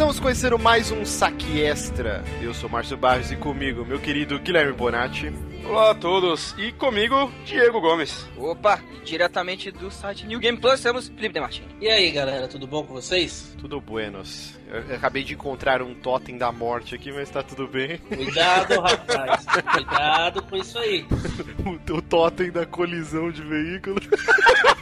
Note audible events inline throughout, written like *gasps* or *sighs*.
Estamos conhecendo mais um Saque Extra. Eu sou Márcio Barros e comigo, meu querido Guilherme Bonatti. Olá a todos, e comigo, Diego Gomes. Opa, diretamente do site New Game Plus, temos Felipe De Martini. E aí, galera, tudo bom com vocês? Tudo buenos. Eu acabei de encontrar um totem da morte aqui, mas tá tudo bem. Cuidado, rapaz. *laughs* Cuidado com isso aí. o, o totem da colisão de veículo. *laughs*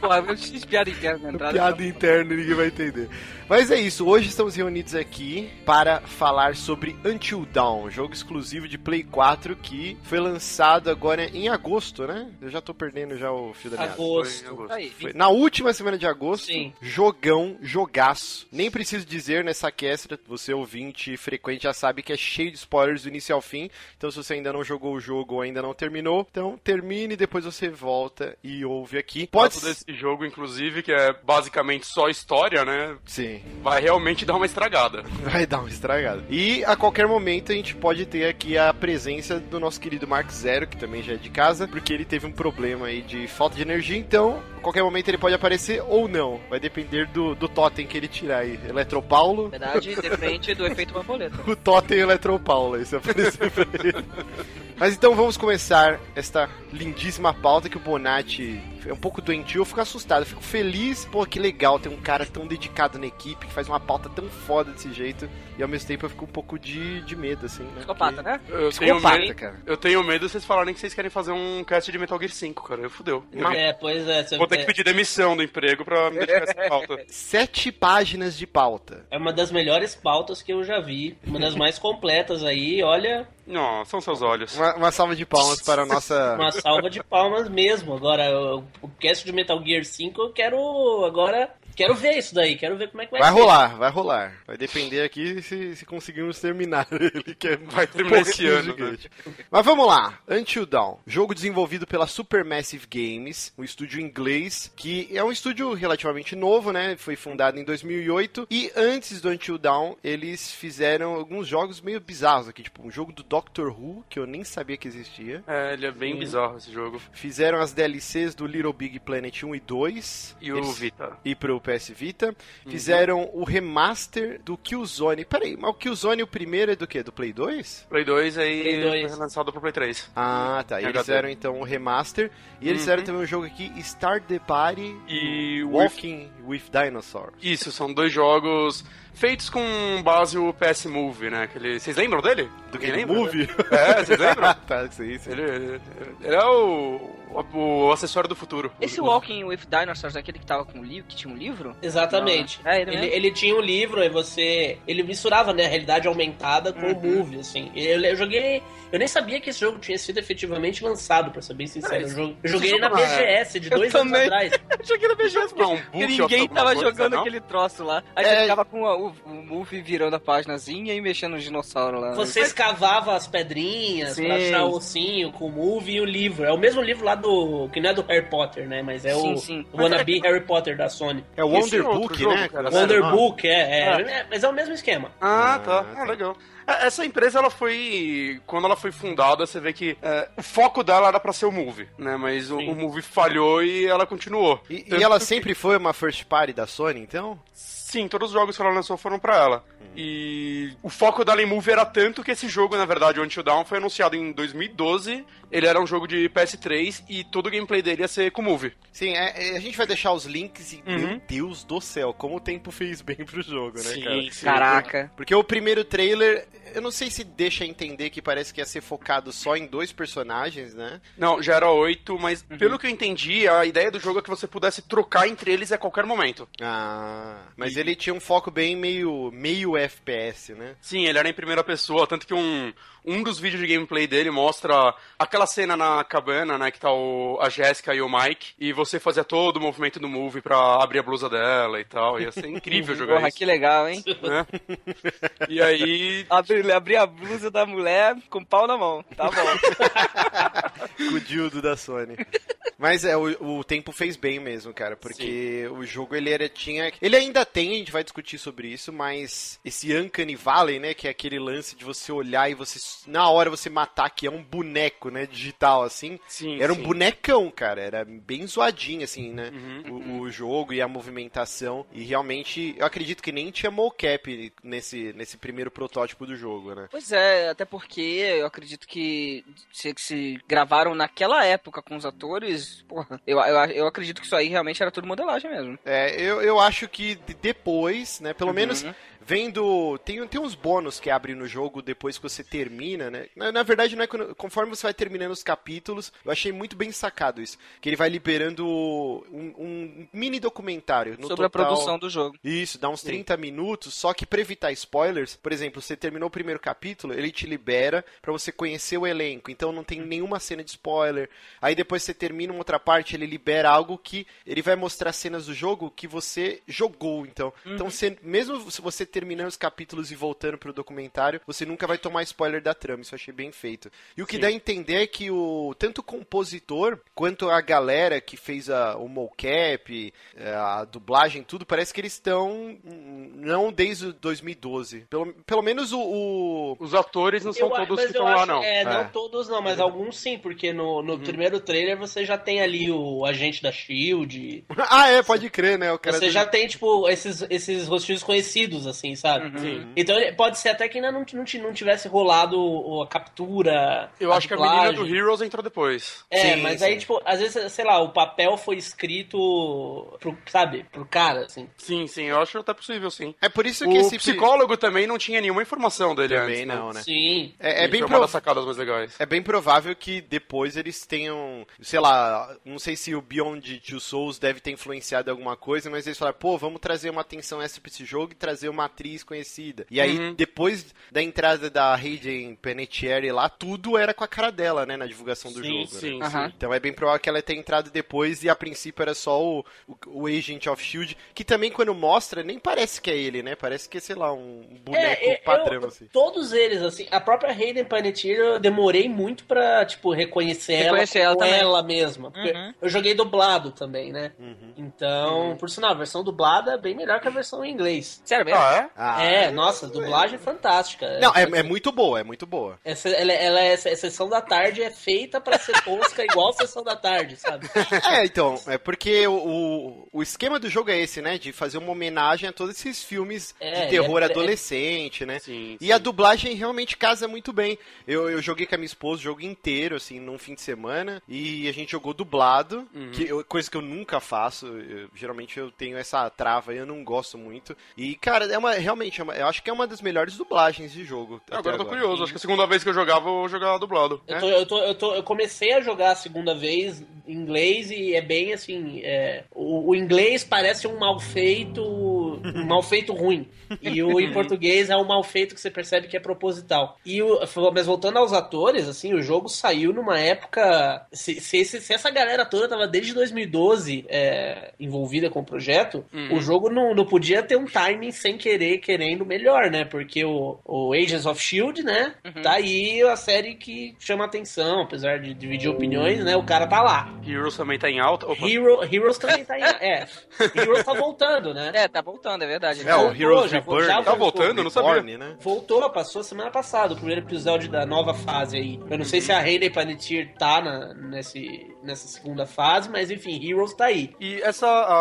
Porra, eu fiz piada interna na entrada. Piada interna, ninguém vai entender. Mas é isso, hoje estamos reunidos aqui para falar sobre Until Dawn, jogo exclusivo de Play 4 que foi lançado agora em agosto, né? Eu já tô perdendo já o fio da meada. Agosto. Agosto. Aí, Foi na última semana de agosto, Sim. jogão, jogaço. Nem preciso dizer nessa extra, você ouvinte frequente já sabe que é cheio de spoilers do início ao fim. Então se você ainda não jogou o jogo ou ainda não terminou, então termine e depois você volta e ouve aqui. Pode Pode desse jogo, inclusive, que é basicamente só história, né? Sim, Vai realmente dar uma estragada. vai dar uma estragada. E a qualquer momento a gente pode ter aqui a presença do nosso querido Mark Zero, que também já é de casa, porque ele teve um problema aí de falta de energia, então a qualquer momento ele pode aparecer ou não. Vai depender do, do totem que ele tirar aí. Eletropaulo. Na verdade, depende do efeito borboleta. *laughs* O Totem Eletropaulo, se aparecer pra ele. Mas então vamos começar esta lindíssima pauta que o Bonatti é um pouco doentio, eu fico assustado, eu fico feliz, pô, que legal ter um cara tão dedicado na equipe, que faz uma pauta tão foda desse jeito, e ao mesmo tempo eu fico um pouco de, de medo, assim, né? Psicopata, né? Eu tenho, Psicopata, medo, cara. eu tenho medo de vocês falarem que vocês querem fazer um cast de Metal Gear 5, cara. Eu fudeu. É, pois é. Vou ter que pedir demissão do emprego pra me dedicar essa pauta. *laughs* Sete páginas de pauta. É uma das melhores pautas que eu já vi. Uma das mais completas aí. Olha, Não, são seus olhos. Uma, uma salva de palmas para a nossa... *laughs* uma salva de palmas mesmo. Agora, o, o cast de Metal Gear 5, eu quero agora. Quero ver isso daí. Quero ver como é que vai, Vai ser. rolar, vai rolar. Vai depender aqui se, se conseguirmos terminar *laughs* ele, que é Vai terminar esse ano, né? Mas vamos lá, Until Dawn. Jogo desenvolvido pela Supermassive Games, um estúdio inglês, que é um estúdio relativamente novo, né? Foi fundado em 2008. E antes do Until Dawn, eles fizeram alguns jogos meio bizarros aqui, tipo um jogo do Doctor Who, que eu nem sabia que existia. É, ele é bem bizarro esse jogo. Fizeram as DLCs do Little Big Planet 1 e 2. E o Eles- Vita. e pro PS Vita. Fizeram o remaster do Killzone. Peraí, mas o Killzone, o primeiro é do quê? Do Play 2? Play 2 aí Play 2. foi lançado pro Play 3. Ah, tá. E eles HD. fizeram então o remaster. E eles Uhum. fizeram também um jogo aqui, Start the Party E Walking with Dinosaurs. Isso, são dois jogos feitos com base o PS Move, né? Aquele... Vocês lembram dele? Do que? lembra? Movie? É, vocês lembram? *laughs* tá, sim, sim. Ele, ele- ele é o, o, o acessório do futuro. Esse Walking with Dinosaurs, aquele que tava com um livro, que tinha um livro? Exatamente. Não, é ele ele, tinha um livro e você. Ele misturava, né, a realidade aumentada com o movie, assim. Eu, eu joguei. Eu nem sabia que esse jogo tinha sido efetivamente lançado, pra ser bem sincero. Eu, jo- eu joguei ele na não é- BGS de Eu dois anos também. atrás. *laughs* Cheguei no BGS Não, um ninguém tava coisa, jogando não? aquele troço lá. Aí É. você ficava com a- o, o Move virando a páginazinha e mexendo no dinossauro lá. Você escavava as pedrinhas Sim. pra achar o ossinho com o movie e o livro. É o mesmo livro lá do. que não é do Harry Potter, né? Mas é Sim, o, sim. o wannabe Harry Potter da Sony. É o Esse Wonder Book, jogo, né? cara, é Wonder? Book, é, é, Ah. é, Mas é o mesmo esquema. Ah, Ah, tá. tá. Ah, legal. É, Essa empresa, ela foi. Quando ela foi fundada, você vê que é, o foco dela era pra ser o Move, né? Mas o, o Move falhou e ela continuou. E, e ela que- sempre foi uma first party da Sony, então? Sim, todos os jogos que ela lançou foram pra ela. E o foco em Move era tanto que esse jogo, na verdade, o Until Dawn, foi anunciado em 2012. Ele era um jogo de PS3 e todo o gameplay dele ia ser com Move. Sim, é- é, a gente vai deixar os links e, Uhum. meu Deus do céu, como o tempo fez bem pro jogo, né, cara? sim. Caraca. Porque o primeiro trailer, eu não sei se deixa entender que parece que ia ser focado só em dois personagens, né? Não, já era 8, mas pelo que eu entendi, a ideia do jogo é que você pudesse trocar entre eles a qualquer momento. Ah, mas ele tinha um foco bem meio, meio FPS, né? Sim, ele era em primeira pessoa, tanto que um, um dos vídeos de gameplay dele mostra aquela cena na cabana, né, que tá o, a Jéssica e o Mike, e você fazia todo o movimento do Move pra abrir a blusa dela e tal, ia ser incrível *laughs* jogar Porra, isso, que legal, hein? né? E aí... Abrir, abrir a blusa da mulher com pau na mão. Tá bom. *laughs* com o dildo da Sony. Mas é, o, o tempo fez bem mesmo, cara, porque o jogo ele era, tinha. Ele ainda tem, a gente vai discutir sobre isso, mas esse Uncanny Valley, né, que é aquele lance de você olhar e você, na hora você matar, que é um boneco, né, digital, assim. Sim, era um sim. bonecão, cara, era bem zoadinho, assim, né, Uhum. o, o jogo e a movimentação. E realmente, eu acredito que nem tinha mocap nesse, nesse primeiro protótipo do jogo, né. Pois é, até porque eu acredito que se, se gravaram naquela época com os atores, porra, eu, eu, eu acredito que isso aí realmente era tudo modelagem mesmo. É, eu, eu acho que de- depois, né, pelo Uhum. menos vendo. Tem, tem uns bônus que abrem no jogo depois que você termina, né? Na, na verdade, não é quando- conforme você vai terminando os capítulos, eu achei muito bem sacado isso. Que ele vai liberando um, um mini documentário sobre a total- produção do jogo. Isso, dá uns 30 minutos, só que pra evitar spoilers, por exemplo, você terminou o primeiro capítulo, ele te libera pra você conhecer o elenco, então não tem nenhuma cena de spoiler. Aí depois você termina uma outra parte, ele libera algo que ele vai mostrar cenas do jogo que você jogou, então. Então, você, mesmo se você terminando os capítulos e voltando pro documentário, você nunca vai tomar spoiler da trama, isso eu achei bem feito. E o que dá a entender é que o tanto o compositor quanto a galera que fez a, o mocap, é, a dublagem, tudo, parece que eles estão não desde o 2012. Pelo, pelo menos o, o- Os atores não são Eu a- todos que estão lá, acho- não. É, não É. todos não, mas alguns sim, porque no, no primeiro trailer você já tem ali o agente da SHIELD. *laughs* Ah, é, pode crer, né? O cara Você do- já tem, tipo, esses, esses rostinhos conhecidos, assim, sabe? Sim. Então ele- pode ser até que ainda não, não, não tivesse rolado a captura. Eu acho que a menina do. Heroes entrou depois. É, Sim, mas sim. aí, tipo, às vezes, sei lá, o papel foi escrito pro, sabe, pro cara, assim. Sim, sim, eu acho até possível, sim. É por isso que O esse psicólogo também não tinha nenhuma informação dele também antes. não, né? Sim. É, é bem prov- das sacadas mais legais. É bem provável que depois eles tenham, sei lá, não sei se o Beyond Two Souls deve ter influenciado alguma coisa, mas eles falaram, pô, vamos trazer uma atenção extra pra esse jogo e trazer uma atriz conhecida. E aí, Uhum. depois da entrada da Hayden Panettiere lá, tudo era com a cara dela, né, na divulgação do Sim, jogo. Sim, né? Sim. Então é bem provável que ela tenha entrado depois e a princípio era só o, o, o Agent of Shield, que também quando mostra nem parece que é ele, né? Parece que é, sei lá, um boneco É, eu- padrão, eu- assim. Todos eles, assim, a própria Hayden Panettiere eu demorei muito pra, tipo, reconhecer, Reconhecer ela ela ela mesma. Uhum. Eu joguei dublado também, né? Uhum. Então, por sinal, a versão dublada é bem melhor que a versão em inglês. Sério mesmo? Ah, é? Ah, é, nossa, a dublagem é fantástica. Não, é, é muito boa, é muito boa. Essa, ela, ela é, essa sessão da tarde é feita pra ser tosca igual a sessão da tarde, sabe? É, então, é porque o, o, esquema do jogo é esse, né? De fazer uma homenagem a todos esses filmes É, de terror é- é- adolescente, né? Sim, E a dublagem realmente casa muito bem. Eu, eu joguei com a minha esposa o jogo inteiro, assim, num fim de semana. E a gente jogou dublado, Uhum. que eu- coisa que eu nunca faço. Eu- geralmente eu tenho essa trava e eu não gosto muito. E, cara, é uma, realmente, é uma- eu acho que é uma das melhores dublagens de jogo. até Agora eu tô curioso, acho que a segunda vez que eu jogava, eu vou jogar dublado. Eu, tô, eu, tô, eu, tô, eu comecei a jogar a segunda vez em inglês e é bem assim. é, o, o inglês parece um mal feito. Um mal feito ruim. E o em *laughs* português é um mal feito que você percebe que é proposital. E o, mas voltando aos atores, assim, o jogo saiu numa época. Se, se, se essa galera toda tava desde 2012 é, envolvida com o projeto, Uhum. o jogo não, não podia ter um timing sem querer, querendo melhor, né? Porque o, o Agents of Shield, né? Tá aí a série que chama atenção, apesar de dividir opiniões, né? O cara tá lá. Heroes também tá em alta. Opa. Hero, Heroes também tá em. *laughs* É, Heroes tá voltando, né? É, tá voltando, é verdade. É, o Heroes já- Reborn. já Tá voltando? Eu não sabia. Né? Voltou, passou semana passada, o primeiro episódio da nova fase aí. Eu não sei se a Hayden Panettiere tá na, nesse, nessa segunda fase, mas enfim, Heroes tá aí. E essa, a,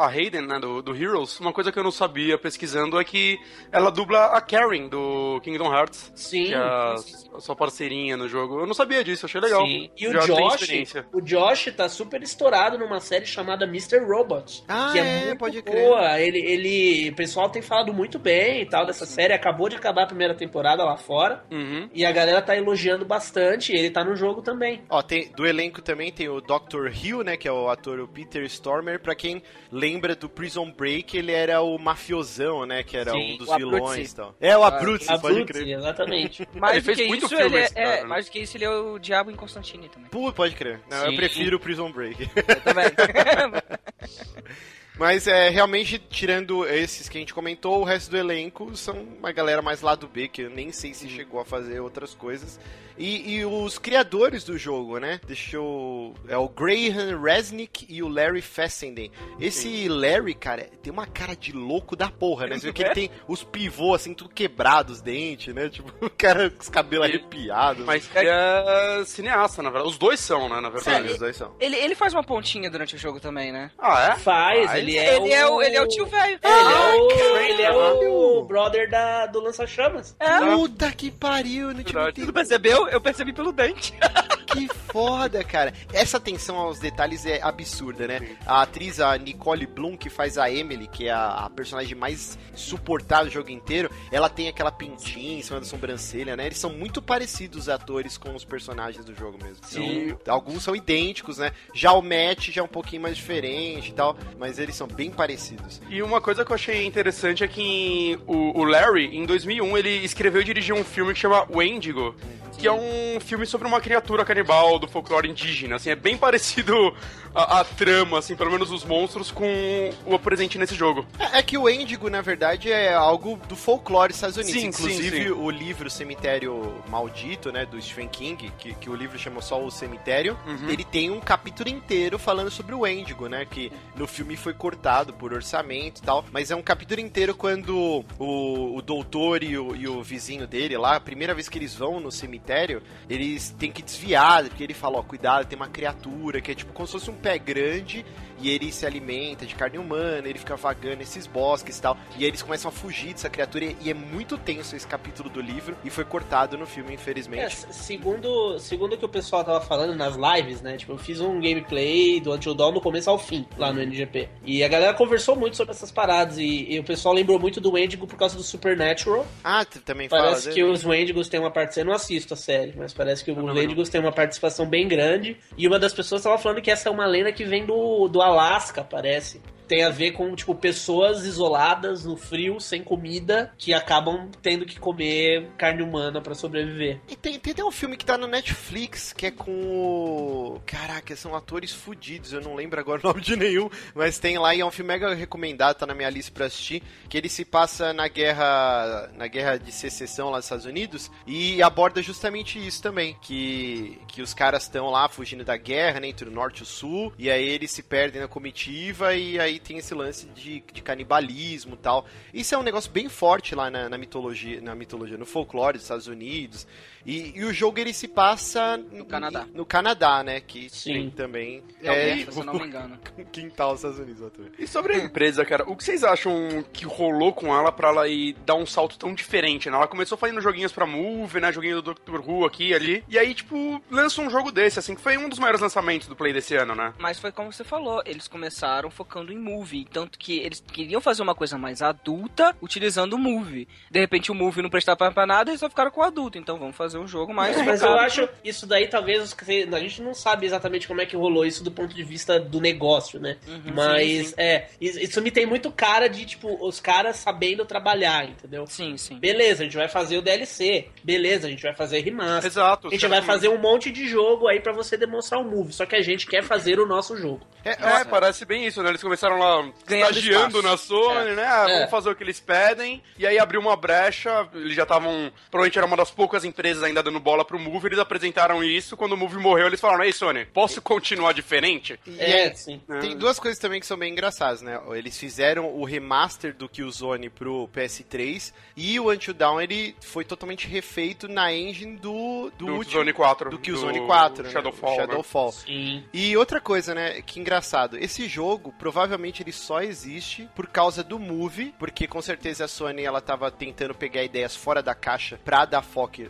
a- a Hayden, né, do, do Heroes, uma coisa que eu não sabia pesquisando é que ela dubla a Karen do Kingdom Hearts. Sim. Que é a, a sua parceirinha no jogo. Eu não sabia disso, achei legal. Sim. E o Já tem Josh, o Josh tá super estourado numa série chamada Mr. Robot. Ah, que é, é, muito pode crer. boa. Ele, ele, o pessoal tem falado muito bem e tal dessa série. Acabou de acabar a primeira temporada lá fora. Uhum. E a galera tá elogiando bastante. E ele tá no jogo também. Ó, tem, do elenco também tem o Dr. Hill, né, que é o ator o Peter Stormer. Pra quem lembra do Prison Break, ele era o mafiosão, né, que era Sim, um dos o Abruzzi. vilões e tal. É, o Abruzzi, A pode Brute, crer. exatamente. Mais Ele fez que muito isso, filme, ele é, esse cara, é, né? mais do que isso, ele é o diabo em Constantine também. Pô, pode crer. Não, eu prefiro o Prison Break. Eu também. *laughs* Mas é realmente, tirando esses que a gente comentou, o resto do elenco são uma galera mais lado B, que eu nem sei se chegou a fazer outras coisas. E, e os criadores do jogo, né? Deixa eu. É o Graham Resnick e o Larry Fessenden. Esse Larry, cara, tem uma cara de louco da porra, né? Você vê que ele tem os pivôs assim, tudo quebrados, os dentes, né? Tipo, *laughs* o cara com os cabelos arrepiados. Mas é cineasta, na verdade. Os dois são, né, na Sim, verdade. os dois são. Ele, ele faz uma pontinha durante o jogo também, né? Ah, é? Faz, Faz. ele é ele, é o, ele é o tio velho. É, ele, é o, ele é o brother da, do lança-chamas. É. Puta que pariu, não tinha Verdade. entendido. Tu percebeu? Eu percebi pelo dente. *laughs* Que foda, cara. Essa atenção aos detalhes é absurda, né? A atriz, a Nicole Bloom, que faz a Emily, que é a, a personagem mais suportada do jogo inteiro, ela tem aquela pintinha em cima da sobrancelha, né? Eles são muito parecidos, os atores, com os personagens do jogo mesmo. Sim. Então, alguns são idênticos, né? Já o Matt já é um pouquinho mais diferente e tal, mas eles são bem parecidos. E uma coisa que eu achei interessante é que o, o Larry, em 2001, ele escreveu e dirigiu um filme que chama Wendigo, que é um filme sobre uma criatura canibal do folclore indígena. Assim, é bem *laughs* parecido a, a trama, assim, pelo menos os monstros, com o presente nesse jogo. É, é que o Índigo, na verdade, é algo do folclore dos Estados Unidos. Sim, sim, Inclusive, sim. o livro Cemitério Maldito, né, do Stephen King, que, que o livro chama só o Cemitério, Uhum. ele tem um capítulo inteiro falando sobre o Índigo, né, que no filme foi cortado por orçamento e tal, mas é um capítulo inteiro quando o, o doutor e o, e o vizinho dele lá, a primeira vez que eles vão no cemitério, eles têm que desviar, porque ele fala, ó, cuidado, tem uma criatura que é tipo como se fosse um pé grande e ele se alimenta de carne humana, ele fica vagando nesses bosques e tal, e aí eles começam a fugir dessa criatura, e é muito tenso esse capítulo do livro, e foi cortado no filme, É, infelizmente. s- segundo, segundo o que o pessoal tava falando nas lives, né? Tipo, eu fiz um gameplay do Until Dawn do começo ao fim, lá no NGP. E a galera conversou muito sobre essas paradas, e, e o pessoal lembrou muito do Wendigo por causa do Supernatural. Ah, tu também fala Parece dele? que os Wendigos têm uma participação. Eu não assisto a série, mas parece que os Wendigos têm uma participação bem grande. E uma das pessoas estava falando que essa é uma lenda que vem do, do Alasca, parece. Tem a ver com, tipo, pessoas isoladas no frio, sem comida, que acabam tendo que comer carne humana pra sobreviver. E tem, tem um filme que tá no Netflix, que é com o... Caraca, são atores fudidos, eu não lembro agora *laughs* o nome de nenhum, mas tem lá e é um filme mega recomendado, tá na minha lista pra assistir, que ele se passa na guerra na guerra de secessão lá dos Estados Unidos e aborda justamente isso também, que, que os caras estão lá fugindo da guerra, né, entre o norte e o sul, e aí eles se perdem na comitiva e aí tem esse lance de, de canibalismo tal. Isso é um negócio bem forte lá na, na mitologia, na mitologia, no folclore dos Estados Unidos. E, e o jogo ele se passa no Canadá. No Canadá, né? Que Sim. também É, é se eu não me engano. *laughs* o quintal dos Estados Unidos. Arthur. E sobre a empresa, cara, o que vocês acham que rolou com ela pra ela ir dar um salto tão diferente, né? Ela começou fazendo joguinhos pra Move, né? Joguinho do Dr. Who aqui e ali. E aí, tipo, lança um jogo desse, assim, que foi um dos maiores lançamentos do Play desse ano, né? Mas foi como você falou, eles começaram focando em movie, tanto que eles queriam fazer uma coisa mais adulta utilizando o movie. De repente o movie não prestava pra nada e só ficaram com o adulto, então vamos fazer um jogo mais Mas eu acho isso daí talvez a gente não sabe exatamente como é que rolou isso do ponto de vista do negócio, né? Mas sim, sim. é, isso me tem muito cara de tipo os caras sabendo trabalhar, entendeu? Sim, sim. Beleza, a gente vai fazer o DLC. Beleza, a gente vai fazer remaster. Exato. A gente vai fazer um monte de jogo aí pra você demonstrar o move. Só que a gente quer fazer o nosso jogo. É, É, parece bem isso, né? Eles começaram lá Ganhando estagiando espaço. na Sony, né? Ah, É. Vamos fazer o que eles pedem. E aí abriu uma brecha. Eles já estavam. Provavelmente era uma das poucas empresas ainda dando bola pro Move. Eles apresentaram isso. Quando o Move morreu, eles falaram: Ei, Sony, posso continuar diferente? É, aí, sim. Tem duas coisas também que são bem engraçadas, né? Eles fizeram o remaster do Killzone pro PS3 e o Until Dawn ele foi totalmente refeito na engine do, do, Do último Killzone 4. do Killzone do 4, né? Shadowfall. né? Shadowfall. Sim. E outra coisa, né, que engraçado, esse jogo provavelmente ele só existe por causa do Move, porque com certeza a Sony ela tava tentando pegar ideias fora da caixa pra dar foco,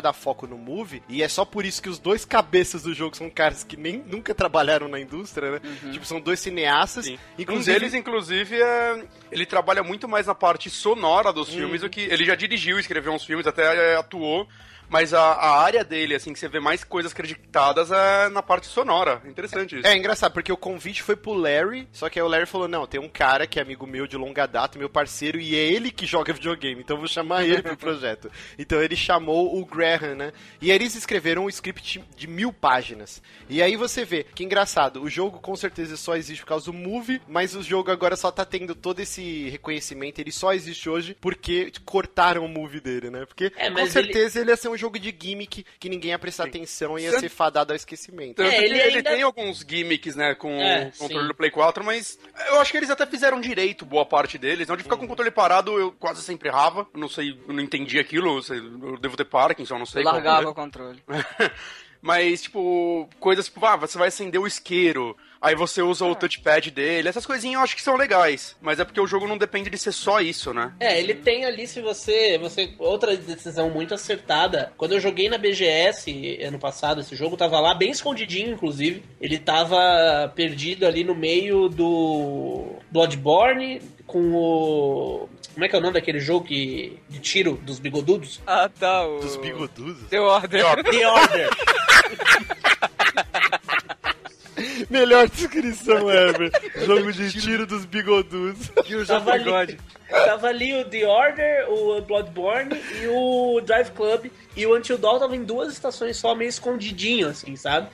dar foco no Move, e é só por isso que os dois cabeças do jogo são caras que nem nunca trabalharam na indústria, né? Tipo, são dois cineastas, Sim. Um inclusive deles, inclusive, é... ele trabalha muito mais na parte sonora dos Hum. filmes do que. Ele já dirigiu, escreveu uns filmes, até é, atuou. Mas a, a área dele, assim, que você vê mais coisas creditadas é na parte sonora. Interessante isso. É engraçado, porque o convite foi pro Larry, só que aí o Larry falou: não, tem um cara que é amigo meu de longa data, meu parceiro, e é ele que joga videogame, então eu vou chamar ele pro *laughs* projeto. Então ele chamou o Né? E aí eles escreveram um script de mil páginas. E aí você vê que engraçado, o jogo com certeza só existe por causa do movie, mas o jogo agora só tá tendo todo esse reconhecimento, ele só existe hoje porque cortaram o movie dele, né? Porque É, com certeza ele... ia ser um jogo de gimmick que ninguém ia prestar atenção e ia Tanto- ser fadado ao esquecimento. É, ele ele, ainda- tem alguns gimmicks, né, com É, o controle sim. do Play 4, mas eu acho que eles até fizeram direito boa parte deles. Onde ficar com o controle parado, eu quase sempre errava. Eu não sei, eu não entendi aquilo, eu sei- eu devo ter Parkinson, não sei. Eu largava é. o controle. *laughs* Mas, tipo, coisas tipo, ah, você vai acender o isqueiro, aí você usa o touchpad dele, essas coisinhas eu acho que são legais. Mas é porque o jogo não depende de ser só isso, né? É, ele tem ali, se você, você. Outra decisão muito acertada. Quando eu joguei na BGS ano passado, esse jogo tava lá, bem escondidinho, inclusive. Ele tava perdido ali no meio do. Bloodborne com o. Como é que é o nome daquele jogo que, de tiro dos bigodudos? Ah, tá. O... Dos bigodudos? Deu ordem. The Order! *laughs* Melhor descrição ever. Jogo de tiro dos bigodudos. tava, ali, tava ali o The Order, o Bloodborne e o Drive Club. E o Until Dawn tava em duas estações só, meio escondidinho, assim, sabe?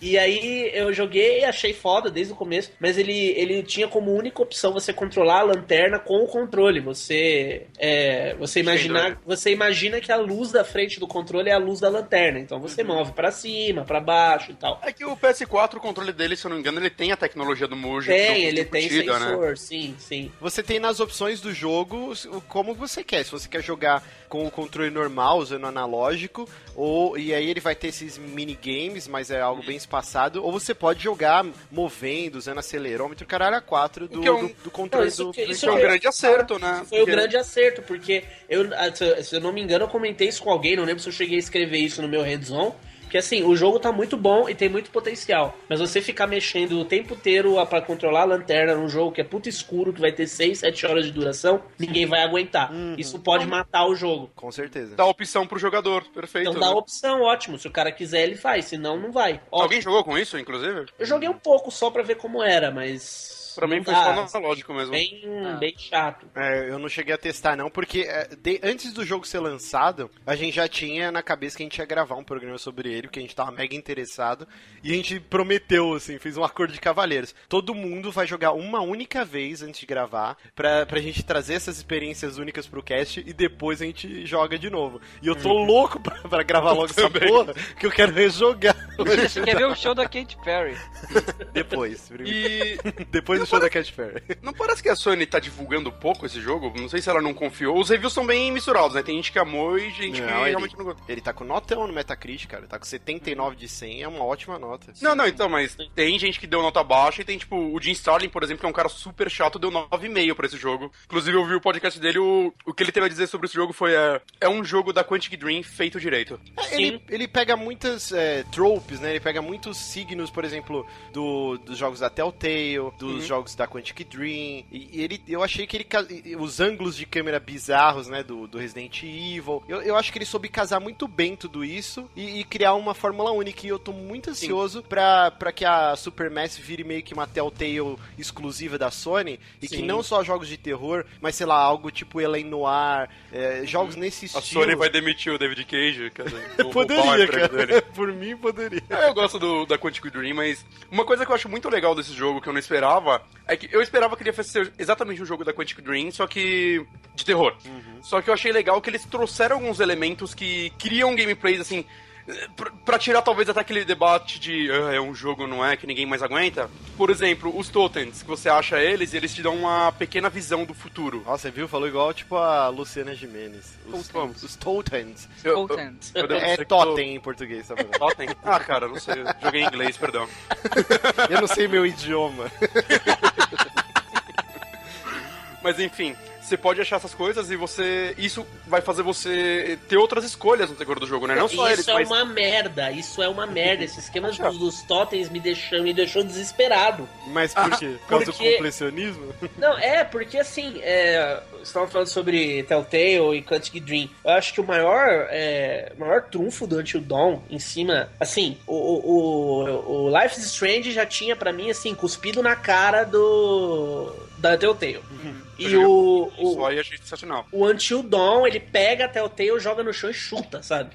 E aí eu joguei e achei foda desde o começo, mas ele, ele tinha como única opção você controlar a lanterna com o controle. Você é, você imaginar, você imagina que a luz da frente do controle é a luz da lanterna, então você move pra cima, pra baixo e tal. É que o PS4, o controle dele, se eu não me engano, ele tem a tecnologia do Muji. Tem, ele tem embutida, né? sensor, sim, sim. Você tem nas opções do jogo o- como você quer. Se você quer jogar com o controle normal, usando analógico, ou e aí ele vai ter esses minigames, mas é algo bem espaçado, ou você pode jogar movendo, usando acelerômetro, caralho, a 4 do, O é um- do, do controle Não, isso do que- isso Isso é um grande acerto, né? Foi o Porque- grande acerto, porque eu, ah, se eu- se eu não me engano, eu comentei isso com alguém, não lembro se eu cheguei a escrever isso no meu hands-on. Que assim, o jogo tá muito bom e tem muito potencial. Mas você ficar mexendo o tempo inteiro a- pra controlar a lanterna num jogo que é puto escuro, que vai ter 6, 7 horas de duração, ninguém vai aguentar. Isso pode matar o jogo. Com certeza. Dá opção pro jogador, perfeito. Então dá né? opção, ótimo. Se o cara quiser, ele faz. Senão, não vai. Ótimo. Alguém jogou com isso, inclusive? Eu joguei um pouco só pra ver como era, mas. Pra mim foi só analógico mesmo. Bem, Ah. bem chato. É, eu não cheguei a testar não, porque é, de- antes do jogo ser lançado, a gente já tinha na cabeça que a gente ia gravar um programa sobre ele, porque a gente tava mega interessado, e a gente prometeu, assim, fez um acordo de cavalheiros. Todo mundo vai jogar uma única vez antes de gravar, pra, pra gente trazer essas experiências únicas pro cast, e depois a gente joga de novo. E eu tô louco pra, pra gravar logo essa porra, que eu quero rejogar Quer ver o show da Katy Perry? depois. E *laughs* Depois do show da Cat Perry. não parece que a Sony tá divulgando pouco esse jogo? Não sei se ela não confiou. Os reviews são bem misturados, né? Tem gente que amou e gente que Não, ele, realmente não gostou. ele tá com notão no Metacritic, cara. Ele tá com 79 de 100, é uma ótima nota. Não, não, então, mas tem gente que deu nota baixa e tem, tipo, o Jim Starlin, por exemplo, que é um cara super chato, deu 9,5 pra esse jogo. Inclusive, eu vi o podcast dele, o, o que ele teve a dizer sobre esse jogo foi: é, é um jogo da Quantic Dream feito direito. É, Ele, ele pega muitas é, tropes, né? Ele pega muitos signos, por exemplo, do, dos jogos da Telltale, dos jogos da Quantic Dream. E, e ele, eu achei que ele. Os ângulos de câmera bizarros, né? Do, do Resident Evil. Eu, eu acho que ele soube casar muito bem tudo isso e, e criar uma fórmula única. E eu tô muito ansioso pra, pra que a Supermassive vire meio que uma Telltale exclusiva da Sony. E que Sim. não só jogos de terror, mas sei lá, algo tipo Elaine Noir, é, jogos nesse A estilo. Sony vai demitir o David Cage, *laughs* cara. o- o Poderia, é cara. Por mim, poderia. É, Eu gosto do, da Quantic Dream, mas uma coisa que eu acho muito legal desse jogo, que eu não esperava, é que eu esperava que ele fosse ser exatamente um jogo da Quantic Dream, só que de terror. Só que eu achei legal que eles trouxeram alguns elementos que criam gameplays, assim, pra, pra tirar talvez até aquele debate de "Ah, é um jogo, não é, que ninguém mais aguenta. Por exemplo, os totens, que você acha eles e eles te dão uma pequena visão do futuro. Nossa, viu? Falou igual, tipo, a Luciana Gimenez. Os, Totems. os Totens. Eu- eu- eu É tô- totem em português, tá falando. Totem? Ah, cara, não sei. Joguei em inglês, perdão. Eu não sei meu idioma. *laughs* Mas enfim, você pode achar essas coisas e você. Isso vai fazer você ter outras escolhas no decorrer do jogo, né? Não só isso eles, é mas. uma merda, isso é uma merda. Esse esquema *laughs* dos, dos totens me deixou, me deixou desesperado. Mas por quê? Por causa porque- do completionismo? Não, é, porque assim, é, estavam falando sobre Telltale e Quantic Dream. Eu acho que o maior, é, maior trunfo do Until Dawn em cima, assim, o, o, o, o Life is Strange já tinha pra mim, assim, cuspido na cara do. da Telltale. E o, Isso o, aí achei sensacional. o Until Dawn, ele pega a Telltale, joga no chão e chuta, sabe?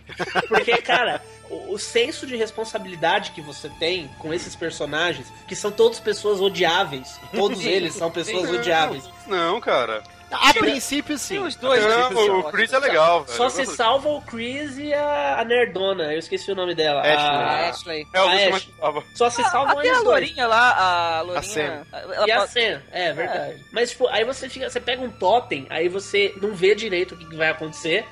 Porque, cara, o, o senso de responsabilidade que você tem com esses personagens, que são todos pessoas odiáveis, todos eles são pessoas odiáveis. Não, cara. A princípio, sim. Tem os dois, Não, né? o Chris é legal, velho. Só se salva o Chris e a, a Nerdona, eu esqueci o nome dela. Ashley. A A- Ashley. É, o a Luciano Ash. mais gostava. Só se salvam Até eles a dois. Lourinha lá, a Lourinha. Sam. ela E a Sam, é verdade. Mas, tipo, aí você fica. Você pega um totem, aí você não vê direito o que vai acontecer.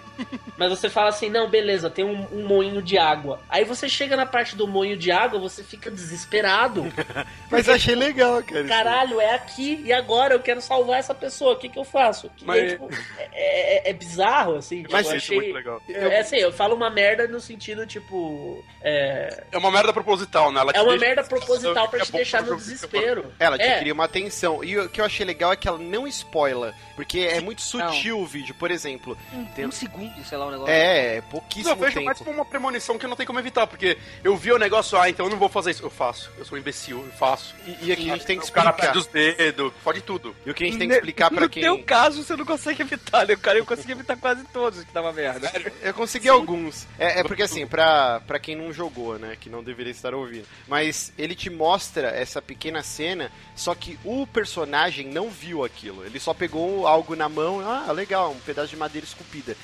Mas você fala assim, não, beleza, tem um, um moinho de água. Aí você chega na parte do moinho de água, você fica desesperado. *laughs* Mas eu achei legal, cara. Caralho, é aqui e agora eu quero salvar essa pessoa. O que, que eu faço? Que, Mas- tipo, é, é- é bizarro, assim. Tipo, Mas eu Isso é muito achei. legal. É assim, eu falo uma merda no sentido, tipo. É, É uma merda proposital, né? Ela é uma deixa- merda proposital pra É te deixar no desespero. Ela te é, cria uma atenção. E o que eu achei legal é que ela não spoila. Porque é muito sutil o vídeo. Por exemplo, tem- Um segundo, sei lá, o negócio. é, é Mas pouquíssimo eu vejo tempo. mais como uma premonição que não tem como evitar, porque eu vi o negócio, ah, então eu não vou fazer isso. Eu faço. Eu sou um imbecil, eu faço. E, e aqui a gente tem que O cara explicar. perde os dedos, pode tudo. E o que a gente tem que explicar pra no quem. teu caso, você não consegue evitar, né? O cara eu consegui evitar quase todos que dava merda. Eu consegui alguns. É, é porque assim, pra, pra quem não jogou, né? Que não deveria estar ouvindo. Mas ele te mostra essa pequena cena, só que o personagem não viu aquilo. Ele só pegou algo na mão, ah, legal, um pedaço de madeira esculpida.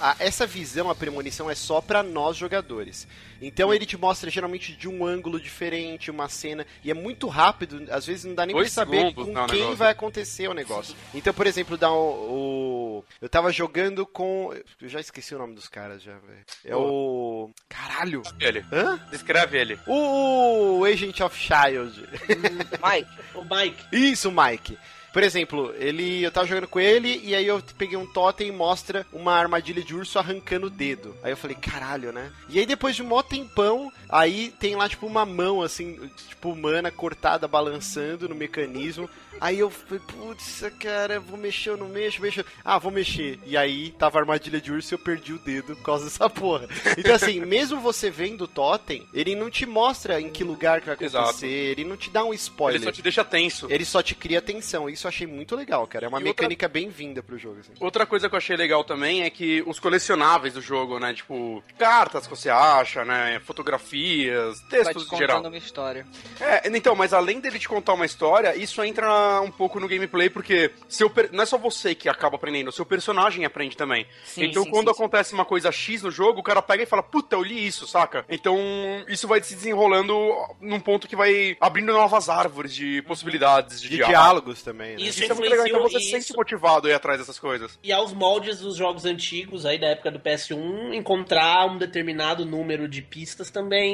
A- Essa visão, a premonição, é só pra nós jogadores. Então ele te mostra geralmente de um ângulo diferente, uma cena, e é muito rápido, às vezes não dá nem pra saber segundos, com o quem negócio. vai acontecer o negócio. Então, por exemplo, dá o, o- Eu tava jogando com. Eu já esqueci o nome dos caras já, velho. É o. Caralho! Ele. Hã? Descreve ele. O Agent of Child. Mike, O *laughs* Mike. Isso, Mike. Por exemplo, ele, eu tava jogando com ele e aí eu peguei um totem e mostra uma armadilha de urso arrancando o dedo. Aí eu falei, caralho, né? E aí depois de um mó tempão, aí tem lá tipo uma mão assim, tipo humana cortada balançando no mecanismo. Aí eu falei, putz, cara, vou mexer ou não mexo, mexo. Ah, vou mexer. E aí tava a armadilha de urso e eu perdi o dedo por causa *laughs* dessa porra. Então assim, mesmo você vendo o totem, ele não te mostra em que lugar que vai Exato. acontecer, ele não te dá um spoiler. Ele só te deixa tenso. Ele só te cria atenção. Isso eu achei muito legal, cara. É uma E outra- mecânica bem-vinda pro jogo. Assim. Outra coisa que eu achei legal também é que os colecionáveis do jogo, né? Tipo, cartas que você acha, né? Fotografias, vai te textos em contando geral. uma história. É, então, mas além dele te contar uma história, isso entra um pouco no gameplay, porque seu per- não é só você que acaba aprendendo, o seu personagem aprende também. Sim, então, sim, quando sim, acontece uma coisa X no jogo, o cara pega e fala, puta, eu li isso, saca? Então, isso vai se desenrolando num ponto que vai abrindo novas árvores de possibilidades de, De diálogo. diálogos também, né? Isso Isso é muito legal, então você se sente motivado a ir atrás dessas coisas. E aos moldes dos jogos antigos, aí da época do PS1, encontrar um determinado número de pistas também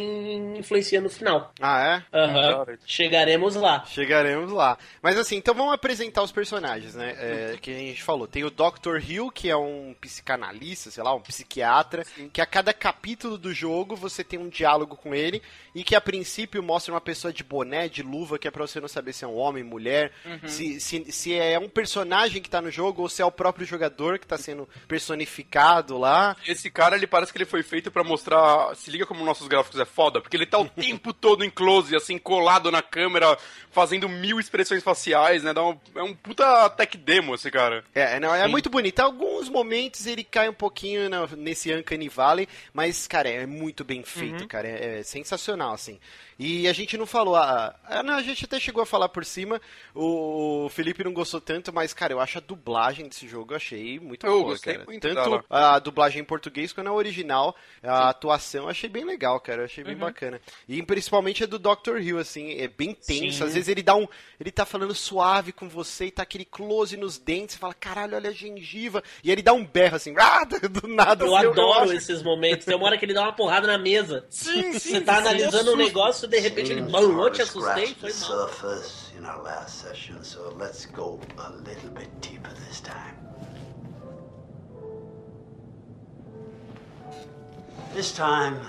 influencia no final. Ah, é? Aham. Claro. Chegaremos lá. Chegaremos lá. Mas assim, então vamos apresentar os personagens, né? É, que a gente falou. Tem o Dr. Hill, que é um psicanalista, sei lá, um psiquiatra, que a cada capítulo do jogo você tem um diálogo com ele e que a princípio mostra uma pessoa de boné, de luva, que é pra você não saber se é um homem, mulher, se, se, se é um personagem que tá no jogo ou se é o próprio jogador que tá sendo personificado lá. Esse cara, ele parece que ele foi feito pra mostrar. Se liga como nossos gráficos é foda, porque ele tá o *laughs* tempo todo em close, assim, colado na câmera, fazendo mil expressões faciais, né? Dá um- é um puta tech demo esse cara. É, não, é Sim. muito bonito. Alguns momentos ele cai um pouquinho na- nesse Uncanny Valley, mas, cara, é muito bem feito, Uhum. cara. É, é sensacional, assim. E a gente não falou, a, a, a gente até chegou a falar por cima, o Felipe não gostou tanto, mas, cara, eu acho a dublagem desse jogo, eu achei muito Eu boa, cara. muito Tanto a dublagem em português quanto a original, a atuação, eu achei bem legal, cara, eu achei Uhum. bem bacana. E principalmente a do Dr. Hill, assim, é bem tenso, Sim. às vezes ele dá um, ele tá falando suave com você e tá aquele close nos dentes, você fala, caralho, olha a gengiva, e ele dá um berro assim, *laughs* ah, do nada. Eu assim, adoro acho- esses momentos. Tem uma hora que ele dá uma porrada na mesa. Sim, Você tá analisando um negócio, de repente ele. Eu te assustei, foi mal. in our last session, so let's go a little bit deeper this time. This time,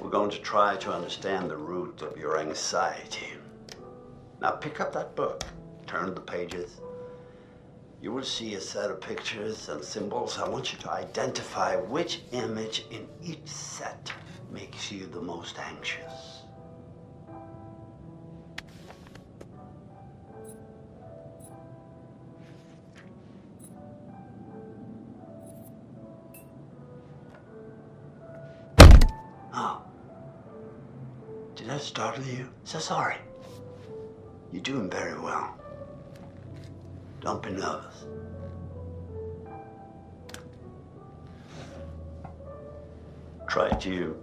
we're going to try to understand the root of your anxiety. Now pick up that book, turn the pages. You will see a set of pictures and symbols. I want you to identify which image in each set makes you the most anxious. That startle you? So sorry. You're doing very well. Don't be nervous. Try to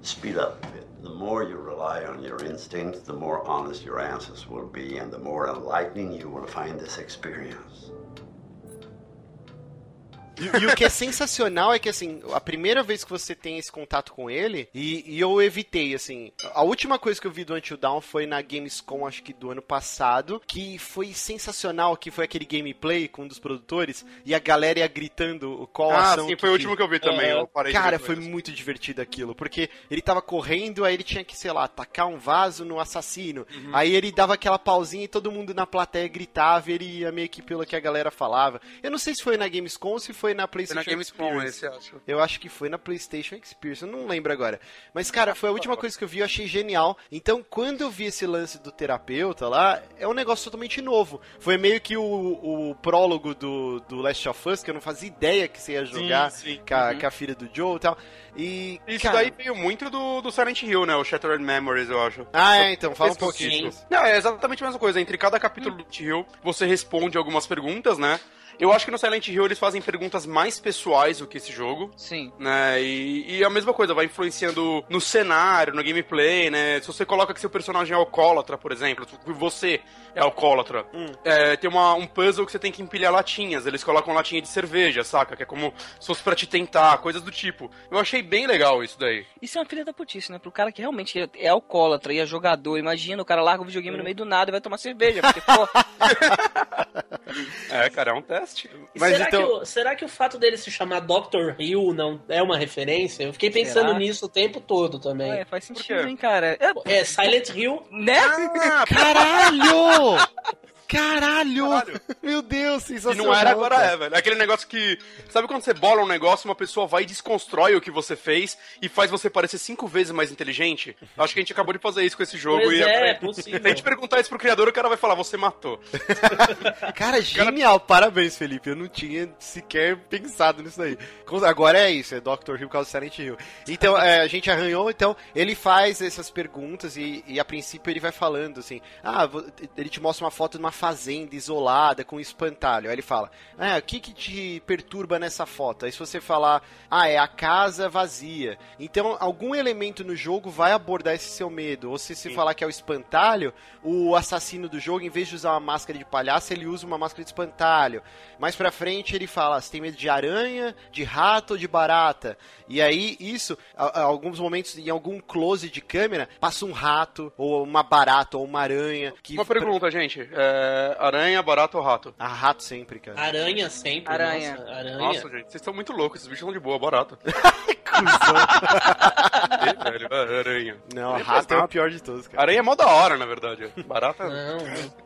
speed up a bit. The more you rely on your instincts, the more honest your answers will be, and the more enlightening you will find this experience. E, e o que é sensacional é que, assim, a primeira vez que você tem esse contato com ele, e, e, eu evitei, assim, a última coisa que eu vi do Until Dawn foi na Gamescom, acho que do ano passado, que foi sensacional, que foi aquele gameplay com um dos produtores, e a galera ia gritando qual ah, ação sim, que, foi o último que eu vi também, é, eu parei Cara, foi muito divertido aquilo, porque ele tava correndo, aí ele tinha que, sei lá, atacar um vaso no assassino, uhum. aí ele dava aquela pausinha e todo mundo na plateia gritava, e ele ia meio que pelo que a galera falava. Eu não sei se foi na Gamescom ou se foi na PlayStation foi na Gamescom esse, acho. Eu acho que foi na PlayStation Experience, eu não lembro agora. Mas, cara, foi a última coisa que eu vi, eu achei genial. Então, quando eu vi esse lance do terapeuta lá, é um negócio totalmente novo. Foi meio que o, o prólogo do, do Last of Us, que eu não fazia ideia que você ia jogar sim, sim. Com, a, uhum. com, a, filha do Joe e tal. E, Isso cara... daí veio muito do, do Silent Hill, né? O Shattered Memories, eu acho. Ah, é, então, fala um pouquinho. Não, é exatamente a mesma coisa. Entre cada capítulo do Silent Hill, você responde algumas perguntas, né? Eu acho que no Silent Hill eles fazem perguntas mais pessoais do que esse jogo. Sim. Né? E, e a mesma coisa, vai influenciando no cenário, no gameplay, né? Se você coloca que seu personagem é alcoólatra, por exemplo, você é alcoólatra, hum. é, tem uma, um puzzle que você tem que empilhar latinhas. Eles colocam latinha de cerveja, saca? Que é como se fosse pra te tentar, coisas do tipo. Eu achei bem legal isso daí. Isso é uma filha da putice, né? Pro cara que realmente é alcoólatra e é jogador. Imagina, o cara larga o videogame hum. no meio do nada e vai tomar cerveja. Porque, pô. *laughs* é, cara, é um teste. Mas será, então... que o, será que o fato dele se chamar Dr. Hill não é uma referência? Eu fiquei pensando será? nisso o tempo todo também. É, faz sentido, hein, cara. É, é Silent Hill. Né? Ah, *laughs* caralho! *laughs* Caralho! Caralho! Meu Deus, sensacional. E não era, agora é, velho. Aquele negócio que. Sabe quando você bola um negócio, uma pessoa vai e desconstrói o que você fez e faz você parecer cinco vezes mais inteligente? Acho que a gente acabou de fazer isso com esse jogo. Pois e é, é possível. Se a gente perguntar isso pro criador, o cara vai falar, você matou. *laughs* cara, genial. Parabéns, Felipe. Eu não tinha sequer pensado nisso aí. Agora é isso, é Dr. Hill por causa do Silent Hill. Então, é, a gente arranhou, então, ele faz essas perguntas e, e a princípio ele vai falando assim, ah, ele te mostra uma foto de uma fazenda isolada com um espantalho. Aí ele fala: Ah, o que, que te perturba nessa foto? Aí se você falar, ah, é a casa vazia. Então, algum elemento no jogo vai abordar esse seu medo. Ou se você falar que é o espantalho, o assassino do jogo, em vez de usar uma máscara de palhaço, ele usa uma máscara de espantalho. Mais pra frente ele fala: você tem medo de aranha, de rato ou de barata? E aí, isso, a, a alguns momentos, em algum close de câmera, passa um rato, ou uma barata, ou uma aranha. Que uma pergunta, gente. É aranha, barata ou rato? Ah, rato sempre, cara. Aranha sempre. Aranha. Nossa, aranha. Nossa gente, vocês estão muito loucos. Esses bichos são de boa, *laughs* barata. e, aranha. Não, é rato é o pior de todos, cara. Aranha é mó da hora, na verdade. Barata. Não.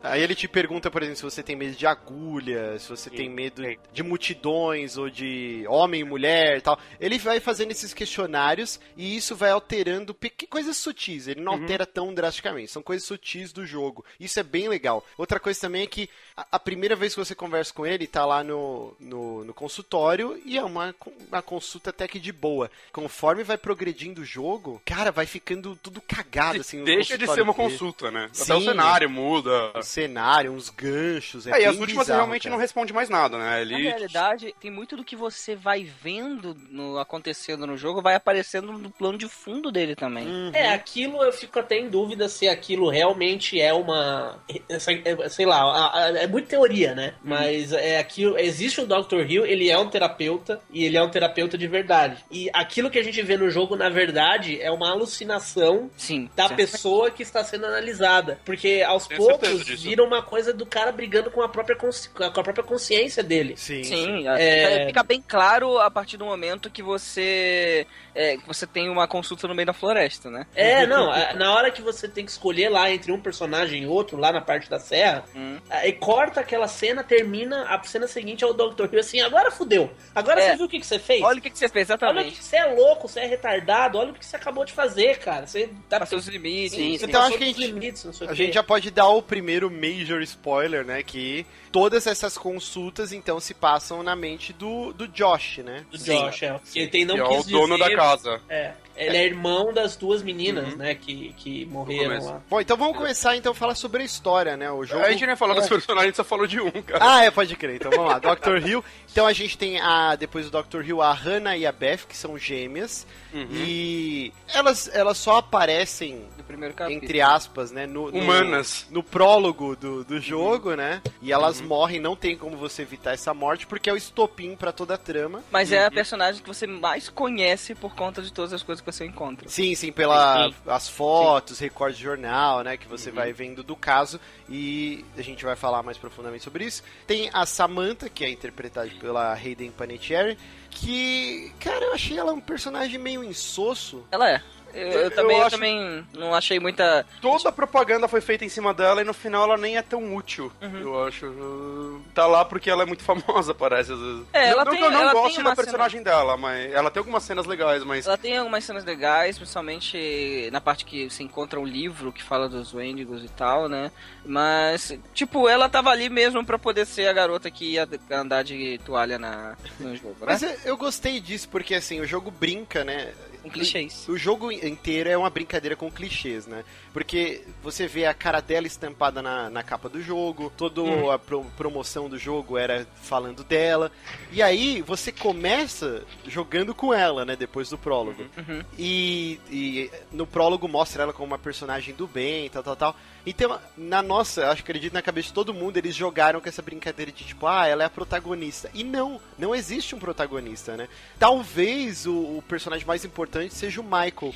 Aí ele te pergunta, por exemplo, se você tem medo de agulha, se você Sim. tem medo Sim. de multidões ou de homem e mulher e tal. Ele vai fazendo esses questionários e isso vai alterando coisas sutis. Ele não uhum. altera tão drasticamente. São coisas sutis do jogo. Isso é bem legal. Outra coisa também é que a, a primeira vez que você conversa com ele, tá lá no, no, no, consultório e é uma, uma consulta até que de boa. Conforme vai progredindo o jogo, cara, vai ficando tudo cagado, assim. Deixa de ser uma dele. consulta, né? Sim, Até o cenário muda. O cenário, uns ganchos. É, é e as últimas bizarro, realmente cara. não responde mais nada, né? Ele... Na realidade, tem muito do que você vai vendo no, acontecendo no jogo, vai aparecendo no plano de fundo dele também. Uhum. É, aquilo eu fico até em dúvida se aquilo realmente é uma. Essa, sei lá, é muita teoria, né? Mas é aquilo, existe o Dr. Hill, ele é um terapeuta e ele é um terapeuta de verdade. E aquilo que a gente vê no jogo, na verdade, é uma alucinação Sim. da certo. pessoa que está sendo analisada. Porque aos Tenho poucos vira uma coisa do cara brigando com a própria, consci- com a própria consciência dele. Sim, Sim, É- fica bem claro a partir do momento que você é, que você tem uma consulta no meio da floresta, né? É, não, a- na hora que você tem que escolher lá entre um personagem e outro, lá na parte da serra, Hum. aí corta aquela cena, termina, a cena seguinte é o Dr. Hill assim, agora fudeu. Agora É. você viu o que, que você fez? Olha o que, que você fez, Olha exatamente. você é louco, você é retardado, olha o que você acabou de fazer, cara. Você tá Passou os limites. Sim, Então, acho que a gente- limites, não sei o A gente já pode dar o primeiro major spoiler, né? Que todas essas consultas, então, se passam na mente do, do Josh, né? do Josh, é. Que ele tem, não que é quis o dono dizer- da casa. É, ele é irmão das duas meninas, né, que, que morreram lá. Bom, então vamos começar então a falar sobre a história, né? O jogo. A gente nem ia falar dos É. personagens, a gente só falou de um, cara. Ah, é, pode crer. Então vamos lá. Dr. Hill. Então a gente tem a depois do Dr. Hill a Hannah e a Beth, que são gêmeas. Uhum. E elas, elas só aparecem primeiro capítulo. entre aspas, né, no, no- Humanas. no prólogo do, do jogo, né? E elas morrem, não tem como você evitar essa morte, porque é o estopim pra toda a trama. Mas é a personagem que você mais conhece por conta de todas as coisas que você encontra. Sim, sim, pelas Sim. as fotos, recordes de jornal, né, que você vai vendo do caso e a gente vai falar mais profundamente sobre isso. Tem a Samantha, que é interpretada pela Hayden Panettiere, que, cara, eu achei ela um personagem meio insosso. Ela é. Eu, eu Eu também, eu também não achei muita. Toda a propaganda foi feita em cima dela e no final ela nem é tão útil, Uhum. eu acho. Tá lá porque ela é muito famosa, parece, às vezes. É, não, ela não tem- eu não uma da personagem dela, mas ela tem algumas cenas legais, mas... Ela tem algumas cenas legais, principalmente na parte que se encontra um livro que fala dos Wendigos e tal, né? Mas, tipo, ela tava ali mesmo pra poder ser a garota que ia andar de toalha na, no jogo, né? Mas eu, eu gostei disso porque, assim, o jogo brinca, né? Com clichês. O jogo inteiro é uma brincadeira com clichês, né? Porque você vê a cara dela estampada na, na capa do jogo, toda Uhum. a pro- promoção do jogo era falando dela. E aí você começa jogando com ela, né? Depois do prólogo. Uhum. E, e no prólogo mostra ela como uma personagem do bem, tal, tal, tal. Então, na nossa, acho que acredito na cabeça de todo mundo, eles jogaram com essa brincadeira de tipo, ah, ela é a protagonista. E não, não existe um protagonista, né? Talvez o, o personagem mais importante seja o Michael.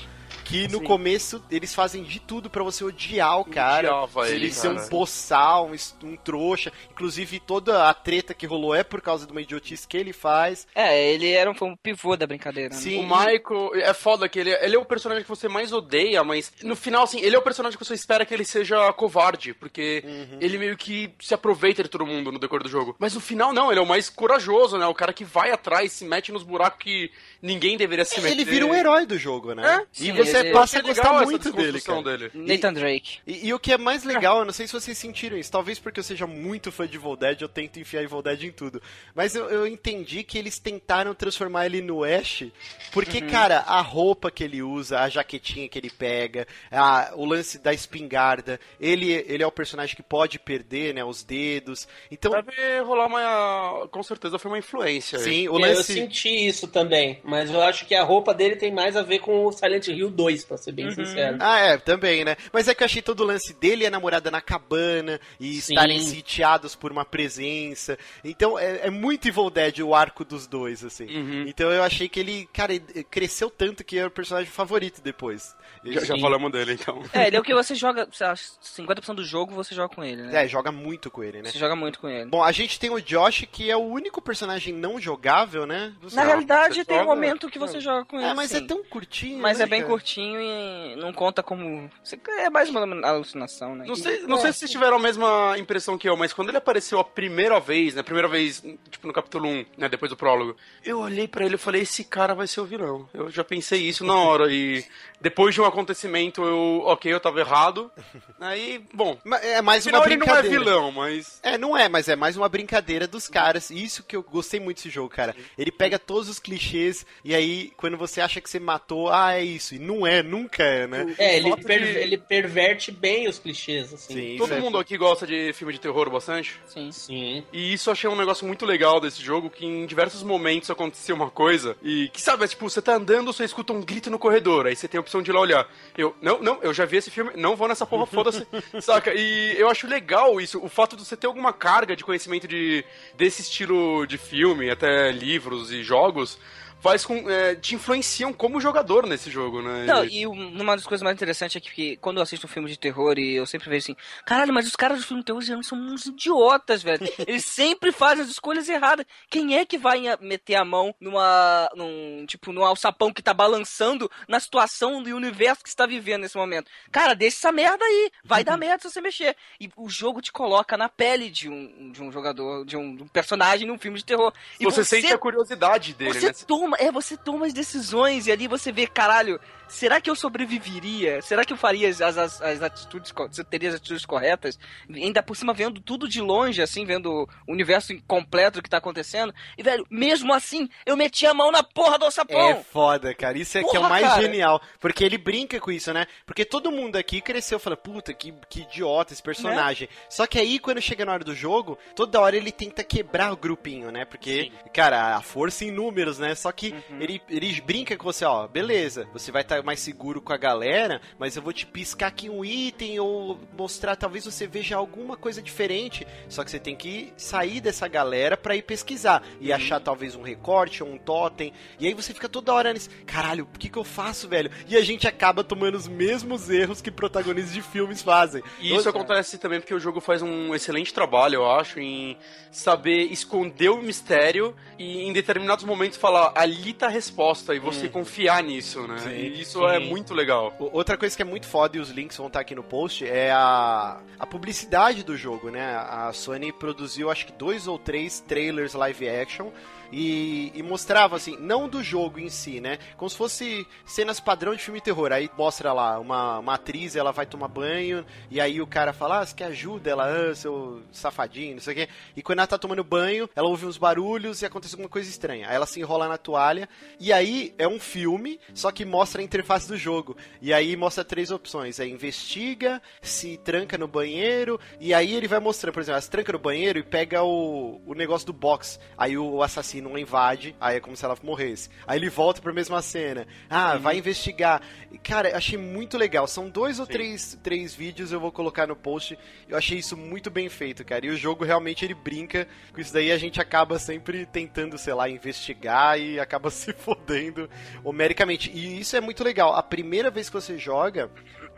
Que no Sim. começo eles fazem de tudo pra você odiar o cara. Odiava ele ele, ser um boçal, um, um trouxa. Inclusive, toda a treta que rolou é por causa de uma idiotice que ele faz. É, ele era um, foi um pivô da brincadeira. né? Sim. O Michael é foda que ele, ele é o personagem que você mais odeia, mas no final, assim, ele é o personagem que você espera que ele seja covarde, porque Uhum. ele meio que se aproveita de todo mundo no decorrer do jogo. Mas no final, não, ele é o mais corajoso, né? O cara que vai atrás, se mete nos buracos que ninguém deveria se meter. Ele vira um herói do jogo, né? É? e Sim, você passa a gostar muito dele, cara. dele. Nathan Drake. E, e o que é mais legal, eu não sei se vocês sentiram isso, talvez porque eu seja muito fã de Evil Dead, eu tento enfiar Evil Dead em tudo. Mas eu, eu entendi que eles tentaram transformar ele no Ash, porque, cara, a roupa que ele usa, a jaquetinha que ele pega, a- o lance da espingarda, ele, ele é o personagem que pode perder, né, os dedos. Então, Deve rolar uma. Com certeza foi uma influência. aí. sim, o É, Eu lance... senti isso também, mas eu acho que a roupa dele tem mais a ver com o Silent Hill 2, pra ser bem Uhum. sincero. Ah, é, também, né? Mas é que eu achei todo o lance dele e a namorada na cabana e Sim. estarem sitiados por uma presença. Então é, é muito Evil Dead o arco dos dois, assim. Uhum. Então eu achei que ele, cara, ele cresceu tanto que era o personagem favorito depois. Já, já falamos dele, então. É, ele é o que você joga, sei lá, 50% do jogo você joga com ele, né? É, joga muito com ele, né? Você joga muito com ele. Bom, a gente tem o Josh, que é o único personagem não jogável, né? Você- Na realidade, tem um joga- momento que você joga com ele. É, mas é sim. tão curtinho. Mas né, é bem cara? curtinho e não conta como. É mais uma alucinação, né? Não sei, não sei se vocês tiveram a mesma impressão que eu, mas quando ele apareceu a primeira vez, né? Primeira vez, tipo, no capítulo 1, né? Depois do prólogo, eu olhei pra ele e falei, esse cara vai ser o vilão. Eu já pensei isso na hora e depois de um acontecimento eu, ok, eu tava errado. *laughs* Aí, bom, É mais uma final ele não é brincadeira. vilão, mas... É, não é, mas é mais uma brincadeira dos caras. E Isso que eu gostei muito desse jogo, cara. Ele pega todos os clichês e aí, quando você acha que você matou, ah, é isso. E não é, nunca é, né? É, ele, per- de- ele perverte bem os clichês, assim. Sim, Todo é- mundo aqui gosta de filme de terror bastante. Sim. Sim. E isso eu achei um negócio muito legal desse jogo, que em diversos momentos acontecia uma coisa, e que sabe, é tipo, você tá andando, você escuta um grito no corredor, aí você tem a opção de ir lá olhar. Eu, não, não, eu já vi esse filme, não vou nessa porra, foda-se, *laughs* saca? E eu acho legal isso, o fato de você ter alguma carga de conhecimento de, desse estilo de filme, até livros e jogos, faz com, é, te influenciam como jogador nesse jogo, né? Não, e um- uma das coisas mais interessantes é que, quando eu assisto um filme de terror e eu sempre vejo assim, caralho, mas os caras do filme de terror geralmente são uns idiotas, velho. *laughs* Eles sempre fazem as escolhas erradas. Quem é que vai meter a mão numa, num, tipo, num alçapão que tá balançando na situação do universo que está vivendo nesse momento? Cara, deixa essa merda aí. Vai dar *laughs* merda se você mexer. E o jogo te coloca na pele de um, de um jogador, de um, de um personagem num filme de terror. E você, sente a curiosidade dele, você né? toma, é, você toma as decisões e ali você vê, caralho, será que eu sobreviveria? Será que eu faria as, as, as atitudes, co- você teria as atitudes corretas? Ainda por cima vendo tudo de longe, assim, vendo o universo completo que tá acontecendo. E, velho, mesmo assim, eu meti a mão na porra do É alçapão. foda, cara. Isso é que é o Porra, mais cara. genial. Porque ele brinca com isso, né? Porque todo mundo aqui cresceu falando, puta, que, que idiota esse personagem. Só que aí, quando chega na hora do jogo, toda hora ele tenta quebrar o grupinho, né? Porque, cara, a força em números, né? Só que ele, ele brinca com você, ó, beleza, você vai estar mais seguro com a galera, mas eu vou te piscar aqui um item ou mostrar, talvez você veja alguma coisa diferente. Só que você tem que sair dessa galera pra ir pesquisar e achar talvez um recorte ou um totem. E aí você fica toda hora nesse, caralho, o que que eu faço, velho? E a gente acaba tomando os mesmos erros que protagonistas de filmes fazem. E isso acontece também porque o jogo faz um excelente trabalho, eu acho, em saber esconder o mistério e em determinados momentos falar ali tá a resposta e você confiar nisso, né? Sim, e isso sim. é muito legal. Outra coisa que é muito foda e os links vão estar aqui no post é a, a publicidade do jogo, né? A Sony produziu acho que dois ou três trailers live action e, e mostrava assim, não do jogo em si, né? Como se fosse cenas padrão de filme terror. Aí mostra lá uma, uma atriz, ela vai tomar banho e aí o cara fala, ah, você quer ajuda? Ela, ah, seu safadinho, não sei o quê. E quando ela tá tomando banho, ela ouve uns barulhos e acontece alguma coisa estranha. Aí ela se enrola na toalha e aí é um filme, só que mostra a interface do jogo. E aí mostra três opções: é investiga, se tranca no banheiro, e aí ele vai mostrando, por exemplo, ela se tranca no banheiro e pega o, o negócio do box. Aí o assassino invade, aí é como se ela morresse. Aí ele volta pra mesma cena. Ah, vai investigar. E, Cara, achei muito legal. São dois ou três, três vídeos, eu vou colocar no post. Eu achei isso muito bem feito, cara. E o jogo realmente ele brinca com isso daí. A gente acaba sempre tentando, sei lá, investigar e acaba *laughs* se fodendo homericamente. E isso é muito legal. A primeira vez que você joga,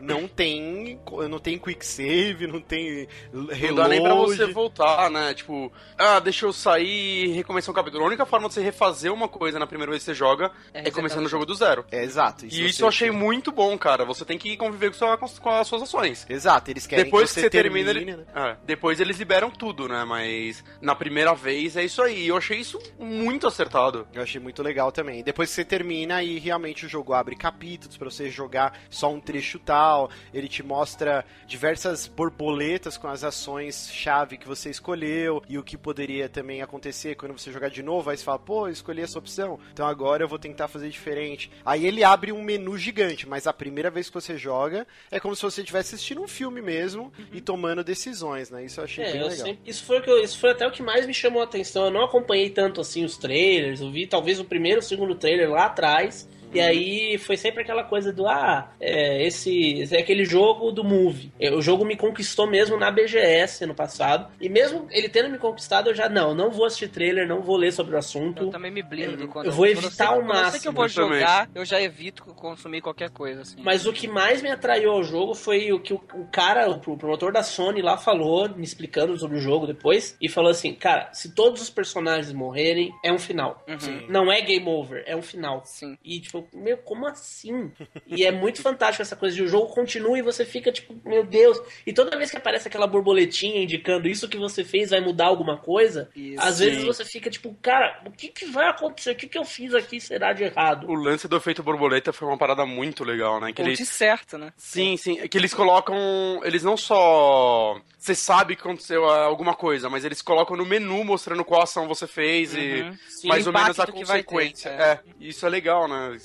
não tem, não tem quick save, não tem reload. Não dá nem pra você voltar, né? Tipo, ah, deixa eu sair e recomeçar um capítulo. A única forma de você refazer uma coisa na primeira vez que você joga É é, começando o jogo do zero. É, exato. E se isso você- eu achei muito bom, cara. Você tem que conviver com, sua- com as suas ações. Exato, eles querem Depois que que você, você termina, termine, ele- né? é, depois eles liberam tudo, né? Mas na primeira vez é isso aí. Eu achei isso muito acertado. Eu achei muito legal também. Depois que você termina, aí realmente o jogo abre capítulos pra você jogar só um trecho tal. Ele te mostra diversas borboletas com as ações chave que você escolheu e o que poderia também acontecer quando você jogar de novo. Aí você fala, pô, eu escolhi essa opção, então agora eu vou tentar fazer diferente. Aí ele abre um menu gigante, mas a primeira vez que você joga é como se você estivesse assistindo um filme mesmo e tomando decisões, né? Isso eu achei É, bem eu legal. sempre- isso, foi o que eu- isso foi até o que mais me chamou a atenção. Eu não acompanhei tanto assim os trailers. Eu vi talvez o primeiro ou segundo trailer lá atrás. E aí foi sempre aquela coisa do ah, é, esse, esse é aquele jogo do movie. É, O jogo me conquistou mesmo na BGS no passado. E mesmo ele tendo me conquistado, eu já não, não vou assistir trailer, não vou ler sobre o assunto. Eu também me blindo quando eu vou quando evitar sei- ao quando eu sei que eu máximo vou jogar, eu já evito consumir qualquer coisa, assim. Mas o que mais me atraiu ao jogo foi o que o, o cara, o, pro- promotor da Sony lá falou, me explicando sobre o jogo depois, e falou assim, cara, se todos os personagens morrerem, é um final. Uhum. Não é game over, é um final. Sim. E tipo, meu, como assim? E é muito fantástico essa coisa de o jogo continua e você fica tipo, meu Deus. E toda vez que aparece aquela borboletinha indicando isso que você fez vai mudar alguma coisa, Isso. às vezes você fica tipo, cara, o que, que vai acontecer? O que, que eu fiz aqui será de errado? O lance do efeito borboleta foi uma parada muito legal, né? Que Ou eles... de certo, né? Sim, sim. É que eles colocam. Eles não só. Você sabe que aconteceu ah, alguma coisa, mas eles colocam no menu mostrando qual ação você fez Uhum. e Sim, mais ou menos a vai ter, consequência. é. é. isso é legal, né?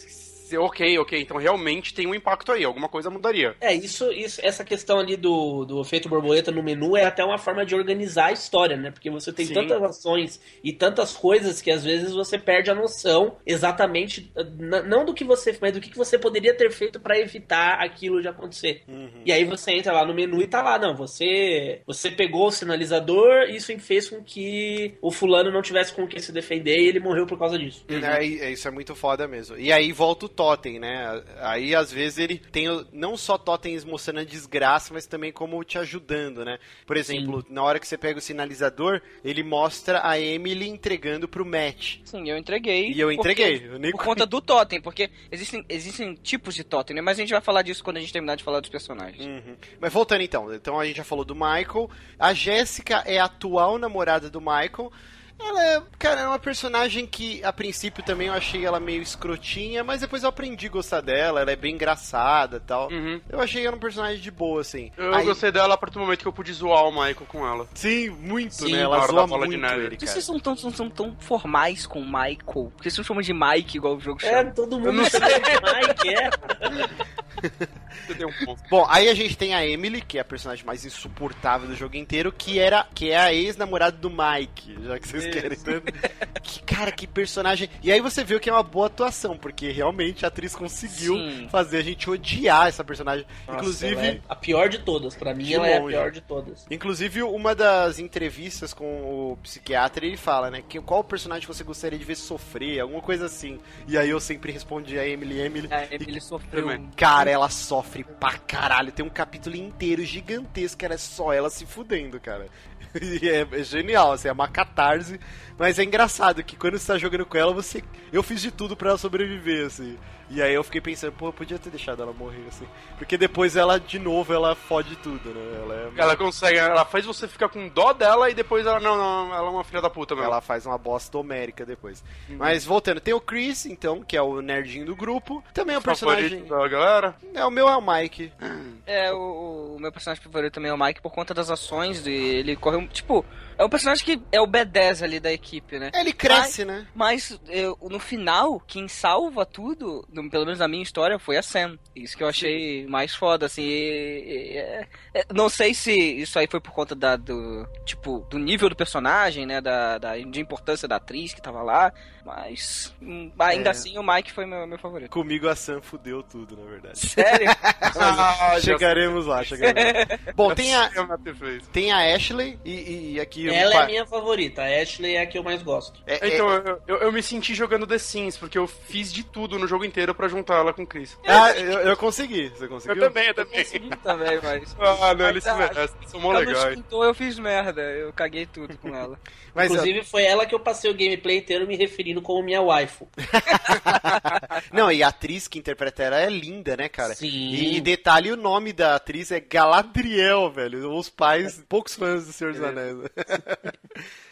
Ok, ok, então realmente tem um impacto aí, alguma coisa mudaria. É, isso, isso essa questão ali do, do efeito borboleta no menu é até uma forma de organizar a história, né? Porque você tem Sim. tantas ações e tantas coisas que às vezes você perde a noção exatamente, n- não do que você, mas do que que você poderia ter feito pra evitar aquilo de acontecer. E aí você entra lá no menu e tá lá, não, você você pegou o sinalizador, isso fez com que o fulano não tivesse com quem se defender e ele morreu por causa disso. É, é, isso é muito foda mesmo. E aí volta o totem, né? Aí às vezes ele tem não só totens mostrando a desgraça, mas também como te ajudando, né? Por exemplo, na hora que você pega o sinalizador, ele mostra a Emily entregando pro Matt. Sim, eu entreguei. E eu porque- entreguei. Eu nem Por *laughs* conta do totem, porque existem, existem tipos de totem, né? Mas a gente vai falar disso quando a gente terminar de falar dos personagens. Uhum. Mas voltando então, então a gente já falou do Michael. A Jéssica é a atual namorada do Michael. Ela é, cara, é uma personagem que a princípio também eu achei ela meio escrotinha, mas depois eu aprendi a gostar dela, ela é bem engraçada e tal. Uhum. Eu achei ela um personagem de boa, assim. Eu Aí- gostei dela a partir do momento que eu pude zoar o Michael com ela. Sim, muito, Sim, né? Ela zoa bola de muito neve. ele, Por que cara. vocês são tão, são, são tão formais com o Michael? Por que vocês chamam de Mike igual o jogo É, chama? todo Eu mundo não sabe Mike, é. *laughs* Um. Bom, aí a gente tem a Emily, que é a personagem mais insuportável do jogo inteiro, que era que é a ex-namorada do Mike, já que vocês Isso. querem tanto. Que cara, que personagem. E aí você viu que é uma boa atuação, porque realmente a atriz conseguiu Sim. fazer a gente odiar essa personagem. Nossa, Inclusive, é a pior de todas. Pra mim, ela é a pior de todas. Inclusive, uma das entrevistas com o psiquiatra, ele fala, né? Que, qual personagem você gostaria de ver sofrer? Alguma coisa assim. E aí eu sempre respondi a Emily, Emily. É, ele sofreu. Também. Cara, ela sofre pra caralho. Tem um capítulo inteiro gigantesco era só ela se fudendo, cara. *laughs* E é, é genial, assim, é uma catarse. Mas é engraçado que quando você tá jogando com ela, você. Eu fiz de tudo pra ela sobreviver, assim. E aí eu fiquei pensando, pô, eu podia ter deixado ela morrer, assim. Porque depois ela, de novo, ela fode tudo, né? Ela é. Ela consegue, ela faz você ficar com dó dela e depois ela, não, não, ela é uma filha da puta mesmo. Ela faz uma bosta homérica depois. Mas voltando, tem o Chris, então, que é o nerdinho do grupo. Também é um personagem. Da galera. É, o meu é o Mike. É, o, o meu personagem favorito também é o Mike por conta das ações dele. Ele correu. Tipo, é o personagem que é o B10 ali da equipe, né? Ele cresce, né? Mas eu- no final, quem salva tudo, no- pelo menos na minha história, foi a Sam. Isso que eu achei mais foda, assim. e- e- é- é- não sei se isso aí foi por conta da, do, tipo, do nível do personagem, né? Da, da, de importância da atriz que tava lá. Mas hum, ainda É. assim o Mike foi meu, meu favorito. Comigo a Sam fudeu tudo, na verdade. Sério? *laughs* Ah, chegaremos lá, chegaremos lá. Bom, tem a, tem a Ashley e, e aqui... Ela é minha favorita. A Ashley é a que eu mais gosto. é- é- Então, eu, eu, eu me senti jogando The Sims, porque eu fiz de tudo no jogo inteiro pra juntar ela com o Chris. Ah, eu, eu consegui. Você conseguiu? Eu também, eu também. também, mas. *laughs* Ah, não, Mas, eles se ah, merecem, são mó Quando legais. esquentou, eu fiz merda. Eu caguei tudo com ela. *laughs* Mas, Inclusive, foi ela que eu passei o gameplay inteiro me referindo como minha waifu. *laughs* Não, e a atriz que interpreta ela é linda, né, cara? Sim. E, e detalhe, o nome da atriz é Galadriel, velho. Os pais, poucos fãs do Senhor dos Anéis.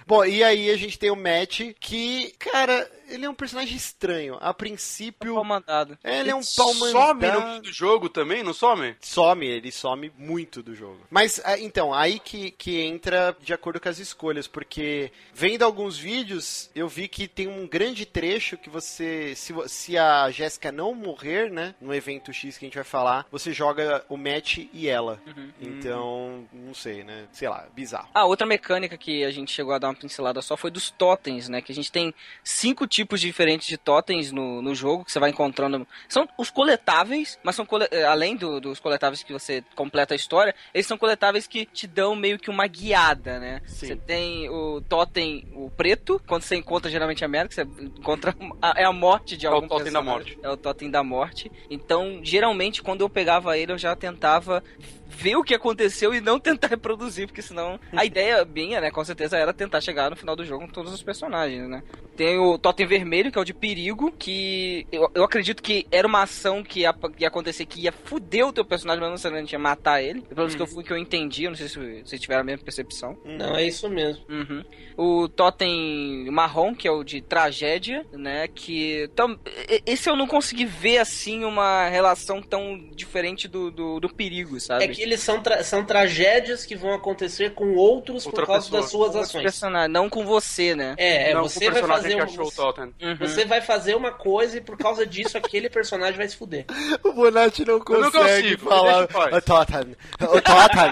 Bom, e aí a gente tem o Matt, que, cara, ele é um personagem estranho. A princípio, Pau mandado. ele é um pau Some no meio do jogo também, não some? Some, ele some muito do jogo. Mas, ah, então, aí que, que entra de acordo com as escolhas, porque vendo alguns vídeos, eu vi que tem um grande trecho que você, se, se a Jéssica não morrer, né, no evento X que a gente vai falar, você joga o Matt e ela. Então, não sei, né, sei lá, bizarro. Ah, outra mecânica que a gente chegou a dar uma pincelada só foi dos totens, né? Que a gente tem cinco tipos diferentes de totens no, no jogo que você vai encontrando. São os coletáveis, mas são cole- eh, além do- dos coletáveis que você completa a história, eles são coletáveis que te dão meio que uma guiada, né? Sim. Você tem o totem, o preto, quando você encontra geralmente a merda, que você encontra *laughs* a- é a morte de É o algum totem da morte. É o totem da morte. Então, geralmente, quando eu pegava ele, eu já tentava ver o que aconteceu e não tentar *laughs* reproduzir, porque senão a ideia minha, né, com certeza era tentar chegar no final do jogo com todos os personagens, né? Tem o Totem Vermelho, que é o de perigo, que eu, eu acredito que era uma ação que ia, que ia acontecer que ia fuder o teu personagem, mas não necessariamente ia matar ele. Pelo menos que eu fui que eu entendi, eu não sei se vocês tiveram a mesma percepção. Não, é isso mesmo. Uhum. O totem marrom, que é o de tragédia, né? Que. Tam, esse eu não consegui ver assim uma relação tão diferente do, do, do perigo, sabe? É que eles são, tra- são tragédias que vão acontecer com outros Outra por causa pessoa. das suas ações. não com você, né? É, é não, você vai fazer o Totem. Uhum. você vai fazer uma coisa e por causa disso aquele personagem vai se fuder. O Bonatti não não consegue consigo, falar o Totem. O Totem.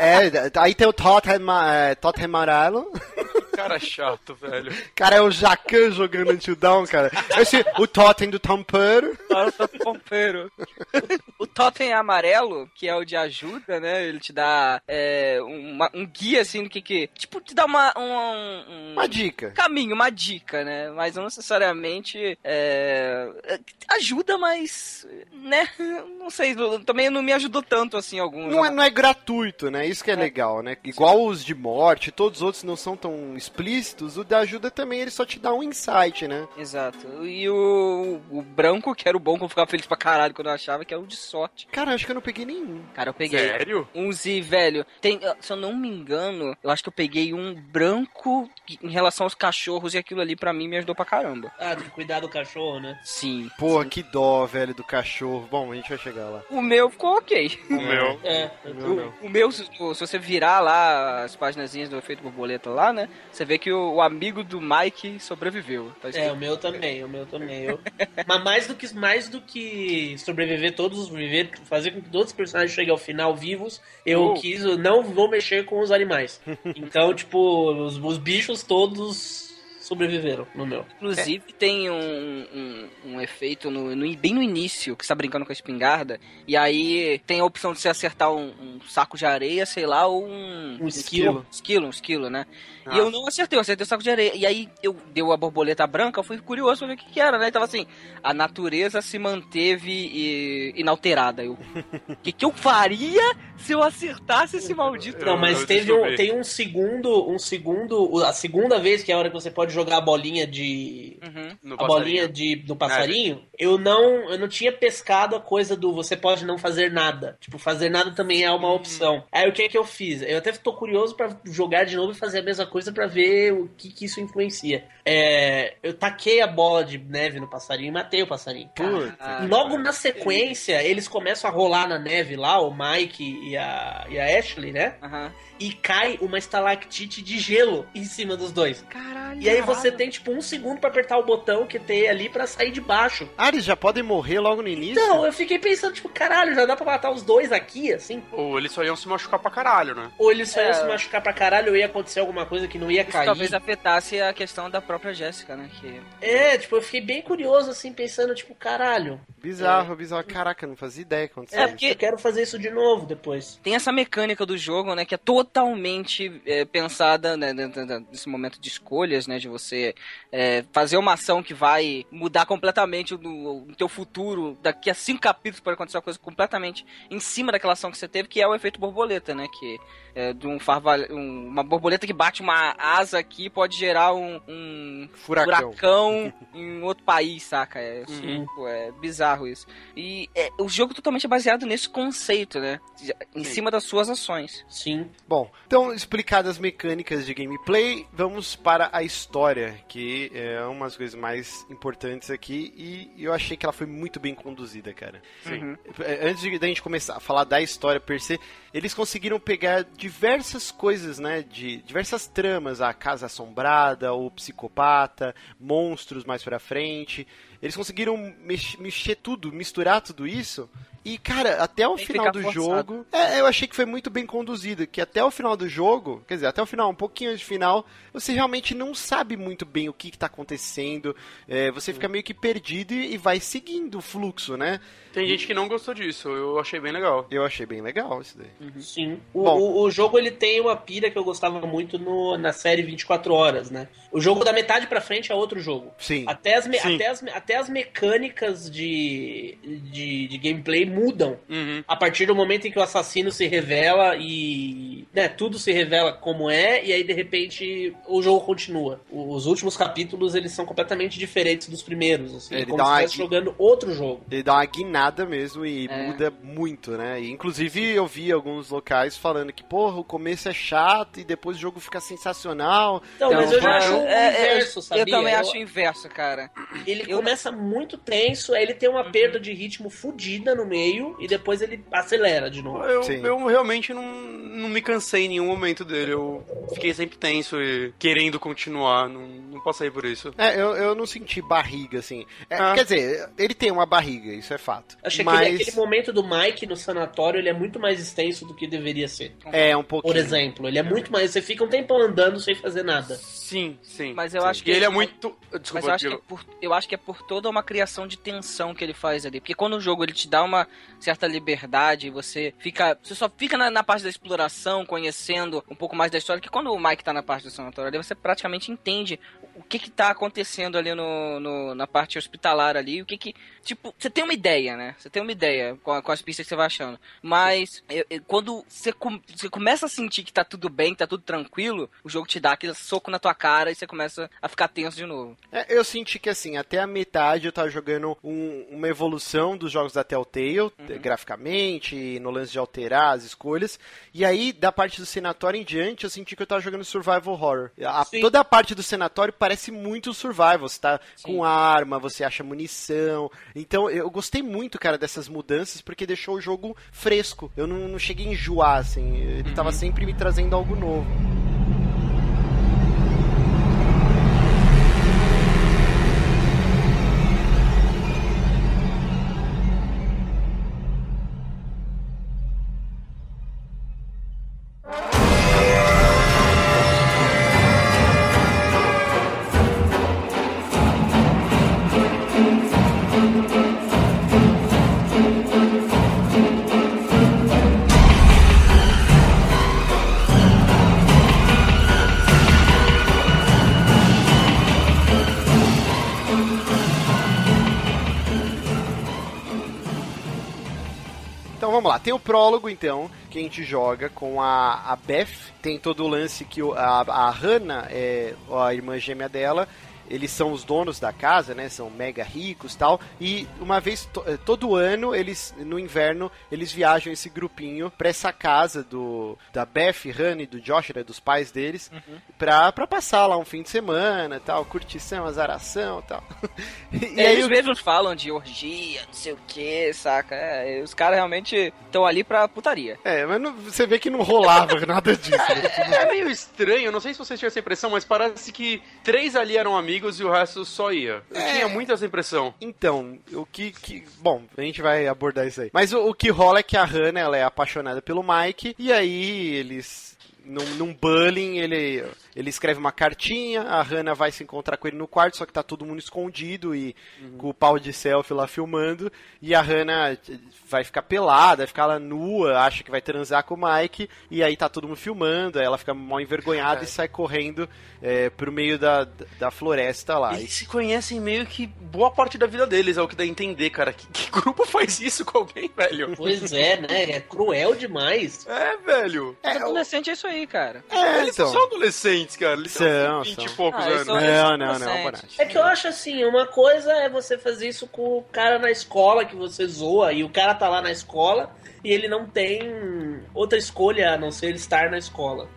é, aí tem o Totem, ma- é, Totem amarelo. Cara chato, velho. Cara, é o Jacan jogando Until Dawn, cara. Esse, o Totem do Tampero. Para o pompeiro. *laughs* O totem amarelo, que é o de ajuda, né? Ele te dá é, uma- um guia, assim, do que que... Tipo, te dá uma... Um, um- Uma dica. caminho, uma dica, né? Mas não necessariamente é, ajuda, mas, né? Não sei, também não me ajudou tanto assim alguns. Não é, não é gratuito, né? Isso que é, legal, né? Igual os de morte, todos os outros não são tão explícitos, o da ajuda também ele só te dá um insight, né? Exato. E o, o branco, que era o bom, que eu ficava feliz pra caralho quando eu achava, que era o de sorte. Cara, acho que eu não peguei nenhum. Cara, eu peguei. Sério? Uns e, velho, tem, se eu não me engano, eu acho que eu peguei um branco em relação aos cachorros e aquilo ali pra mim me ajudou pra caramba. Ah, de cuidar do cachorro, né? Sim. Porra, que dó, velho, do cachorro. Bom, a gente vai chegar lá. O meu ficou ok. O meu. *laughs* É. O, o meu, se, se você virar lá as paginazinhas do efeito borboleta lá, né? Você vê que o, o amigo do Mike sobreviveu. Tá É, o meu também, o meu também. Eu... *laughs* Mas mais do, que, mais do que sobreviver todos os viver, fazer com que todos os personagens cheguem ao final vivos, eu Oh. quis, eu não vou mexer com os animais. *laughs* Então, tipo, os, os bichos todos sobreviveram no meu. Inclusive tem um, um, um efeito no, no- bem no início, que você tá brincando com a espingarda, e aí tem a opção de você acertar um, um saco de areia, sei lá, ou um... Um esquilo. Esquilo, um esquilo, né? Ah. E eu não acertei, eu acertei o saco de areia. E aí eu deu a borboleta branca, eu fui curioso pra ver o que, que era, né? E tava assim, a natureza se manteve e- inalterada. Eu, o que, que eu faria se eu acertasse esse maldito? Não, Eu- mas eu teve um, tem um segundo, um segundo, a segunda vez que é a hora que você pode jogar a bolinha de Uhum. A passarinho. bolinha de, do passarinho, eu não eu não tinha pescado a coisa do você pode não fazer nada. Tipo, fazer nada também é uma opção. Aí o que é que eu fiz? Eu até tô curioso pra jogar de novo e fazer a mesma coisa pra ver o que, que isso influencia. É, eu taquei a bola de neve no passarinho e matei o passarinho. Puta. Logo na sequência, eles começam a rolar na neve lá, o Mike e a, e a Ashley, né? Aham. E cai uma estalactite de gelo em cima dos dois. Caralho. E aí você tem tipo um segundo pra apertar o botão que tem ali pra sair de baixo. Ah, eles já podem morrer logo no início? Então, eu fiquei pensando, tipo, caralho, já dá pra matar os dois aqui, assim? Ou eles só iam se machucar pra caralho, né? Ou eles só iam É. se machucar pra caralho ou ia acontecer alguma coisa que não ia Isso cair. talvez afetasse a questão da própria Jéssica, né? Que É, tipo, eu fiquei bem curioso, assim, pensando, tipo, caralho, Bizarro, bizarro. Caraca, eu não fazia ideia quando É, porque- eu quero fazer isso de novo depois. tem essa mecânica do jogo, né, que é totalmente é, pensada né, dentro da- desse momento de escolhas, né, de você é, fazer uma ação que vai mudar completamente o, o teu futuro. Daqui a cinco capítulos pode acontecer uma coisa completamente em cima daquela ação que você teve, que é o efeito borboleta, né, que é de um farval... um- uma borboleta que bate uma asa aqui pode gerar um, um Furacão. furacão *laughs* em outro país, saca? É, Uhum. tipo, é bizarro isso. E é, o jogo totalmente é baseado nesse conceito, né? Em Sim. cima das suas ações. Sim. Bom, então explicadas as mecânicas de gameplay, vamos para a história, que é uma das coisas mais importantes aqui e eu achei que ela foi muito bem conduzida, cara. Sim. Uhum. É, Antes de da gente começar a falar da história per se, eles conseguiram pegar diversas coisas, né, de diversas tramas, a casa assombrada, o psicopata, monstros mais pra frente. Eles conseguiram mex- mexer tudo, misturar tudo isso. E, cara, até o Sem final do forçado. jogo, é, eu achei que foi muito bem conduzido. Que até o final do jogo, quer dizer, até o final, um pouquinho do final, você realmente não sabe muito bem o que, que tá acontecendo. É, você fica meio que perdido e, e vai seguindo o fluxo, né? Tem gente que não gostou disso, eu achei bem legal. Eu achei bem legal isso daí. Sim. O, Bom. o, o jogo ele tem uma pira que eu gostava muito no, na série 24 horas, né? O jogo da metade pra frente é outro jogo. Sim. Até as, me- Sim. até as, me- até as mecânicas de, de, de gameplay mudam. Uhum. A partir do momento em que o assassino se revela e. Né, tudo se revela como é, e aí de repente o jogo continua. Os últimos capítulos eles são completamente diferentes dos primeiros. Assim, Ele é como dá se uma- estivesse jogando outro jogo. Ele dá uma guinada mesmo e É. muda muito, né? E, inclusive eu vi alguns locais falando que, porra, o começo é chato e depois o jogo fica sensacional. Então, mas eu já cara, acho o é, é, inverso, eu, sabia? eu também Eu- acho o inverso, cara. Ele Eu começa começa muito tenso, aí ele tem uma perda de ritmo fodida no meio e depois ele acelera de novo. Eu, eu realmente não, não me cansei em nenhum momento dele. Eu fiquei sempre tenso e querendo continuar. Não, não passei por isso. É, eu, eu não senti barriga, assim. É, Ah. Quer dizer, ele tem uma barriga, isso é fato. Achei Mas que ele- aquele momento do Mike no sanatório ele é muito mais extenso do que deveria ser. é um pouquinho. Por exemplo, ele é muito mais. Você fica um tempão andando sem fazer nada. Sim, sim. Mas eu Sim. acho que E ele é ele- muito. Mas Desculpa, eu acho, que é por, eu acho que é por toda uma criação de tensão que ele faz ali. Porque quando o jogo ele te dá uma certa liberdade, você fica. Você só fica na, na parte da exploração, conhecendo um pouco mais da história, que quando o Mike tá na parte do sanatório ali, você praticamente entende o que que tá acontecendo ali no, no- na parte hospitalar ali, o que que. Tipo, você tem uma ideia, né? Você tem uma ideia com, com as pistas que você vai achando. Mas eu- eu- quando você, com- você começa a sentir que tá tudo bem, que tá tudo tranquilo, o jogo te dá aquele soco na tua cara e você começa a ficar tenso de novo. É, eu senti que assim, até a metade eu tava jogando um- uma evolução dos jogos da Telltale, Uhum. graficamente, no lance de alterar as escolhas. E aí, da parte do senatório em diante, eu senti que eu tava jogando survival horror. A- toda a parte do senatório parece muito survival. Você tá Sim. com arma, você acha munição. Então, eu gostei muito, cara, dessas mudanças, porque deixou o jogo fresco. Eu não, não cheguei a enjoar, assim. Ele tava Uhum. sempre me trazendo algo novo. Tem o prólogo então, que a gente joga com a, a Beth, tem todo o lance que a, a Hannah, é a irmã gêmea dela, eles são os donos da casa, né? São mega ricos tal. E uma vez, to- eh, todo ano, eles, no inverno, eles viajam esse grupinho pra essa casa do da Beth, e do Josh, né, dos pais deles, pra, pra passar lá um fim de semana tal, curtição, azaração tal. *laughs* e É, aí eles mesmos falam de orgia, não sei o que, saca? É, os caras realmente estão ali pra putaria. É, mas não- você vê que não rolava *laughs* nada disso. né? É meio estranho, não sei se vocês tiveram essa impressão, mas parece que três ali eram amigos e o resto só ia. Eu É. tinha muito essa impressão. Então, o que, que- Bom, a gente vai abordar isso aí. Mas o, o que rola é que a Hannah, ela é apaixonada pelo Mike, e aí eles... Num, num bullying, ele, ele escreve uma cartinha, a Hannah vai se encontrar com ele no quarto, só que tá todo mundo escondido e com o pau de selfie lá filmando, e a Hannah vai ficar pelada, vai ficar lá nua, acha que vai transar com o Mike, e aí tá todo mundo filmando, aí ela fica mal envergonhada e sai correndo é, pro meio da, da floresta lá. Eles se conhecem meio que boa parte da vida deles, é o que dá a entender, cara. Que, que grupo *laughs* faz isso com alguém, velho? Pois é, né? É cruel demais. É, velho. É, Adolescente é isso aí, cara. é, Eles então. são adolescentes, cara. Eles São, são 20 são. e poucos Ah, anos. são- Não, não, não. Bonatti. É que eu acho assim, uma coisa é você fazer isso com o cara na escola que você zoa e o cara tá lá na escola e ele não tem outra escolha a não ser estar na escola.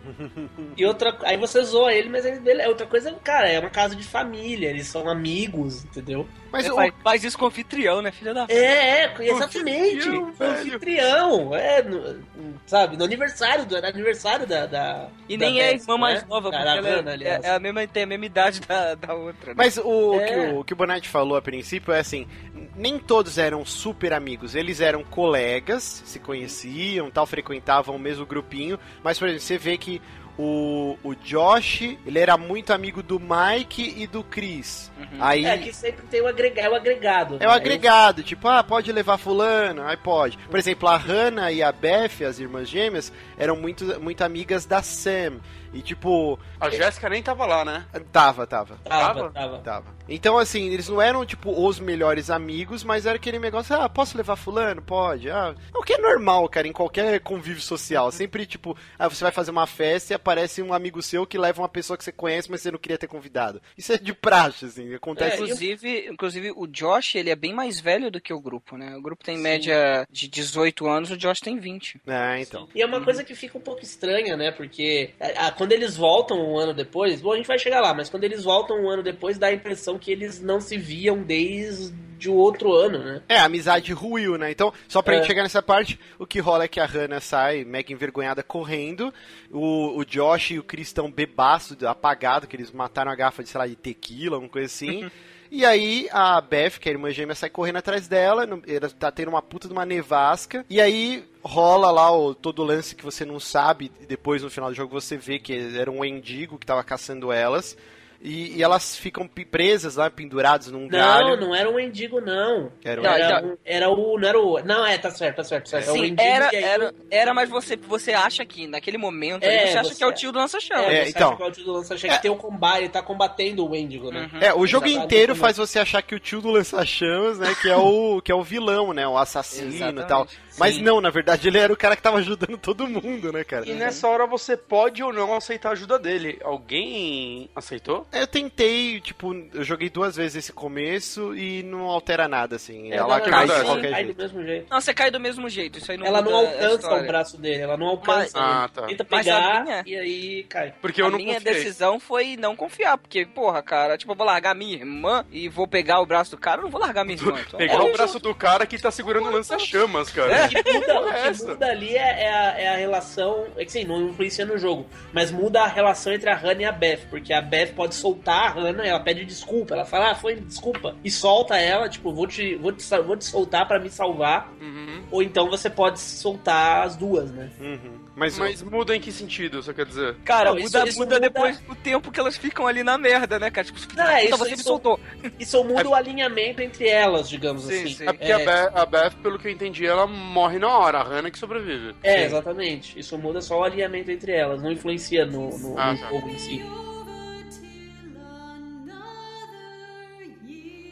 E outra, aí você zoa ele, mas ele, ele- outra coisa, cara, é uma casa de família, eles são amigos, entendeu? Mas É, o, faz, faz isso com o anfitrião, né, filha da. É, é, exatamente. Anfitrião, é, no- sabe, no aniversário, do, era aniversário da. da E da nem é a irmã mais né? nova, Da porque ela Havana, é, aliás. é a mesma, tem a mesma idade da, da outra. Né? mas o, É. que o, o que o Bonatti falou a princípio é assim: nem todos eram super amigos, eles eram colegas, se conheciam, tal, frequentavam o mesmo grupinho, mas por exemplo, você vê que o, o Josh, ele era muito amigo do Mike e do Chris. Aí É que sempre tem o agregado, é o agregado. É o né? agregado, tipo, ah, pode levar fulano, aí pode. Por exemplo, a Hannah e a Beth, as irmãs gêmeas, eram muito, muito amigas da Sam. E tipo, A Jéssica nem tava lá, né? tava, tava. Tava, Tava? tava. Tava. Então, assim, eles não eram, tipo, os melhores amigos, mas era aquele negócio, ah, posso levar fulano? Pode. Ah, o que é normal, cara, em qualquer convívio social. *laughs* Sempre, tipo, ah, você vai fazer uma festa e aparece um amigo seu que leva uma pessoa que você conhece, mas você não queria ter convidado. Isso é de praxe, assim, acontece. É, Inclusive, inclusive, o Josh, ele é bem mais velho do que o grupo, né? O grupo tem média de 18 anos, o Josh tem 20. É, então. E é uma coisa que fica um pouco estranha, né? Porque a, a quando eles voltam um ano depois, bom, a gente vai chegar lá, mas quando eles voltam um ano depois, dá a impressão que eles não se viam desde o outro ano, né? É, a amizade ruiu, né? Então, só pra É. gente chegar nessa parte, o que rola é que a Hannah sai, mega envergonhada, correndo. O, o Josh e o Chris estão bebaço, apagado, que eles mataram a garrafa de, sei lá, de tequila, alguma coisa assim. *laughs* E aí a Beth, que é a irmã gêmea, sai correndo atrás dela, ela tá tendo uma puta de uma nevasca, e aí rola lá o, todo o lance que você não sabe, e depois no final do jogo você vê que era um endigo que tava caçando elas, e, e elas ficam presas lá, penduradas num Não, galho. não era um mendigo, não. Era um Não, Era, então- um- era o. Não era o. Não, é, tá certo, tá certo. Tá certo. É o Sim, mendigo era, e aí era, era, mas você, você acha que naquele momento É, você acha você- que é o tio do lança-chama. É, É, você então. acha que é o tio do lança-chama que tem o combate, ele tá combatendo o Wendigo, né? Uhum. É, o jogo Exatamente. inteiro faz você achar que o tio do lança-chamas, né, que é o que é o vilão, né, o assassino e Exatamente. tal. Mas Sim. não, na verdade ele era o cara que tava ajudando todo mundo, né, cara? E nessa hora você pode ou não aceitar a ajuda dele. Alguém aceitou? Eu tentei, tipo, eu joguei duas vezes esse começo e não altera nada, assim. É, ela não, cai não, cai do mesmo jeito. Não, você cai do mesmo jeito, isso aí não Ela não alcança o braço dele, ela não alcança. Ah, ele tá. Tenta Mas a pegar minha- e aí cai. Porque eu a não minha confiei. decisão foi não confiar, porque, porra, cara, tipo, eu vou largar minha irmã e vou pegar o braço do cara, eu não vou largar minha irmã. Então, Pegar é, o braço do cara que tá segurando o lança-chamas, cara. É. O que muda, o que muda ali é, é a, é a relação. É que sim, não influencia no jogo. Mas muda a relação entre a Hannah e a Beth. Porque a Beth pode soltar a Hannah, ela pede desculpa. Ela fala, ah, foi desculpa. E solta ela, tipo, vou te, vou te, vou te soltar pra me salvar. Uhum. Ou então você pode soltar as duas, né? Uhum. Mas, Mas muda em que sentido, você quer dizer? Cara, Não, isso- muda, isso muda muda- depois do tempo que elas ficam ali na merda, né, cara? Tipo, Não, é, puta, isso- você me isso- soltou. *laughs* Isso muda o alinhamento entre elas, digamos Sim, assim. sim. É porque a, Beth, a Beth, pelo que eu entendi, ela morre na hora, a Hannah que sobrevive. É, Sim. exatamente. Isso muda só o alinhamento entre elas, não influencia no, no, Ah, no tá. jogo em si.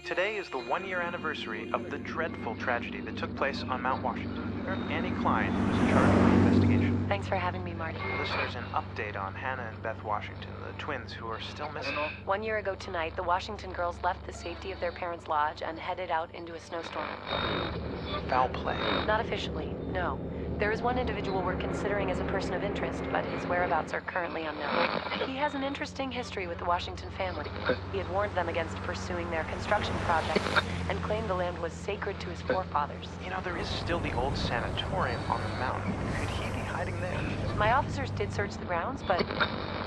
Today is the one year anniversary of the dreadful tragedy that took place on Mount Washington. Annie Klein was in charge of the investigation. Thanks for having me, Marty. Listeners, an update on Hannah and Beth Washington, the twins who are still missing. One year ago tonight, the Washington girls left the safety of their parents' lodge and headed out into a snowstorm. Foul play. Not officially, no. There is one individual we're considering as a person of interest, but his whereabouts are currently unknown. He has an interesting history with the Washington family. He had warned them against pursuing their construction project and claimed the land was sacred to his forefathers. You know, there is still the old sanatorium on the mountain. Could he be hiding there? My officers did search the grounds, but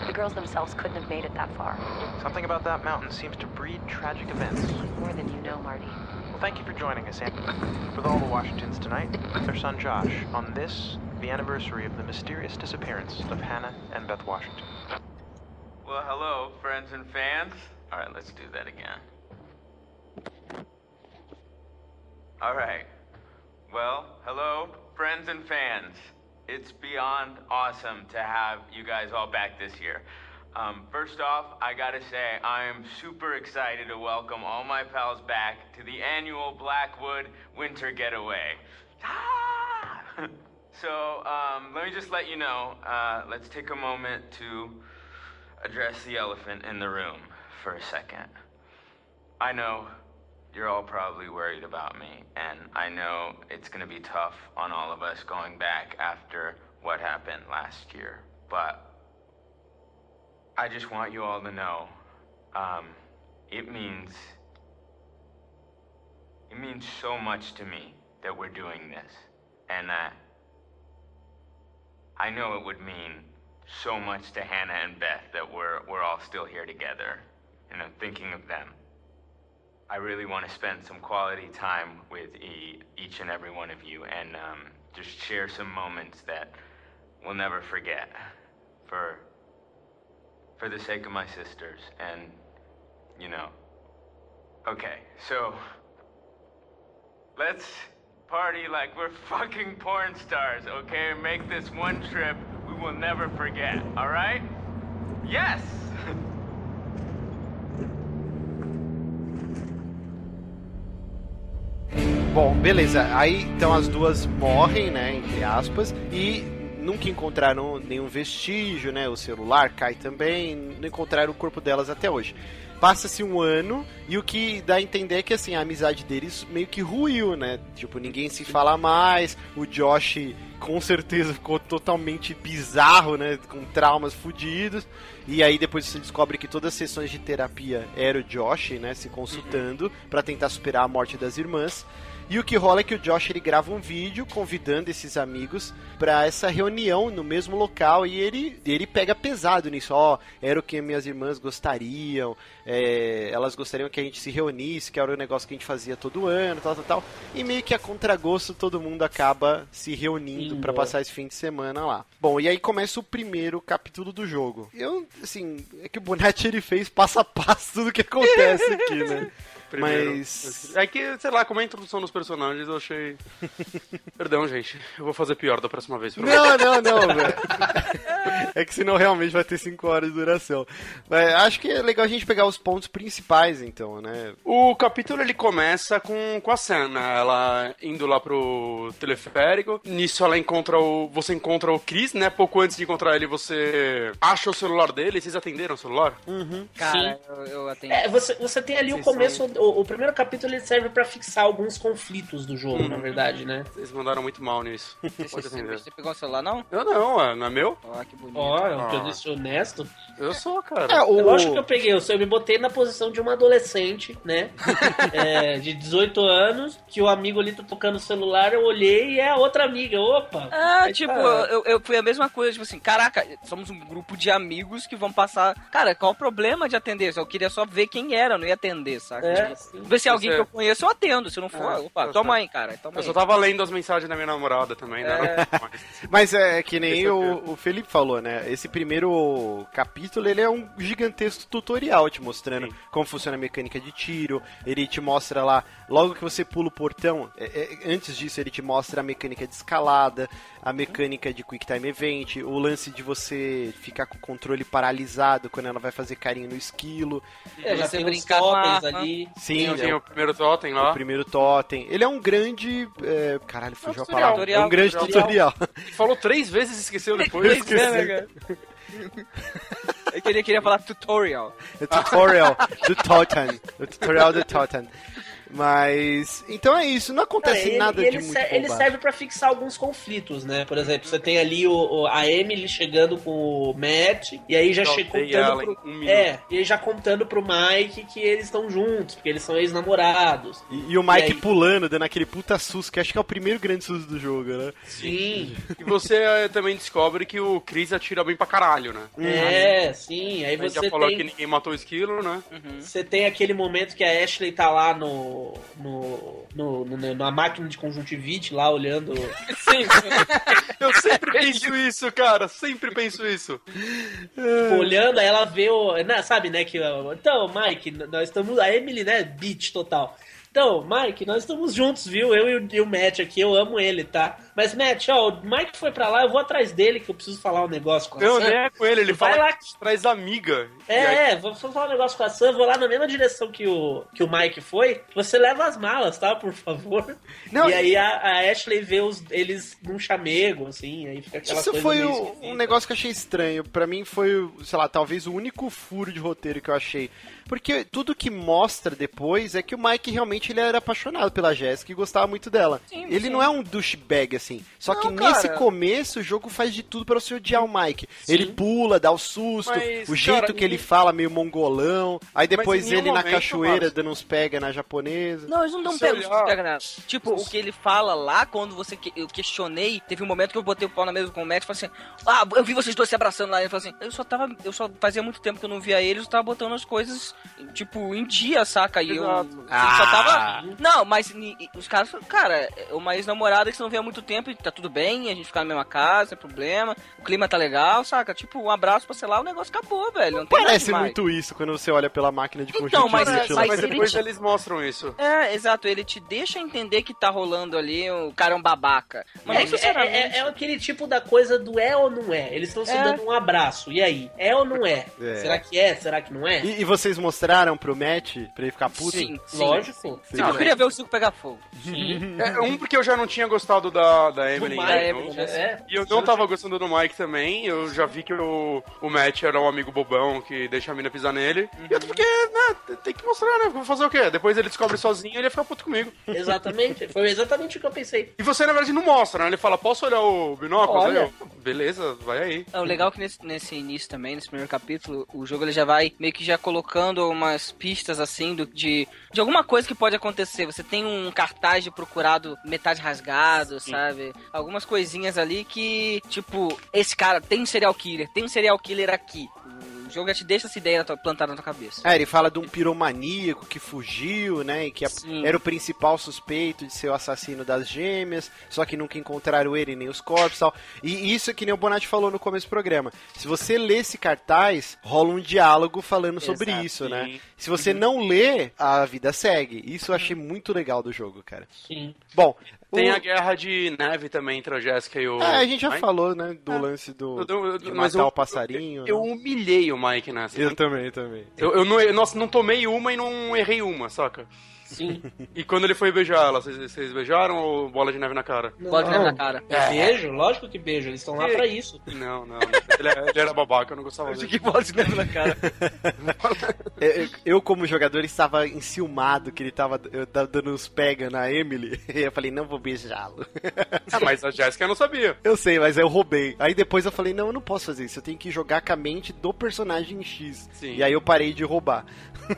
the girls themselves couldn't have made it that far. Something about that mountain seems to breed tragic events. More than you know, Marty. Well, thank you for joining us, Annie. With all the Washingtons tonight, their son Josh, on this, the anniversary of the mysterious disappearance of Hannah and Beth Washington. Well, hello, friends and fans. All right, let's do that again. All right. Well, hello, friends and fans. It's beyond awesome to have you guys all back this year. Um, first off, I gotta say, I am super excited to welcome all my pals back to the annual Blackwood Winter Getaway. Ah! *laughs* so, um, let me just let you know, uh, let's take a moment to address the elephant in the room for a second. I know you're all probably worried about me, and I know it's gonna be tough on all of us going back after what happened last year, but I just want you all to know, um, it means, it means so much to me that we're doing this, and I know it would mean so much to Hannah and Beth that we're we're all still here together, and I'm thinking of them. I really want to spend some quality time with e- each and every one of you, and um, just share some moments that we'll never forget, for for the sake of my sisters, and you know. Okay, so let's party like we're fucking porn stars, okay? Make this one trip we will never forget, alright? Yes! Bom, beleza. Aí então as duas morrem, né, entre aspas, e nunca encontraram nenhum vestígio, né? O celular cai também, não encontraram o corpo delas até hoje. Passa-se um ano e o que dá a entender é que assim, a amizade deles meio que ruiu, né? Tipo, ninguém se fala mais, o Josh com certeza ficou totalmente bizarro, né? Com traumas fudidos. E aí depois você descobre que todas as sessões de terapia era o Josh, né? Se consultando pra tentar superar a morte das irmãs. E o que rola é que o Josh ele grava um vídeo convidando esses amigos pra essa reunião no mesmo local e ele, ele pega pesado nisso. Ó, era o que minhas irmãs gostariam, é, elas gostariam que a gente se reunisse, que era o negócio que a gente fazia todo ano, tal, tal, tal. E meio que a contragosto todo mundo acaba se reunindo Indo, pra é. passar esse fim de semana lá. Bom, e aí começa o primeiro capítulo do jogo. Eu, assim, é que o Bonatti ele fez passo a passo tudo que acontece aqui, né? *laughs* Primeiro. Mas. É que, sei lá, como é a introdução dos personagens, eu achei. *laughs* Perdão, gente. Eu vou fazer pior da próxima vez. Não, não, não, velho. É que senão realmente vai ter 5 horas de duração. Mas acho que é legal a gente pegar os pontos principais, então, né? O capítulo ele começa com, com a Sam, né? Ela indo lá pro teleférico. Nisso ela encontra o. Você encontra o Chris, né? Pouco antes de encontrar ele, você acha o celular dele. Vocês atenderam o celular? Cara, eu, eu atendi. É, você, você tem ali o Vocês começo, o, o primeiro capítulo ele serve pra fixar alguns conflitos do jogo, Hum. na verdade, né? Vocês mandaram muito mal nisso. *laughs* Pode Você, você pegou o celular, não? Eu não, não é meu? Ó, que bonito. Ó, é um Ah. serviço honesto. Eu sou, cara. É, o... É lógico que eu peguei, eu, eu me botei na posição de uma adolescente, né? *laughs* É, de 18 anos, que o amigo ali tá tocando o celular, eu olhei e é a outra amiga. Opa! Ah, Aí tipo, tá. eu, eu fui a mesma coisa, tipo assim, caraca, somos um grupo de amigos que vão passar. Cara, qual o problema de atender? Eu queria só ver quem era, não ia atender, saca? É, Tipo, sim. ver se é alguém Você- que eu conheço, eu atendo. Se não for, Ah, opa, tá toma certo. aí, cara. Toma Eu aí. só tava lendo as mensagens da minha namorada também, né? *laughs* Mas é que nem é o, o Felipe falou, né? Esse primeiro capítulo, ele é um gigantesco tutorial te mostrando Sim. como funciona a mecânica de tiro. Ele te mostra lá, logo que você pula o portão, é- é- antes disso ele te mostra a mecânica de escalada, a mecânica de Quick Time Event, o lance de você ficar com o controle paralisado quando ela vai fazer carinho no esquilo. É, já Você tem os brincar com a totens ali. Sim, Sim, é tem o o primeiro totem o lá. primeiro totem. Ele é um grande. é, caralho, fugiu a tutorial. palavra. É um grande Tutorial. tutorial. Falou três vezes e esqueceu depois. Pois é, né, cara? Eu queria, queria falar tutorial. O tutorial do Totem. O tutorial do Totem. Mas. Então é isso, não acontece Cara, ele- nada ele, de muito ser- ele serve pra fixar alguns conflitos, né? Por exemplo, você tem ali o, o- a Emily chegando com o Matt, e aí já em um. É, e aí já contando pro Mike que eles estão juntos, porque eles são ex-namorados. E, e o Mike E aí? pulando, dando aquele puta susto, que acho que é o primeiro grande susto do jogo, né? Sim. E você eh, também descobre que o Chris atira bem pra caralho, né? É, sim. Aí você já falou tem, que ninguém matou o esquilo, né? você tem aquele momento que a Ashley tá lá no, no, no, no- na máquina de conjuntivite, lá olhando. Sim, Eu sempre penso isso, cara. Sempre penso isso. tipo, olhando, aí ela vê o. né, sabe, né? Que, então, Mike, nós estamos. A Emily, né? Beat total. Então, Mike, nós estamos juntos, viu? Eu e o, Matt aqui, eu amo ele, tá? Mas, Matt, ó, o Mike foi pra lá, eu vou atrás dele, que eu preciso falar um negócio com a Eu Sam. nem é com ele, ele Vai lá. que traz da amiga. E aí- É, é, vou vou falar um negócio com a Sam, vou lá na mesma direção que o, que o Mike foi. Você leva as malas, tá? Por favor. Não, e aí a, a Ashley vê os, eles num chamego, assim, aí fica aquela Isso coisa foi o- um negócio que eu achei estranho. Pra mim foi, sei lá, talvez o único furo de roteiro que eu achei. Porque tudo que mostra depois é que o Mike realmente ele era apaixonado pela Jéssica e gostava muito dela. Sim, ele sim. não é um douchebag assim. Só que Não, nesse cara. começo o jogo faz de tudo pra você odiar o Mike. Ele pula, dá o susto, Mas, o jeito cara, que ele fala meio mongolão. Aí depois ele na cachoeira Márcio. dando uns pega na japonesa. Não, eles não dão Se pego olhar- pega nada. Tipo, o que ele fala lá, quando você que- eu questionei, teve um momento que eu botei o pau na mesa com o Matt e falei assim: Ah, eu vi vocês dois se abraçando lá. Ele falou assim: Eu só tava. Eu só fazia muito tempo que eu não via eles, eu tava botando as coisas, tipo, em dia, saca? E eu. Exato. ele Ah. só tava. Não, mas os caras falaram, cara, é uma ex-namorada que você não vê há muito tempo e tá tudo bem, a gente fica na mesma casa, sem problema, o clima tá legal, saca? Tipo, um abraço pra sei lá, o negócio acabou, velho. Não tem Parece demais. muito isso quando você olha pela máquina de Então, conjuntivite mas-. Mas, mas ele depois te- eles mostram isso. É, exato, ele te deixa entender que tá rolando ali, o cara é um babaca. Mas É, não que- é, sinceramente. é- é aquele tipo da coisa do é ou não é. Eles estão se É. dando um abraço. E aí? É ou não é? É. Será que é? Será que não é? E, e vocês mostraram pro Matt pra ele ficar puto? Sim, sim, Lógico. sim. Sim, eu queria ver o circo pegar fogo. Sim. É, um porque eu já não tinha gostado da, da Emily. Do né? Mike, né? É. E eu não tava gostando do Mike também. Eu já vi que o, o Matt era um amigo bobão que deixa a mina pisar nele. E eu porque, né, tem que mostrar, né? Vou fazer o quê? Depois ele descobre sozinho e ele ia ficar puto comigo. Exatamente. Foi exatamente o que eu pensei. E você, na verdade, não mostra, né? Ele fala, posso olhar o binóculo? Olha. Eu, Beleza, vai aí. É, o legal é que nesse, nesse início também, nesse primeiro capítulo, o jogo ele já vai meio que já colocando umas pistas assim do, de, de alguma coisa que pode acontecer. Você tem um cartaz de procurado metade rasgado, sabe? Algumas coisinhas ali que, tipo, esse cara tem um serial killer, tem um serial killer aqui. O jogo já te deixa essa ideia plantada na tua cabeça. É, ele fala de um piromaníaco que fugiu, né? E que Sim. era o principal suspeito de ser o assassino das gêmeas, só que nunca encontraram ele nem os corpos e tal. E isso é que nem o Bonatti falou no começo do programa. Se você lê esse cartaz, rola um diálogo falando sobre Exato, isso, né? Se você não lê, a vida segue. Isso eu achei muito legal do jogo, cara. Sim. Bom, Tem o- a guerra de neve também entre a Jéssica e o. É, a gente já Mike. falou, né, do É. lance do Eu- eu- mas matar eu- o passarinho. Eu né? humilhei o Mike nessa. eu também, também. Eu, eu não, eu, nossa, não tomei uma e não errei uma, saca? Sim. E quando ele foi beijar ela, vocês, vocês beijaram ou bola de neve na cara? Bola de neve na cara. É beijo? Lógico que beijo. Eles estão lá pra isso. Não, não. não. Ele, é- ele era babaca, eu não gostava dele. bola de neve na cara. *laughs* Eu, eu, como jogador, estava enciumado que ele tava eu tava dando uns pega na Emily. *laughs* E eu falei, não vou beijá-lo. Ah, mas a Jéssica não sabia. Eu sei, mas eu roubei. Aí depois eu falei, não, eu não posso fazer isso. Eu tenho que jogar com a mente do personagem X. Sim. E aí eu parei de roubar.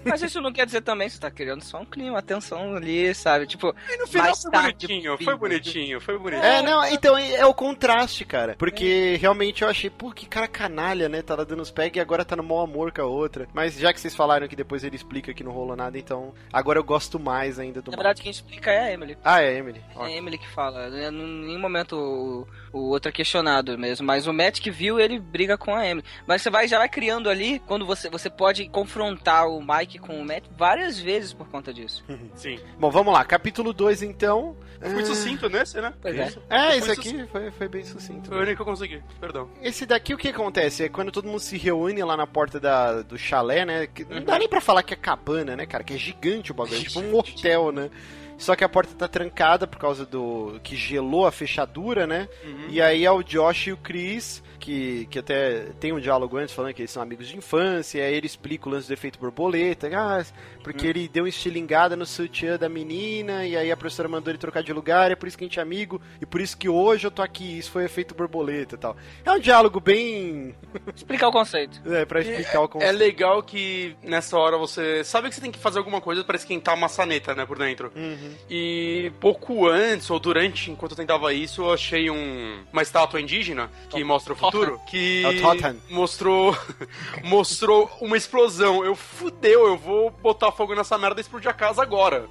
Mas isso não quer dizer também que você tá criando só um clima, atenção ali, sabe? Tipo, E no final foi tarde, bonitinho, foi bonitinho, foi bonitinho. É, não, então é, é o contraste, cara. Porque realmente eu achei, pô, que cara canalha, né? Tava dando os pega e agora tá no mau amor com a outra. Mas já que vocês falaram que depois ele explica que não rolou nada, então agora eu gosto mais ainda do Na verdade, quem explica é a Emily. Ah, é, Emily. É a Emily que fala. né? Em nenhum momento o, o outro é questionado mesmo. Mas o Matt que viu, ele briga com a Emily. Mas você vai, já vai criando ali, quando você, você pode confrontar o Mike com o Matt várias vezes por conta disso. *laughs* Sim. Bom, vamos lá. Capítulo 2, então. Fui sucinto nesse, né? Pois é. É, Foi esse sucinto. aqui foi, foi bem sucinto. Foi o único que eu consegui, perdão. Esse daqui, o que acontece? É quando todo mundo se reúne lá na porta da, do chalé, né? Que não dá nem pra falar que é cabana, né, cara? Que é gigante o bagulho. É tipo um hotel, né? Só que a porta tá trancada por causa do. que gelou a fechadura, né? E aí é o Josh e o Chris, que, que até tem um diálogo antes falando que eles são amigos de infância, e aí ele explica o lance do efeito borboleta, ah, porque ele deu uma estilingada no sutiã da menina, e aí a professora mandou ele trocar de lugar, é por isso que a gente é amigo, e por isso que hoje eu tô aqui, isso foi efeito borboleta e tal. É um diálogo bem. *laughs* Explicar o conceito. É, pra explicar o É conceito. legal que nessa hora você sabe que você tem que fazer alguma coisa pra esquentar a maçaneta, né, por dentro. Uhum. E pouco antes, ou durante, enquanto eu tentava isso, eu achei um, uma estátua indígena que mostra o futuro, que É mostrou *laughs* mostrou uma explosão. Eu fudeu, eu vou botar fogo nessa merda e explodir a casa agora.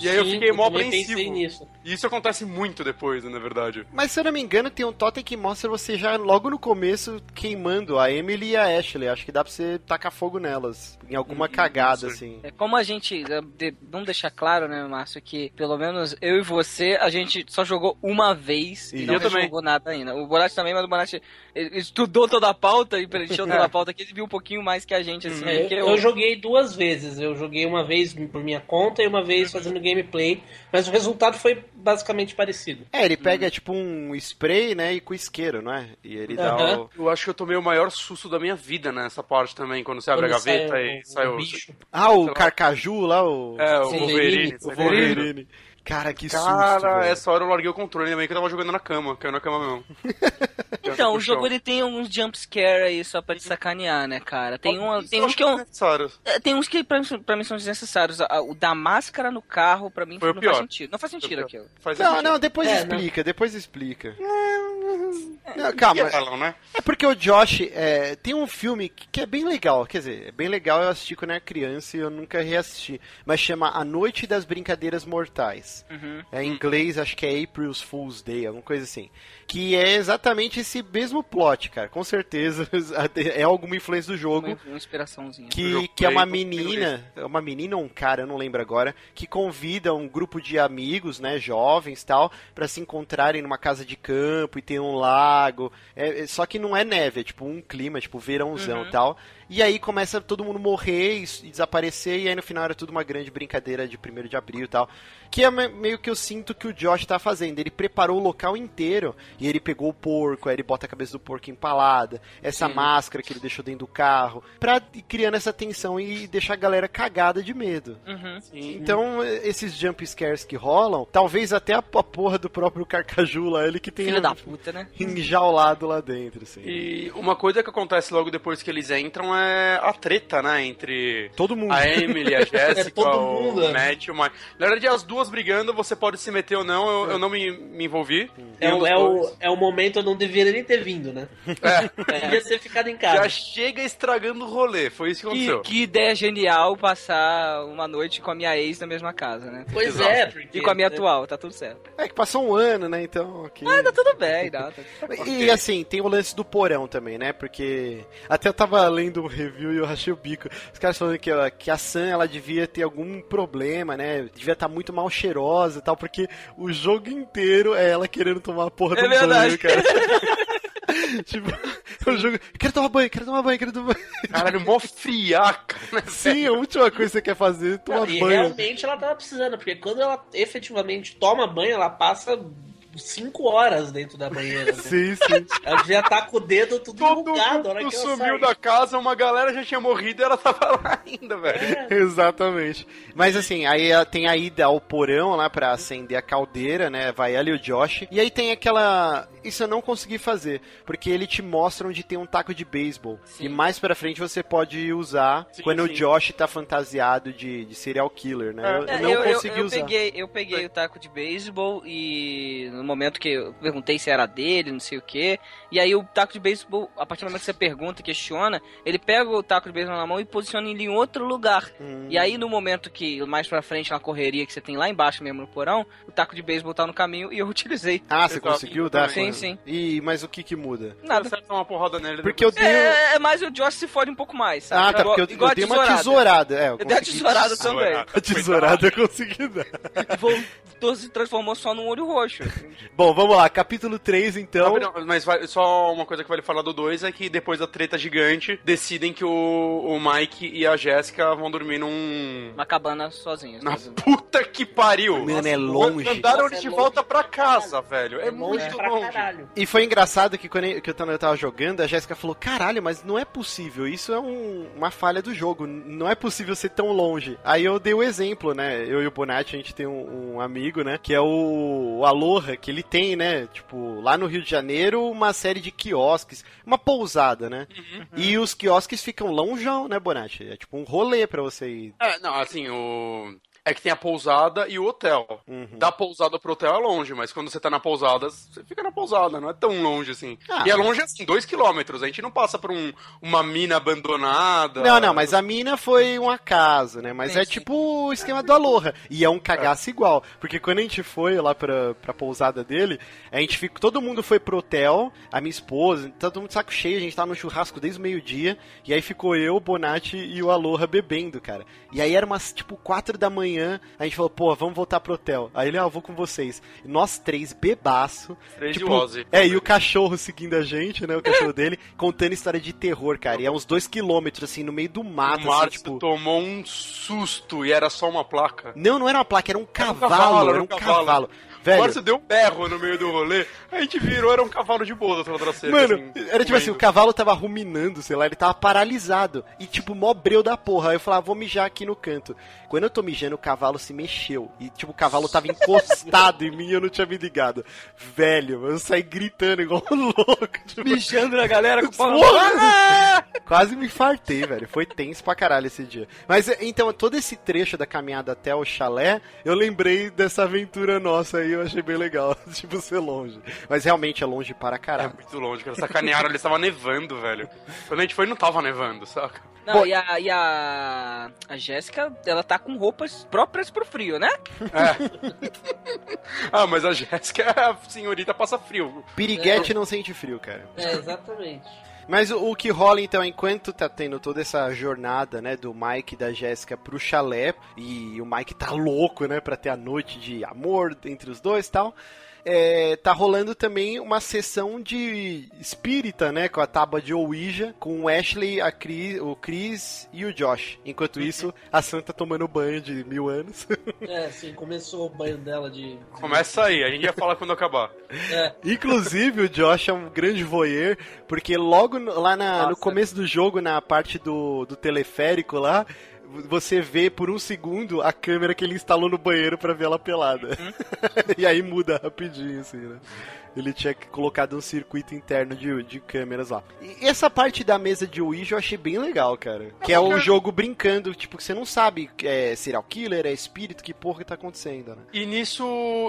E aí eu Sim, fiquei mó apreensivo. nisso. E isso acontece muito depois, né, na verdade. Mas se eu não me engano, tem um totem que mostra você já logo no começo queimando a Emily e a Ashley. Acho que dá pra você tacar fogo nelas. Em alguma cagada, assim. É como a gente. é, de- Vamos deixar claro, né, Márcio, que pelo menos eu e você, a gente só jogou uma vez e E não eu jogou nada ainda. O Bonatti também, mas o Bonatti ele estudou toda a pauta e preencheu toda a *laughs* pauta aqui, ele viu um pouquinho mais que a gente, assim. É, eu, eu joguei duas vezes. Eu joguei uma vez por minha conta e uma vez fazendo gameplay, mas o resultado foi basicamente parecido. É, ele pega tipo um spray, né, e com isqueiro, não é? E ele dá o... Eu acho que eu tomei o maior susto da minha vida nessa parte também, quando você abre a Quando gaveta sai e sai o. bicho. Ah, o carcaju lá, o... É, o Wolverine. o Wolverine. Cara, que susto, Cara, essa hora eu larguei o controle também, que eu tava jogando na cama, caiu na cama mesmo. *laughs* Então, o jogo ele tem alguns jump scare aí só pra te sacanear, né, cara? Tem, uma, Isso tem uns que eu. é, Tem uns que pra mim, pra mim são desnecessários. O da máscara no carro, pra mim, Foi não pior. faz sentido. Não faz sentido aquilo. Faz Não, sentido. não, depois É, explica, depois explica. Não, calma, né? é porque o Josh é, tem um filme que que é bem legal, quer dizer, é bem legal, eu assisti quando era criança e eu nunca reassisti, mas chama A Noite das Brincadeiras Mortais. É, em inglês, acho que é April's Fool's Day, alguma coisa assim. Que é exatamente esse mesmo plot, cara, com certeza *laughs* é alguma influência do jogo. Uma, uma inspiraçãozinha. Que, jogo que é uma menina, é uma menina ou um cara, eu não lembro agora, que convida um grupo de amigos, né, jovens tal, pra se encontrarem numa casa de campo e tem um lago. É, é- só que não é neve, é tipo um clima, tipo verãozão Uhum. tal. E aí começa todo mundo morrer e, e desaparecer, e aí no final era tudo uma grande brincadeira de 1 de abril e tal. Que é me- meio que eu sinto que o Josh tá fazendo. Ele preparou o local inteiro, e ele pegou o porco, aí ele bota a cabeça do porco empalada, essa máscara que ele deixou dentro do carro, pra ir criando essa tensão e deixar a galera cagada de medo. Uhum. Então, esses jump scares que rolam, talvez até a, porra do próprio Carcaju lá, ele que tenha Filho da puta, né? enjaulado lá dentro, assim. E uma coisa que acontece logo depois que eles entram é a treta, né? Entre Todo mundo. a Emily, a *laughs* Jessica, todo o mundo, né? Matt e o Mike. Na verdade, as duas brigando, você pode se meter ou não, eu, eu não me, me envolvi. É, o, dos é, o, é o momento eu não deveria nem ter vindo, né? É, *laughs* Devia ter ficado em já casa. chega estragando o rolê, foi isso que Que, aconteceu. que ideia genial passar uma noite com a minha ex na mesma casa, né? Pois Exato. é, porque... E com a minha atual, tá tudo certo. É que passou um ano, né? Então, ok. Ah, tá tudo bem, não, tá E assim, tem o lance do porão também, né? Porque até eu tava lendo um review e eu rachei o bico. Os caras falando que, ó, que a Sam ela devia ter algum problema, né? Devia estar muito mal cheirosa e tal, porque o jogo inteiro é ela querendo tomar a porra É do verdade. banho, cara. *laughs* tipo, o jogo. Quero tomar banho, quero tomar banho, quero tomar banho. Caralho, mó friaca, né? Sim, a última coisa que você quer fazer é tomar Não, e banho. realmente ela tava precisando, porque quando ela efetivamente toma banho, ela passa 5 horas dentro da banheira. né? Sim, sim. Ela devia estar com o dedo tudo Todo a hora mundo sumiu sai. da casa, uma galera já tinha morrido e ela tava lá ainda, velho. É, *laughs* Exatamente. Mas assim, aí ela tem a ida ao porão lá pra acender a caldeira, né? Vai ela e o Josh. E aí tem aquela. Isso eu não consegui fazer, porque ele te mostra onde tem um taco de beisebol. E mais pra frente você pode usar Sim, quando sim. o Josh tá fantasiado de, de serial killer, né? Eu, eu É, não eu, consegui eu usar. Peguei, eu peguei o taco de beisebol e no momento que eu perguntei se era dele, não sei o que. E aí o taco de beisebol, a partir do momento que você pergunta questiona, ele pega o taco de beisebol na mão e posiciona ele em outro lugar. Hum. E aí no momento que mais pra frente na correria que você tem lá embaixo mesmo no porão, o taco de beisebol tá no caminho e eu *laughs* utilizei. Ah, você conseguiu dar? Sim, sim. E, mas o que que muda? Nada. Acerta uma porrada nele. Porque eu dei. É, é mais o Josh se fode um pouco mais. sabe? Ah, tá, porque eu, Igual eu dei uma tesourada. É, eu Eu dei a tesourada também. A tesourada eu consegui dar. Voltou, se transformou só num olho roxo. Bom, vamos lá. Capítulo 3, então. Rapidão, Mas vai- só uma coisa que vale falar do 2 é que depois da treta gigante, decidem que o, o Mike e a Jéssica vão dormir num. Uma cabana sozinhos. Na puta que pariu! Mano, é longe. Mandaram Nossa, eles é de longe volta pra casa, velho. É, É longe muito pra longe. Caralho. E foi engraçado que quando eu, que eu tava- jogando, a Jéssica falou: caralho, mas não é possível, isso é um- uma falha do jogo, não é possível ser tão longe. Aí eu dei o exemplo, né? Eu e o Bonatti, a gente tem um, um amigo, né? Que é o, o Aloha, que ele tem, né? Tipo, lá no Rio de Janeiro, uma série de quiosques, uma pousada, né? E os quiosques ficam longeão, né, Bonatti? É tipo um rolê pra você ir. É, não, assim, o. É que tem a pousada e o hotel. Uhum. Da pousada pro hotel é longe, mas quando você tá na pousada, você fica na pousada, não é tão longe assim. Ah. E é longe assim, dois quilômetros. A gente não passa por um, uma mina abandonada. Não, não, mas a mina foi um acaso, né? Mas Sim, é sim. tipo o esquema do Aloha. E é um cagaço igual. Porque quando a gente foi lá pra, pra pousada dele, a gente ficou. Todo mundo foi pro hotel, a minha esposa, todo mundo de saco cheio, a gente tava no churrasco desde o meio-dia. E aí ficou eu, o Bonatti e o Aloha bebendo, cara. E aí era umas tipo quatro da manhã, a gente falou, pô, vamos voltar pro hotel. Aí ele, ah, eu vou com vocês. E nós três, bebaço. Três tipo, de Ozzy. É, e o cachorro seguindo a gente, né? O cachorro *laughs* dele, contando história de terror, cara. E é uns dois quilômetros, assim, no meio do mato, o assim, tipo. tomou um susto e era só uma placa. Não, não era uma placa, era um Era um cavalo, cavalo, era um cavalo. Velho, O Márcio deu um berro no meio do rolê, a gente virou, era um cavalo de boa da outra cerca. Mano, assim, era tipo assim, o cavalo tava ruminando, sei lá, ele tava paralisado. E tipo, mó breu da porra. Aí eu falava, vou mijar aqui no canto. Quando eu tô mijando, o cavalo se mexeu. E tipo, o cavalo tava encostado em mim e eu não tinha me ligado. Velho, eu saí gritando igual um louco. Tipo, Mijando na galera com o pau! Quase me fartei, velho. Foi tenso pra caralho esse dia. Mas então, todo esse trecho da caminhada até o chalé, eu lembrei dessa aventura nossa aí, eu achei bem legal. *laughs* tipo, ser longe. Mas realmente é longe para É caralho. muito longe, cara. Sacanearam, eles tava nevando, velho. Quando a gente foi, não tava nevando, saca? Não, e a, e a, a Jéssica, ela tá com roupas próprias pro frio, né? *laughs* Ah, mas a Jéssica, a senhorita passa frio. Piriguete não sente frio, cara. É, exatamente. Mas o, o que rola então, enquanto tá tendo toda essa jornada, né, do Mike e da Jéssica pro chalé, e o Mike tá louco, né, pra ter a noite de amor entre os dois e tal. É, tá rolando também uma sessão de espírita, né? Com a tábua de Ouija, com o Ashley, a Chris, o Chris e o Josh. Enquanto isso, a Santa tomando banho de mil anos. *laughs* É, sim, começou o banho dela de. Começa aí, a gente já fala quando acabar. É, Inclusive, o Josh é um grande voyeur, porque logo no- lá na- no começo do jogo, na parte do, do teleférico lá, você vê por um segundo a câmera que ele instalou no banheiro pra ver ela pelada. *laughs* e aí muda rapidinho, assim, né? Ele tinha colocado um circuito interno de, de câmeras lá. E essa parte da mesa de Ouija eu achei bem legal, cara. Que é o jogo brincando, tipo, que você não sabe é serial killer, é espírito, que porra que tá acontecendo, né? E nisso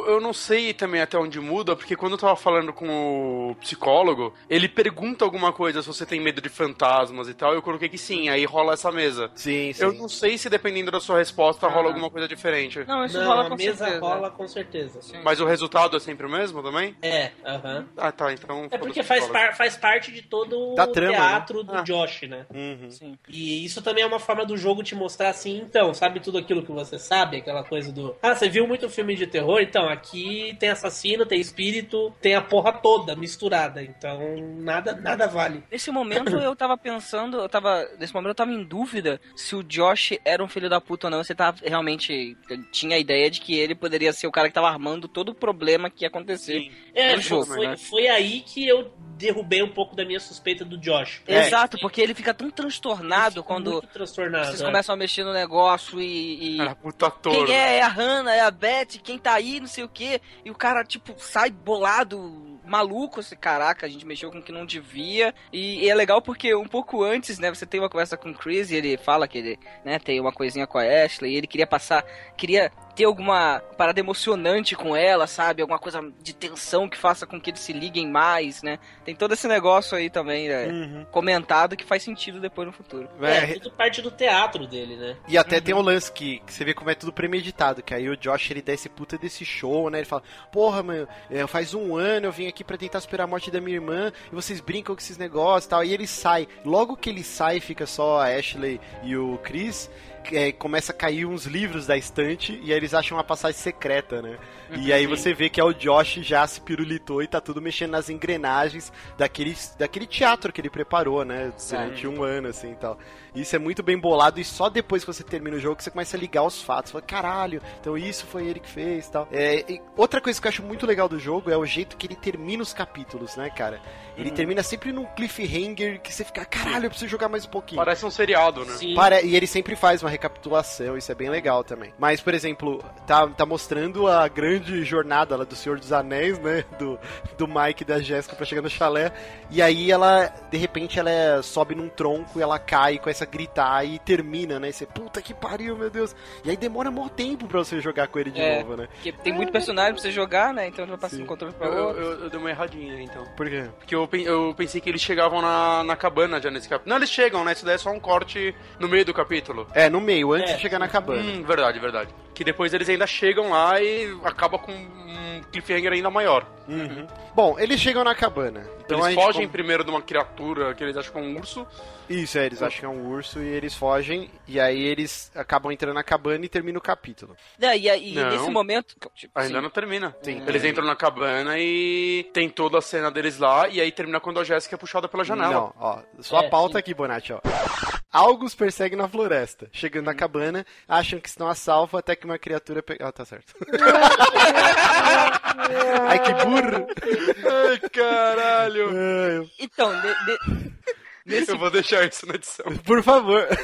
eu não sei também até onde muda, porque quando eu tava falando com o psicólogo, ele pergunta alguma coisa se você tem medo de fantasmas e tal, eu coloquei que sim, aí rola essa mesa. Sim, sim. Eu não sei se dependendo da sua resposta rola alguma coisa diferente. Não, isso não, rola a com mesa certeza. rola com certeza. Sim. Mas o resultado é sempre o mesmo também? É, aham. Ah, tá, então. É porque faz, par- faz parte de todo Da o trama, teatro do Ah. Josh, né? Uhum. Sim. E isso também é uma forma do jogo te mostrar assim, então, sabe tudo aquilo que você sabe? Aquela coisa do. Ah, você viu muito filme de terror? Então, aqui tem assassino, tem espírito, tem a porra toda misturada. Então, nada, nada vale. Nesse momento eu tava pensando, eu tava. Nesse momento eu tava em dúvida se o Josh era um filho da puta ou não. Você tava realmente. Tinha a ideia de que ele poderia ser o cara que tava armando todo o problema que ia acontecer. É, No jogo, foi, né? foi aí que eu derrubei um pouco da minha suspeita do Josh. Exato, porque ele fica tão transtornado Fico quando Muito transtornado. vocês é. começam a mexer no negócio e. e- Cara, puta touro. Quem é? É a Hannah, é a Beth, quem tá aí, não sei o quê. E o cara, tipo, sai bolado, maluco. Assim, caraca, a gente mexeu com o que não devia. E, e é legal porque um pouco antes, né, você tem uma conversa com o Chris e ele fala que ele, né, tem uma coisinha com a Ashley e ele queria passar, queria ter alguma parada emocionante com ela, sabe? Alguma coisa de tensão que faça com que eles se liguem mais, né? Tem todo esse negócio aí também, né, Uhum. comentado que faz sentido depois no futuro. É, É, tudo parte do teatro dele, né? E até tem um lance que, que você vê como é tudo premeditado, que aí o Josh ele dá esse puta desse show, né? Ele fala, porra, mano, é, faz um ano eu vim aqui pra tentar superar a morte da minha irmã e vocês brincam com esses negócios e tal. E ele sai. Logo que ele sai, fica só a Ashley e o Chris. É, começa a cair uns livros da estante e aí eles acham uma passagem secreta, né? E aí você vê que é o Josh já se pirulitou e tá tudo mexendo nas engrenagens daquele, daquele teatro que ele preparou, né? Durante um ano, assim e tal. Isso é muito bem bolado e só depois que você termina o jogo que você começa a ligar os fatos. Fala, caralho, então isso foi ele que fez e tal. É, e outra coisa que eu acho muito legal do jogo é o jeito que ele termina os capítulos, né, cara? Ele termina sempre num cliffhanger que você fica, caralho, eu preciso jogar mais um pouquinho. Parece um seriado, né? Sim. Para- e ele sempre faz uma recapitulação, isso é bem legal também. Mas, por exemplo, tá, tá mostrando a grande jornada lá do Senhor dos Anéis, né? Do, do Mike e da Jéssica pra chegar no chalé. E aí ela, de repente, ela é- sobe num tronco e ela cai, começa a gritar e termina, né? E você, puta que pariu, meu Deus. E aí demora mó tempo pra você jogar com ele de É. novo, né? Porque tem muito personagem pra você jogar, né? Então já passa um controle pra Eu, eu, outro. eu- eu dei uma erradinha, então. Por quê? Porque eu, eu pensei que eles chegavam na, na cabana já nesse capítulo. Não, eles chegam, né? Isso daí é só um corte no meio do capítulo. É, no meio, antes É. de chegar na cabana. Hum, verdade, verdade. Que depois eles ainda chegam lá e acaba com um cliffhanger ainda maior. Uhum. Bom, eles chegam na cabana. Então a eles gente fogem com- primeiro de uma criatura que eles acham que é um urso. Isso, é, eles acham que é um urso e eles fogem. E aí eles acabam entrando na cabana e termina o capítulo. É, e aí, Não. nesse momento. tipo, Ainda sim. não termina. Sim. Eles entram na cabana e tem toda a cena deles lá. E aí termina quando a Jéssica é puxada pela janela. Não, ó, sua É, pauta sim. aqui, Bonatti, ó. Algos perseguem na floresta. Chegando na cabana, acham que estão a salvo até que uma criatura pega. Ah, tá certo. *laughs* Ai, que burro! Ai, caralho. Ai, Então, de- de- nesse, Eu vou deixar isso na edição. Por favor. *laughs*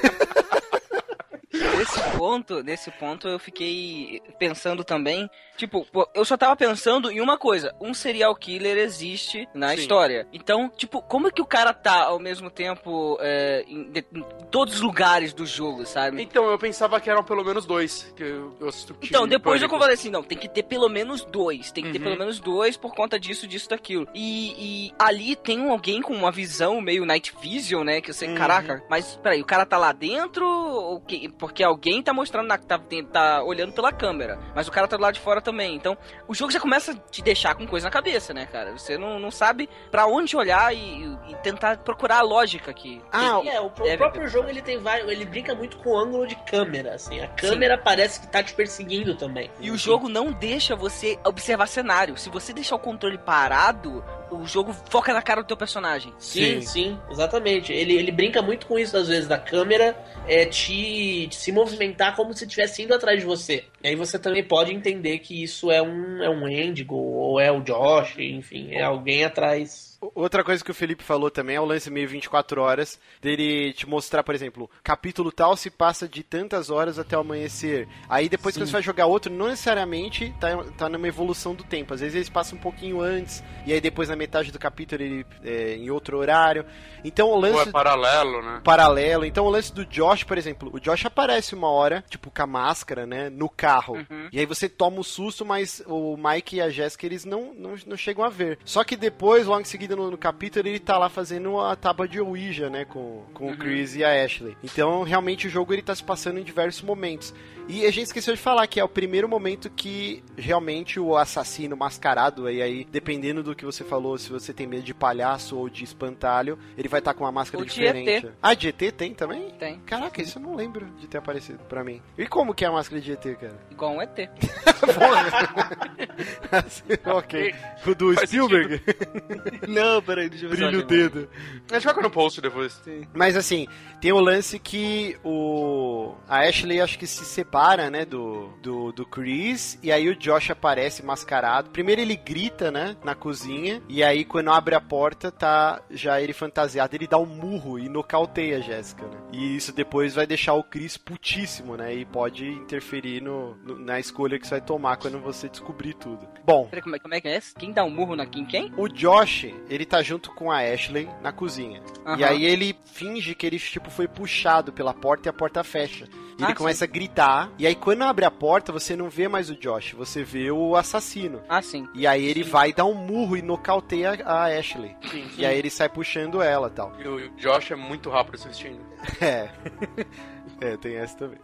nesse ponto, nesse ponto eu fiquei pensando também. Tipo, pô, eu só tava pensando em uma coisa: um serial killer existe na Sim. história. Então, tipo, como é que o cara tá ao mesmo tempo é, em, de- em todos os lugares do jogo, sabe? Então, eu pensava que eram pelo menos dois. Que eu, eu Então, depois eu falei assim, não, tem que ter pelo menos dois. Tem que ter Uhum. pelo menos dois por conta disso, disso, daquilo. E, e ali tem alguém com uma visão meio night vision, né? Que eu sei, Uhum. caraca, mas peraí, o cara tá lá dentro? Ou que, porque alguém tá mostrando, na, tá, tá olhando pela câmera, mas o cara tá do lado de fora também. Então, o jogo já começa a te deixar com coisa na cabeça, né, cara? Você não, não sabe pra onde olhar e, e tentar procurar a lógica aqui. Ah, É, o, o próprio jogo ele tem vários, ele brinca muito com o ângulo de câmera, assim. A câmera parece que tá te perseguindo também. E o jogo não deixa você observar cenário. Se você deixar o controle parado, o jogo foca na cara do teu personagem. Sim, Sim. sim, exatamente. Ele, ele brinca muito com isso, às vezes, da câmera é, te, te se movimentar como se estivesse indo atrás de você. E aí você também pode entender que isso é um, é um Endigo, ou é o Josh, enfim, é alguém atrás. Outra coisa que o Felipe falou também é o lance meio 24 horas, dele te mostrar, por exemplo, capítulo tal se passa de tantas horas até o amanhecer. Aí depois que Sim. você vai jogar outro, não necessariamente tá, tá numa evolução do tempo. Às vezes eles passam um pouquinho antes, e aí depois na metade do capítulo ele é em outro horário. Então o Ou lance é paralelo, né? paralelo. Então o lance do Josh, por exemplo, o Josh aparece uma hora, tipo, com a máscara, né, no carro. Uhum. E aí você toma um susto, mas o Mike e a Jessica, eles não, não, não chegam a ver. Só que depois, logo em seguida no, no capítulo, ele tá lá fazendo a tábua de Ouija, né, com, com o Chris e a Ashley. Então, realmente, o jogo ele tá se passando em diversos momentos. E a gente esqueceu de falar que é o primeiro momento que realmente o assassino mascarado, e aí, dependendo do que você falou, se você tem medo de palhaço ou de espantalho, ele vai estar com uma máscara O de diferente. ET. Ah, de ET tem também? Tem. Caraca, isso eu não lembro de ter aparecido pra mim. E como que é a máscara de ET, cara? Igual um ET. *laughs* *laughs* ok. O do Faz Spielberg? *laughs* não, peraí, deixa eu Brilha o dedo. A gente coloca no post depois. Mas assim, tem o lance que o. A Ashley acho que se separa, né, do, do, do Chris, e aí o Josh aparece mascarado. Primeiro ele grita, né, na cozinha, e aí quando abre a porta, tá já ele fantasiado, ele dá um murro e nocauteia a Jéssica, né? E isso depois vai deixar o Chris putíssimo, né? E pode interferir no, no- na escolha que você vai tomar quando você descobrir tudo. Bom, Peraí, como é, como é que é esse? Quem dá um murro na Kim quem? o Josh, ele tá junto com a Ashley na cozinha. E Aham. aí ele finge que ele, tipo, foi puxado pela porta e a porta fecha. E ele Ah, começa a gritar. E aí quando abre a porta, você não vê mais o Josh, você vê o assassino. Ah, sim. E aí ele vai dar um murro e nocauteia a Ashley. Sim, E aí ele sai puxando ela e tal. E o Josh é muito rápido se vestindo. É. *laughs* É, tem essa também.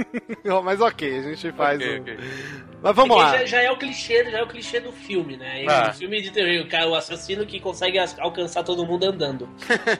*laughs* Mas ok, a gente faz Ok, um... ok. Mas vamos lá. Já, já é o clichê, já é o clichê do filme, né? Ah. O filme de terror, o cara, o assassino que consegue alcançar todo mundo andando.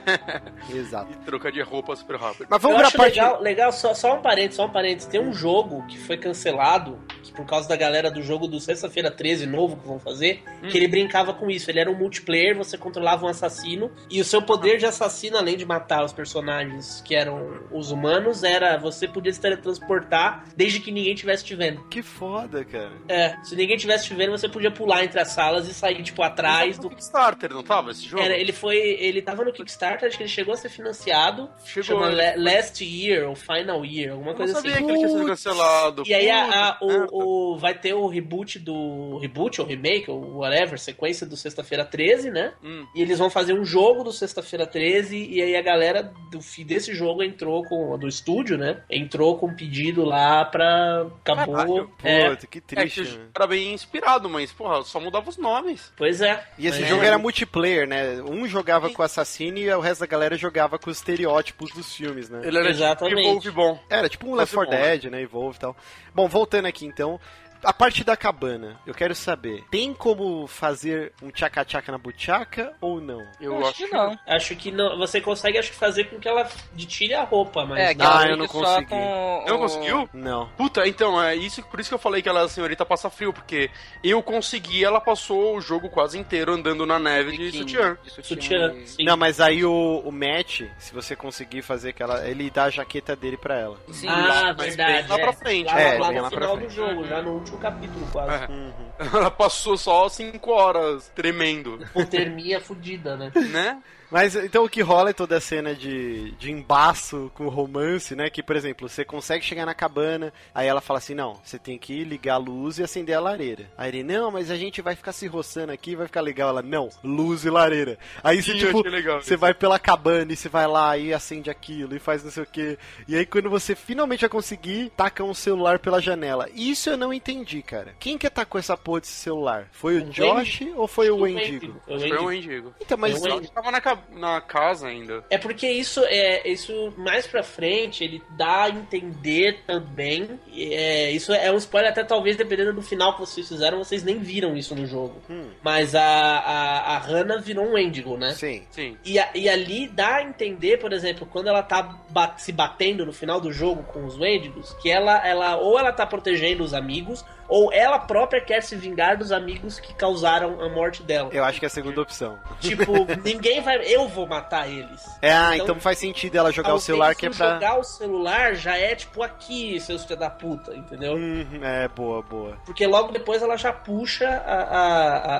*laughs* Exato. E troca de roupa super rápido. Mas vamos Eu pra acho parte... legal, legal só, só um parênteses, só um parênteses. Tem um jogo que foi cancelado, que por causa da galera do jogo do Sexta-feira 13 novo que vão fazer, que ele brincava com isso. Ele era um multiplayer, você controlava um assassino, e o seu poder de assassino, além de matar os personagens que eram os humanos, era você podia se teletransportar desde que ninguém estivesse te vendo. Que foda, cara. É, se ninguém estivesse te vendo, você podia pular entre as salas e sair, tipo, atrás do. Kickstarter, não tava esse jogo? Era, ele foi. Ele tava no Kickstarter, acho que ele chegou a ser financiado. Chegou, chama ele La- Last Year ou Final Year, alguma Eu coisa sabia assim. que ele tinha sido cancelado. E aí a- a- o, o- vai ter o reboot do. Reboot ou remake, ou whatever, sequência do Sexta-feira 13, né? Hum. E eles vão fazer um jogo do Sexta-feira 13, e aí a galera do, desse jogo entrou com. do estúdio, né? Entrou com um pedido lá pra. Acabou. Caralho, É, Puta, que É que triste, o né? era bem inspirado, mas, porra, só mudava os nomes. pois é. E esse Mas jogo é- era multiplayer, né? Um jogava com o assassino e o resto da galera jogava com os estereótipos dos filmes, né? Ele era Exatamente. tipo Evolve bom. Era tipo um Left Fosse 4 bom, né? Dead, né? Evolve e tal. Bom, voltando aqui então. A parte da cabana, eu quero saber, tem como fazer um tchaca-tchaca na buchaca ou não? Eu acho acho que não. Acho que não. Você consegue, acho que, fazer com que ela de tire a roupa, mas. É, que Ah, ela eu não consegui. com Não o- conseguiu? Não. Puta, então, é isso, por isso que eu falei que ela, a senhorita passa frio, porque eu consegui, ela passou o jogo quase inteiro andando na neve de biquíni, sutiã. de Sutiã. Sim. Não, mas aí o, o Matt, se você conseguir fazer aquela. Ele dá a jaqueta dele pra ela. Sim, Ah, mas verdade. bem lá é. pra frente. Lá, É, lá no lá pra final do jogo, já no último capítulo, quase. É. Uhum. *laughs* Ela passou só 5 horas tremendo, Hipotermia fudida, né? né? Mas então o que rola é toda a cena de, de embaço com romance, né? Que, por exemplo, você consegue chegar na cabana, aí ela fala assim: não, você tem que ligar a luz e acender a lareira. Aí ele, não, mas a gente vai ficar se roçando aqui, vai ficar legal. Ela, não, luz e lareira. Aí você, tipo, você vai pela cabana e você vai lá e acende aquilo e faz não sei o que. E aí quando você finalmente vai conseguir, taca um celular pela janela. Isso eu não entendi. cara. Quem que atacou essa porra desse celular? Foi o O Josh ou foi o Wendigo. Wendigo? O Foi Wendigo. mendigo. Então, mas Foi o Ele tava na, ca- na casa ainda. É porque isso é isso mais pra frente ele dá a entender também. É, isso é um spoiler até talvez dependendo do final que vocês fizeram, vocês nem viram isso no jogo. Hum. Mas a, a, a Hannah virou um Wendigo, né? Sim. Sim. E, a- e ali dá a entender, por exemplo, quando ela tá ba- se batendo no final do jogo com os Wendigos, que ela, ela ou ela tá protegendo os amigos, ou ela própria quer se vingar dos amigos que causaram a morte dela. Eu acho que é a segunda opção. Tipo, *laughs* ninguém vai. Eu vou matar eles. É, ah, Então, então faz sentido ela jogar o celular que é pra. jogar o celular já é tipo aqui, seus filhos da puta, entendeu? Hum, é, boa, boa. Porque logo depois ela já puxa a,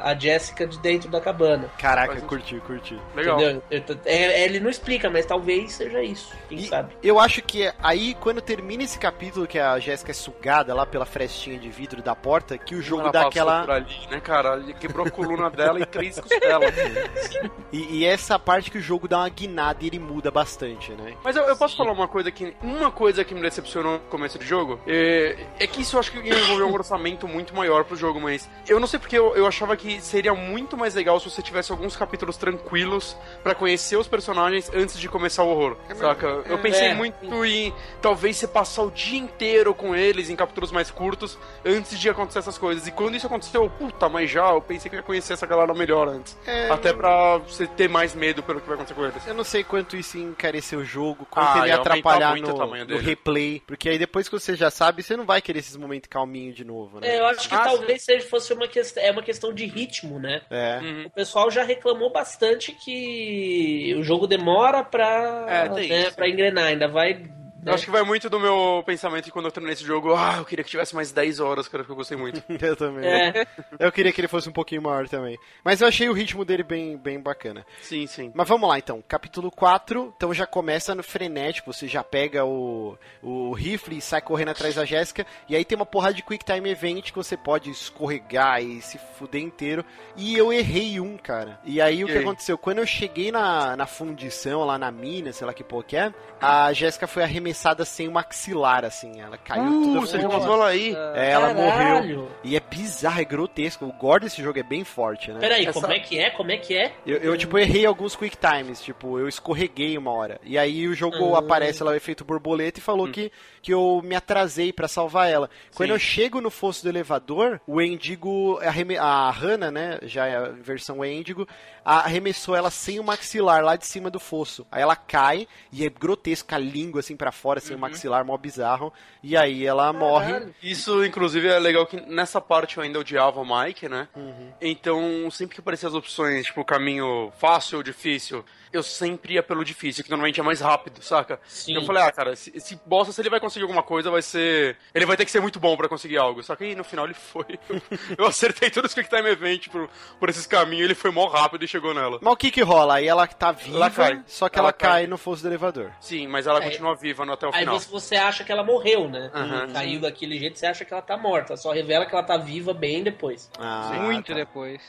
a, a- Jessica de dentro da cabana. Caraca, Faz curti, curti. Legal. Entendeu? É- ele não explica, mas talvez seja isso. Quem E sabe? eu acho que aí, quando termina esse capítulo, que a Jéssica é sugada lá pela frestinha de vidro da porta, que o jogo Ela dá aquela. por ali, né, cara? Ele quebrou a coluna dela e três costelas. *laughs* E, e essa parte que o jogo dá uma guinada e ele muda bastante, né? Mas eu, eu posso falar uma coisa que. Uma coisa que me decepcionou no começo do jogo é, é que isso eu acho que ia envolver um orçamento muito maior pro jogo, mas eu não sei porque eu, eu achava que seria muito mais legal se você tivesse alguns capítulos tranquilos pra conhecer os personagens antes de começar o horror. Saca? Eu pensei É. muito em talvez você passar o dia inteiro com eles em capítulos mais curtos antes de acontecer essas coisas. E quando isso aconteceu, puta, mas já, eu pensei que eu ia conhecer essa galera melhor antes. É, Até pra você ter mais medo pelo que vai acontecer com eles. Eu não sei quanto isso ia encarecer o jogo, quanto Ah, ele ia atrapalhar no, no replay. Porque aí depois que você já sabe, você não vai querer esses momentos calminho de novo, né? É, eu acho que Ah, talvez seja, fosse uma questão, é uma questão de ritmo, né? É. Uhum. O pessoal já reclamou bastante que o jogo demora pra, É, né, pra engrenar, ainda vai. Eu acho que vai muito do meu pensamento de quando eu terminei esse jogo. Ah, eu queria que tivesse mais 10 horas, cara, porque eu gostei muito. *laughs* Eu também. É, Eu queria que ele fosse um pouquinho maior também. Mas eu achei o ritmo dele bem, bem bacana. Sim, sim. Mas vamos lá então, capítulo 4, então já começa no frenético, você já pega o, o rifle e sai correndo atrás da Jéssica, e aí tem uma porrada de Quick Time Event que você pode escorregar e se fuder inteiro, e eu errei um, cara. E aí o E que aí? aconteceu? Quando eu cheguei na, na fundição, lá na mina, sei lá que porra que é, a Jéssica foi arremessada sem o maxilar, assim, ela caiu Uh, tudo você passou ela aí? É, ela morreu. Caralho. E é bizarro, é grotesco. O gore desse jogo é bem forte, né? Peraí, Essa- como é que é? Como é que é? Eu, eu, tipo, errei alguns quick times, tipo, eu escorreguei uma hora. E aí o jogo Ah. aparece lá o efeito borboleta e falou que, que eu me atrasei pra salvar ela. Quando Sim. eu chego no fosso do elevador, o Endigo, arreme- a Hannah, né, já é a versão Endigo, arremessou ela sem o maxilar lá de cima do fosso. Aí ela cai e é grotesca a língua assim pra fora, sem o maxilar, mó bizarro. E aí ela morre. Isso, inclusive, é legal que nessa parte eu ainda odiava o Mike, né? Uhum. Então, sempre que apareciam as opções, tipo, caminho fácil ou difícil, eu sempre ia pelo difícil, que normalmente é mais rápido, saca? Sim. Eu falei, ah, cara, esse, esse bosta, se ele vai conseguir alguma coisa, vai ser. Ele vai ter que ser muito bom pra conseguir algo. Só que aí no final ele foi. *laughs* eu acertei todos os Quick Time Event por, por esses caminhos, ele foi mó rápido e chegou nela. Mas o que que rola? Aí ela tá viva, Ela cai. só que ela, Ela cai. cai no fosso do elevador. Sim, mas ela Aí- continua viva no- até o Aí final. você, você acha que ela morreu, né? Aham. Caiu daquele jeito, você acha que ela tá morta. Só revela que ela tá viva bem depois. Ah, Muito tá. depois.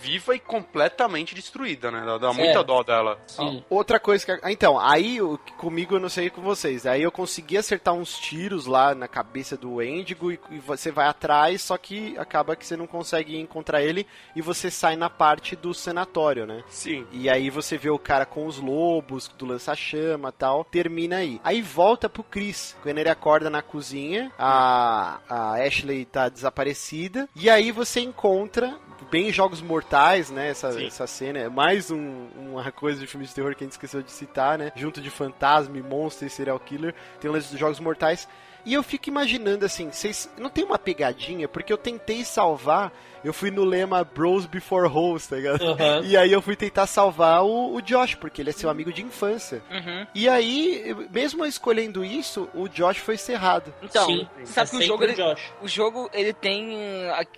Viva e completamente destruída, né? Dá, dá muita dó dela. Sim. Outra coisa que. Então, aí comigo eu não sei com vocês. Aí eu consegui acertar uns tiros lá na cabeça do Endigo e, e você vai atrás, só que acaba que você não consegue encontrar ele e você sai na parte do sanatório, né? Sim. E aí você vê o cara com os lobos, do lança-chama e tal. Termina aí. Aí volta pro Chris. Quando ele acorda na cozinha, a, a Ashley tá desaparecida. E aí você encontra. Bem jogos mortais, né? Essa, Sim. essa cena. É mais um- uma coisa de filme de terror que a gente esqueceu de citar, né? Junto de fantasma, monstro e serial killer. Tem o lance dos jogos mortais. E eu fico imaginando assim, vocês não tem uma pegadinha? Porque eu tentei salvar, eu fui no lema Bros Before Hoes, tá ligado? Aham. E aí eu fui tentar salvar o, o Josh, porque ele é seu amigo de infância. Uhum. E aí, mesmo escolhendo isso, o Josh foi cerrado. Então, Sim, você sabe é que o jogo, ele, Josh. o jogo ele tem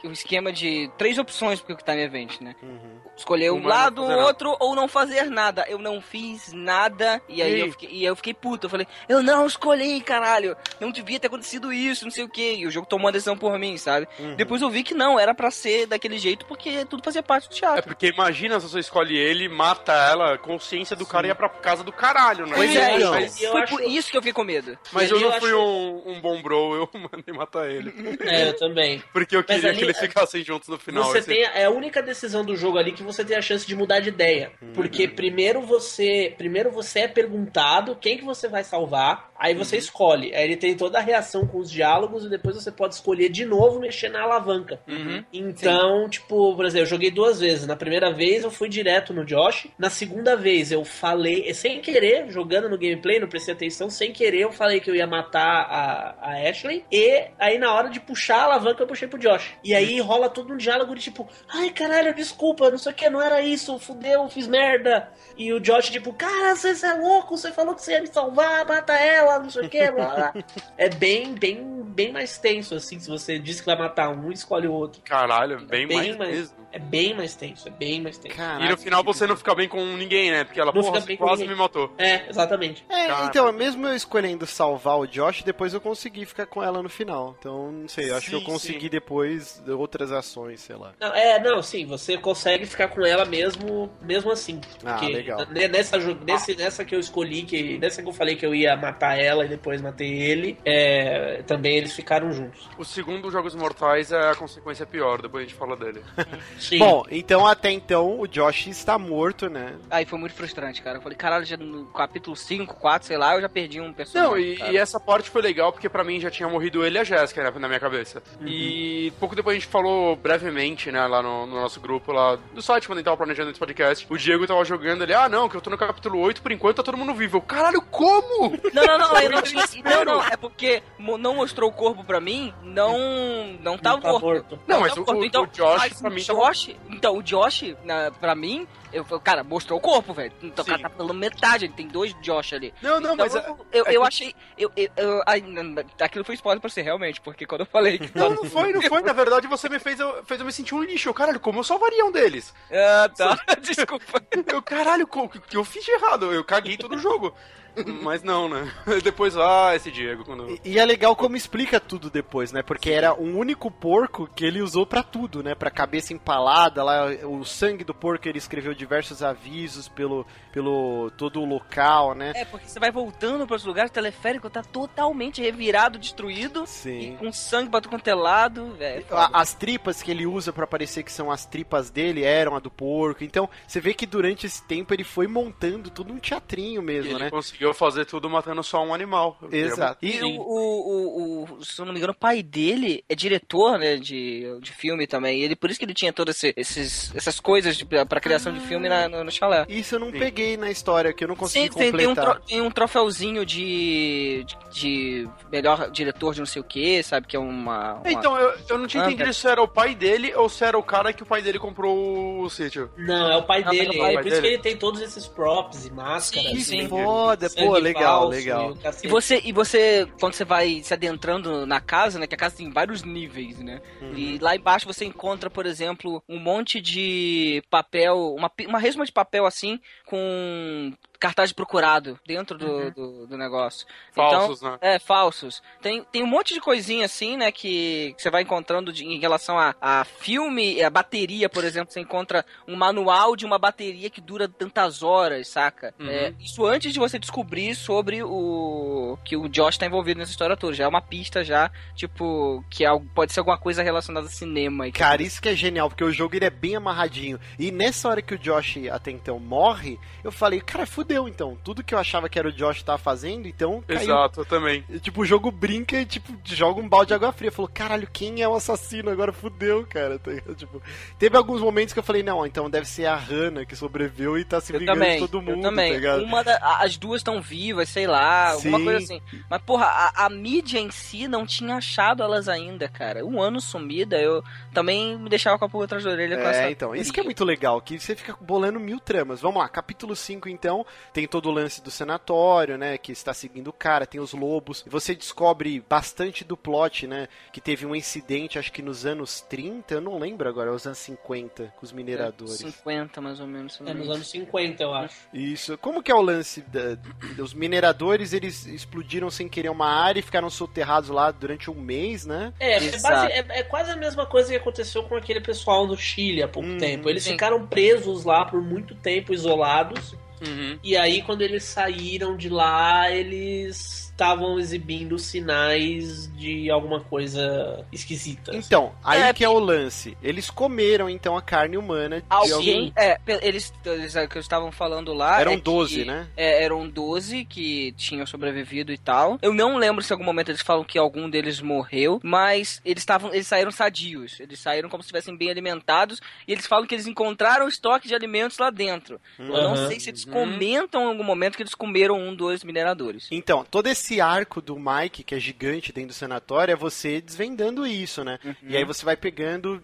o esquema de três opções pro Quick Time Event, né? Escolher um não lado, nada. outro ou não fazer nada. Eu não fiz nada e aí Ih. eu fiquei, e eu fiquei puto. Eu falei, eu não escolhi, caralho. Não devia ter acontecido isso, não sei o que. E o jogo tomou a decisão por mim, sabe? Uhum. Depois eu vi que não, era pra ser daquele jeito, porque tudo fazia parte do É teatro. porque imagina se você escolhe ele, mata ela, a consciência do cara ia pra casa do caralho, né? Pois é, então. mas Eu foi acho- por isso que eu fiquei com medo. Mas eu não eu fui acho- um, um bom bro, eu *laughs* mandei matar ele. É, eu também. Porque eu Mas queria ali- que eles ficassem juntos no final. Você esse- tem é a única decisão do jogo ali que você tem a chance de mudar de ideia, porque primeiro você, primeiro você é perguntado quem que você vai salvar, aí você escolhe. Aí ele tem toda a reação com os diálogos e depois você pode escolher de novo mexer na alavanca. Uhum. Então, tipo, por exemplo, eu joguei duas vezes. Na primeira vez eu fui direto no Josh. Na segunda vez eu falei, sem querer, jogando no gameplay, não prestei atenção, sem querer eu falei que eu ia matar a, a Ashley. E aí na hora de puxar a alavanca eu puxei pro Josh. E aí rola todo um diálogo de tipo, ai caralho, desculpa, não sei o que, não era isso, fudeu, fiz merda. E o Josh, tipo, cara, você é louco, você falou que você ia me salvar, mata ela, não sei o que, blá, blá. É bem, bem, bem mais tenso, assim, se você diz que vai matar um, escolhe o outro. Caralho, bem, Bem mais, mais- mesmo. É bem mais tenso, é bem mais tenso. Caraca, E no final que- você não fica bem com ninguém, né? Porque ela, Não porra, fica bem com quase me matou. É, exatamente. É, então, mesmo eu escolhendo salvar o Josh, depois eu consegui ficar com ela no final. Então, não sei, acho que eu Sim, consegui sim. depois outras ações, sei lá. Não, é, não, sim, você consegue ficar com ela mesmo, mesmo assim. Ah, Porque legal. ne- Nessa, nesse, nessa que eu escolhi, que, nessa que eu falei que eu ia matar ela e depois matei ele, é, também eles ficaram juntos. O segundo Jogos Mortais é a consequência pior, depois a gente fala dele. *laughs* Sim. Bom, então até então o Josh está morto, né? Aí foi muito frustrante, cara. Eu falei, caralho, já no capítulo 5, 4, sei lá, eu já perdi um personagem. Não, e, e essa parte foi legal porque pra mim já tinha morrido ele e a Jéssica né, na minha cabeça. Uhum. E pouco depois a gente falou brevemente, né, lá no, no nosso grupo lá do site, quando a gente tava planejando esse podcast. O Diego tava jogando ali, ah não, que eu tô no capítulo 8, por enquanto tá todo mundo vivo. Eu, caralho, como? Não, não, não, eu não tinha. Não, não, é porque não mostrou o corpo pra mim, não. Não tá Não tá morto. morto. Não, Não mas tá o, morto. Então, o Josh mas pra mim tá Josh, então, o Josh, na, pra mim, eu falei, cara, mostrou o corpo, velho. Então, o cara Sim. tá pela metade, ele tem dois Josh ali. Não, não, Então, mas. eu, eu, é eu achei. Eu, eu, eu- aquilo foi spoiler pra você, realmente, porque quando eu falei que. *laughs* Não, não foi, não foi. Na verdade, você me fez eu, fez eu me sentir um lixo. Eu, caralho, como eu salvaria um deles? Ah, tá. *laughs* Desculpa. Eu, caralho, o que, que eu fiz de errado? Eu caguei todo o jogo. Mas não, né? *laughs* Depois, ah, esse Diego. Quando... E, e é legal como explica tudo depois, né? Porque era um único porco que ele usou pra tudo, né? Pra cabeça empalada, lá o sangue do porco ele escreveu diversos avisos pelo, pelo todo o local, né? É, porque você vai voltando para os lugares, o teleférico tá totalmente revirado, destruído. Sim. E com sangue pra tudo quanto é lado, velho. A- As tripas que ele usa pra parecer que são as tripas dele eram a do porco. Então, você vê que durante esse tempo ele foi montando tudo um teatrinho E mesmo, ele né? conseguiu fazer tudo matando só um animal. Exato. E o, o, o- o- se eu não me engano, o pai dele é diretor, né, de, de filme também. E ele, por isso que ele tinha todas esse, esses, essas coisas pra criação de filme na- no, no chalé. isso eu não Sim. peguei na história, que eu não consegui Sim, tem, tem um completar. tro- tem um troféuzinho de, de, de melhor diretor de não sei o que, sabe? Que é uma. uma- Então, eu, eu não tinha Ah, entendido se era o pai dele ou se era o cara que o pai dele comprou o sítio. Não, é o pai Não, dele. mas É o pai por isso que dele. ele tem todos esses props e máscaras. Sim, e sim. Foda, pô, legal, legal. e. E você, e você, quando você vai se adentrando na casa, né? Que a casa tem vários níveis, né? E lá embaixo você encontra, por exemplo, um monte de papel, uma, uma resma de papel assim, com cartaz de procurado dentro do, do, do negócio. Falsos, então, né? É, falsos. Tem, tem um monte de coisinha assim, né, que, que você vai encontrando de- em relação a, a filme, a bateria, por exemplo, você encontra um manual de uma bateria que dura tantas horas, saca? Uhum. É, isso antes de você descobrir sobre o que o Josh tá envolvido nessa história toda. Já é uma pista já, tipo, que é algo- pode ser alguma coisa relacionada a cinema. E Cara, isso que é genial, porque o jogo ele é bem amarradinho. E nessa hora que o Josh até então morre, eu falei, cara, fudeu então. Tudo que eu achava que era o Josh tava fazendo, então caiu. Exato, eu também. E, Tipo, o jogo brinca e, tipo, joga um balde de água fria. Falou, caralho, quem é o assassino? Agora fudeu, cara. *laughs* Tá? Tipo, teve alguns momentos que eu falei, não, então deve ser a Hannah que sobreviveu e tá se Eu vingando também, de todo mundo, eu também. tá? Uma da- as duas estão vivas, sei lá, alguma Sim. coisa assim. Mas, porra, a, a mídia em si não tinha achado elas ainda, cara. Um ano sumida, eu também me deixava com a pulga atrás da orelha com essa. É, então, isso que é muito legal, que você fica bolando mil tramas. Vamos lá, capítulo 5 então, tem todo o lance do sanatório, né? Que está seguindo o cara, tem os lobos. E você descobre bastante do plot, né? Que teve um incidente, acho que nos anos 30, eu não lembro agora, os anos 50, com os mineradores. 50 mais ou menos. É nos anos 50, eu acho. Isso. Como que é o lance da- dos mineradores? Eles explodiram sem querer uma área e ficaram soterrados lá durante um mês, né? É, é, base- é- é quase a mesma coisa que aconteceu com aquele pessoal no Chile há pouco Hum, tempo. Eles sim. ficaram presos lá por muito tempo, isolados. Uhum. E aí, quando eles saíram de lá, eles estavam exibindo sinais de alguma coisa esquisita. Então, aí É, que é o lance. Eles comeram, então, a carne humana de Alguém, algum... é, eles, eles é, que estavam falando lá. Eram é que- 12, né? É, eram 12 que tinham sobrevivido e tal. Eu não lembro se em algum momento eles falam que algum deles morreu, mas eles estavam, eles saíram sadios. Eles saíram como se estivessem bem alimentados e eles falam que eles encontraram estoque de alimentos lá dentro. Eu não Aham. sei se eles comentam em algum momento que eles comeram um dos mineradores. Então, todo esse arco do Mike, que é gigante dentro do sanatório, é você desvendando isso, né? E aí você vai pegando.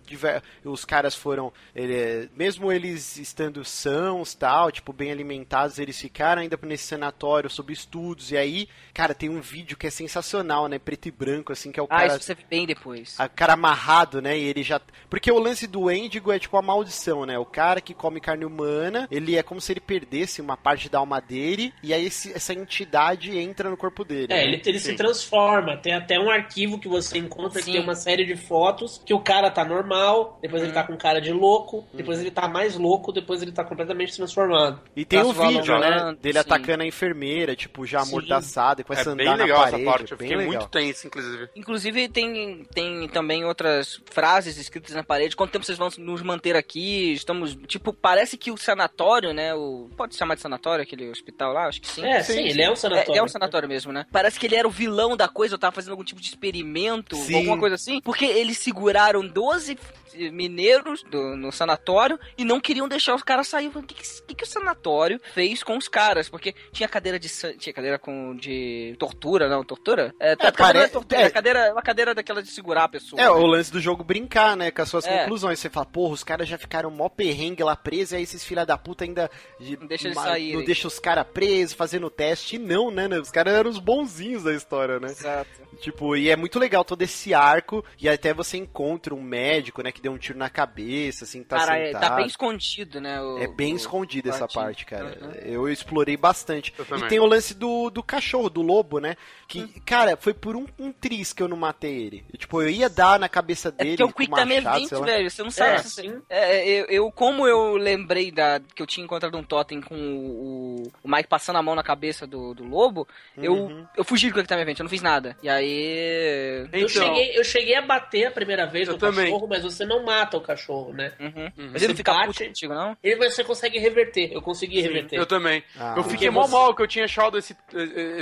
Os caras foram. ele- mesmo eles estando sãos, tal, tipo, bem alimentados, eles ficaram ainda nesse sanatório sob estudos. E aí, cara, tem um vídeo que é sensacional, né? Preto e branco, assim, que é o Ah, cara. isso você vê bem depois. A cara amarrado, né? E ele já. Porque o lance do Endigo é tipo a maldição, né? O cara que come carne humana, ele é como se ele perdesse uma parte da alma dele, e aí esse- essa entidade entra no corpo dele. É, né? ele, ele se transforma. Tem até um arquivo que você encontra que Sim. tem uma série de fotos que o cara tá normal, depois ele tá com cara de louco, depois ele tá mais louco, depois ele tá completamente transformado. E tem o Braço vídeo, né? Dele sim. atacando a enfermeira, tipo, já Sim. amordaçado, e começa a É andar bem na legal parede. essa parte. Eu fiquei legal. muito tenso, inclusive. Inclusive tem, tem também outras frases escritas na parede. Quanto tempo vocês vão nos manter aqui? Estamos. Tipo, parece que o sanatório, né? O. Pode se chamar de sanatório, aquele hospital lá? Acho que sim. É, sim, ele é um É, sanatório. é um sanatório mesmo, né? Parece que ele era o vilão da coisa, eu tava fazendo algum tipo de experimento, Sim. alguma coisa assim. Porque eles seguraram 12 mineiros do- no sanatório e não queriam deixar os caras sair. O que, que, que o sanatório fez com os caras? Porque tinha cadeira de tinha cadeira com de tortura, não? Tortura? É, cadeira pare- não é tortura, é. é cadeira, uma cadeira daquela de segurar a pessoa. É, o lance do jogo brincar, né? Com as suas É. conclusões. Você fala, porra, os caras já ficaram mó perrengue lá presos, e aí esses filha da puta ainda. Não deixa eles ma- saírem. Não deixa os caras presos, fazendo teste. E não, né? né? Os caras eram os bonzinhos da história, né? Exato. Tipo, e é muito legal todo esse arco, e até você encontra um médico, né, que deu um tiro na cabeça, assim, tá Cara, é, sentado. tá bem escondido, né? o- É bem o- escondida essa partinho. parte, cara. Uhum. Eu explorei bastante. Eu E também. tem o lance do, do cachorro, do lobo, né? Que, cara, foi por um, um tris que eu não matei ele. Tipo, eu ia dar na cabeça É dele. porque o Quick machado, sei Event, lá. velho, você não sabe. É, se você- sim. É, eu, eu- como eu lembrei da, que eu tinha encontrado um totem com o, o Mike passando a mão na cabeça do, do lobo, Uhum. eu, eu fugi do Quick Time Event, eu não fiz nada. E aí. Eu, Então, cheguei, eu cheguei a bater a primeira vez Eu no também. cachorro, mas você não mata o cachorro, né? Uhum. Mas Você ele não fica bate- puto contigo, não? Ele você consegue reverter. Eu consegui reverter. Eu também. Ah. eu fiquei mó você- mal que eu tinha achado esse,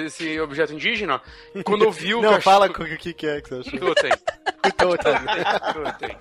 esse objeto indígena. Quando eu vi o Não, cachorro... fala o que, que é que você achou. Totem. Totem. Totem.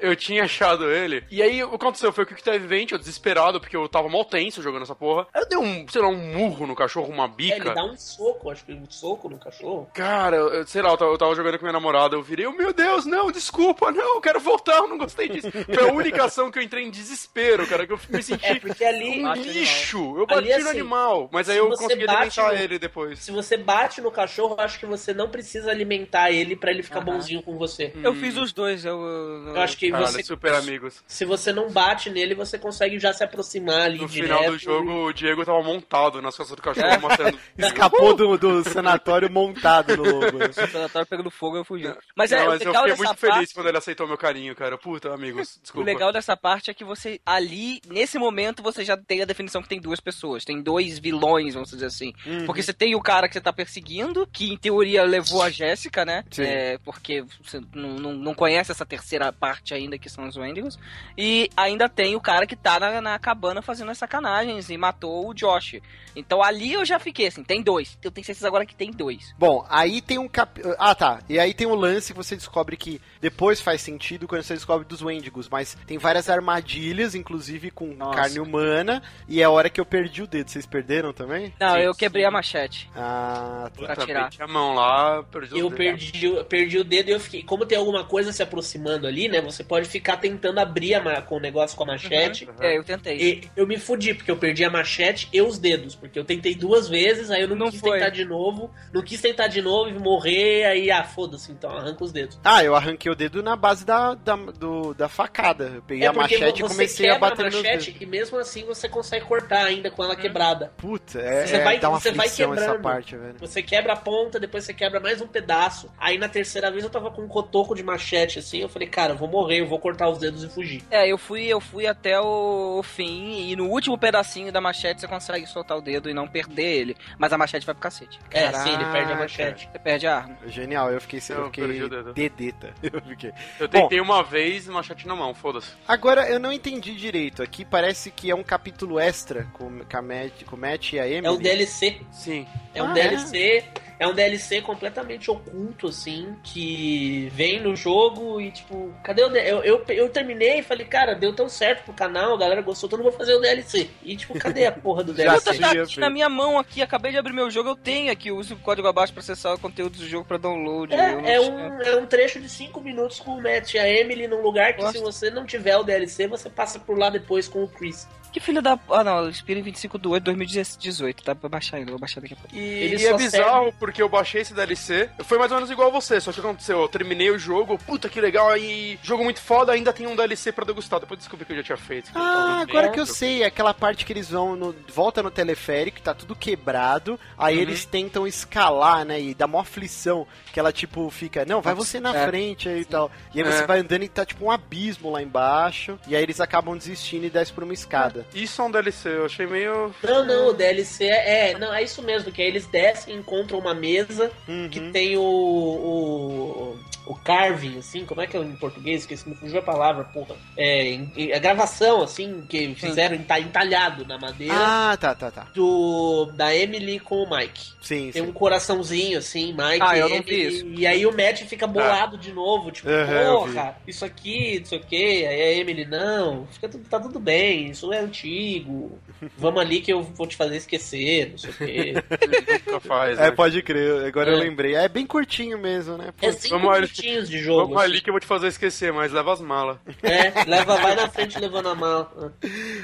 Eu tinha achado ele. E aí, o que aconteceu foi que o teve event, eu desesperado, porque eu tava mal tenso jogando essa porra. Aí eu dei um, sei lá, um murro no cachorro, uma É, bica. ele dá um soco, acho que um soco no cachorro. Cara, eu, sei lá, eu tava, eu tava jogando com minha namorada, eu virei, oh, meu Deus, não, desculpa, não, eu quero voltar, eu não gostei disso. Foi a única *laughs* ação que eu entrei em desespero, cara, que eu me senti É, porque ali. um lixo. Eu Ali, bati no assim, animal, mas aí eu consegui alimentar no- ele depois. Se você bate no cachorro, eu acho que você não precisa alimentar ele pra ele ficar Aham. bonzinho com você. Eu fiz os dois, eu. eu- Eu acho que Cara, você. super amigos. Se você não bate nele, você consegue já se aproximar ali No direto. final do jogo, o Diego tava montado nas costas do cachorro, É. matando. *laughs* Escapou do, do sanatório montado no lobo. né? O sanatório pegando fogo eu fugi. Mas Não, é, o mas eu fiquei muito feliz parte- quando ele aceitou meu carinho, cara. Puta, amigos, *laughs* O desculpa. legal dessa parte é que você, ali, nesse momento, você já tem a definição que tem duas pessoas. Tem dois vilões, vamos dizer assim. Uhum. Porque você tem o cara que você tá perseguindo, que em teoria levou a Jéssica, né? Sim. É, porque você não, não, não conhece essa terceira parte ainda, que são os Wendigos. E ainda tem o cara que tá na, na cabana fazendo as sacanagens e matou o Josh. Então ali eu já fiquei assim, tem dois. Eu tenho certeza agora que tem dois. Bom, aí tem um cap... Ah, tá. E aí tem um lance que você descobre que depois faz sentido quando você descobre dos Wendigos, mas tem várias armadilhas, inclusive com Nossa. carne humana, e é a hora que eu perdi o dedo. Vocês perderam também? Não, Sim, eu quebrei sim. a machete. Ah, tá. pra Puta, tirar. a mão lá, perdi o Eu dedo. perdi, eu perdi o dedo e eu fiquei. Como tem alguma coisa se aproximando ali, né? Você pode ficar tentando abrir a ma- com o negócio com a machete. É, eu tentei. E eu me fudi, porque eu perdi a machete e os dedos. Porque eu tentei duas vezes, aí eu não, Não quis foi. tentar de novo. Não quis tentar de novo e morrer, aí, ah, foda-se, então arranca os dedos. Ah, eu arranquei o dedo na base da, da, do- da facada. Eu peguei é a porque machete e você comecei a bater nos machete dedos. e mesmo assim você consegue cortar ainda com ela quebrada. Puta, é, Você é, vai- dá uma você vai quebrando. parte, velho. Você quebra a ponta, depois você quebra mais um pedaço. Aí na terceira vez eu tava com um cotoco de machete assim, eu falei, cara, eu vou morrer, eu vou cortar os dedos e fugir. É, eu fui, eu fui até o fim e no último pedacinho da machete você consegue soltar o dedo e não perder ele. Mas a machete vai pro cacete. É, sim, ele perde a Caraca. machete. Você perde a arma. Genial, eu fiquei, eu Eu fiquei o dedeta. *laughs* Eu fiquei. Eu tentei uma vez machete na mão, foda-se. Agora, eu não entendi direito. Aqui parece que é um capítulo extra com, com, a Matt, com o Matt e a Emily. É um DLC. Sim. É um Ah, DLC. É. um DLC completamente oculto, assim, que vem no jogo e, tipo, cadê o DLC? Eu, eu, eu terminei e falei, cara, deu tão certo pro canal, a galera gostou, então eu não vou fazer o DLC. E, tipo, cadê a porra do Já DLC? sei. Tá aqui na minha mão aqui, acabei de abrir meu jogo, eu tenho aqui, uso o código abaixo pra acessar o conteúdo do jogo pra download. É, é, um, é um trecho de 5 minutos com o Matt e a Emily num lugar que Gosto. se você não tiver o DLC, você passa por lá depois com o Chris. Que filho da... Ah, não, expira em 25 de 8 de 2018, tá pra baixar ainda, vou baixar daqui a pouco. E, Ele e é bizarro porque eu baixei esse DLC. Foi mais ou menos igual a você, só que o que aconteceu? Eu terminei o jogo, puta que legal, aí jogo muito foda, ainda tem um DLC pra degustar. Depois descobri que eu já tinha feito. Ah, agora que eu sei, é aquela parte que eles vão no, volta no teleférico, tá tudo quebrado, aí Uhum. eles tentam escalar, né, e dá mó aflição, que ela tipo fica, não, vai você na É. frente aí e tal. E aí você É. vai andando e tá tipo um abismo lá embaixo, e aí eles acabam desistindo e descem por uma escada. Isso é um DLC, eu achei meio. Não, não, o DLC é, é. Não, é isso mesmo, que aí eles descem e encontram uma mesa Uhum. que tem o. o. o carving, assim, como é que é em português? Esqueci, me fugiu a palavra, porra. É, em- em- a gravação, assim, que fizeram enta- entalhado na madeira Ah, tá, tá, tá. do da Emily com o Mike. Sim, Tem sim. um coraçãozinho assim, Mike Ah, e eu não Emily, vi isso. E aí o Matt fica bolado de novo, tipo, eu porra, isso aqui, não sei o que. Aí a Emily, não, fica tudo, tá tudo bem, isso é antigo. Vamos ali que eu vou te fazer esquecer, não sei o quê. *laughs* Nunca faz, É, né? pode crer, agora eu É. lembrei. É bem curtinho mesmo, né? Pô, É cinco Vamos. Minutinhos de jogo. Vamos ali que eu vou te fazer esquecer, mas leva as malas. É, leva, vai na frente levando a mala.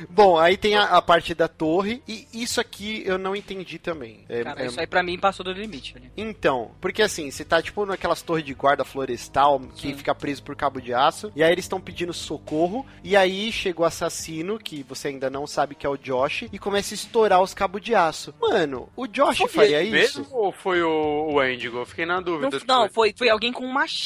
Bom, aí tem a, a parte da torre, e isso aqui eu não entendi também. É- Cara, é- isso aí pra mim passou do limite. ali. Então, porque assim, você tá tipo naquelas torres de guarda florestal que Sim. fica preso por cabo de aço, e aí eles estão pedindo socorro, e aí chega o assassino, que você ainda não sabe que é o Josh, e começa a estourar os cabos de aço. Mano, o Josh Foi faria isso? Mesmo ou foi o, o Endigo? Eu fiquei na Não, dúvida. não, foi, foi alguém com um machado.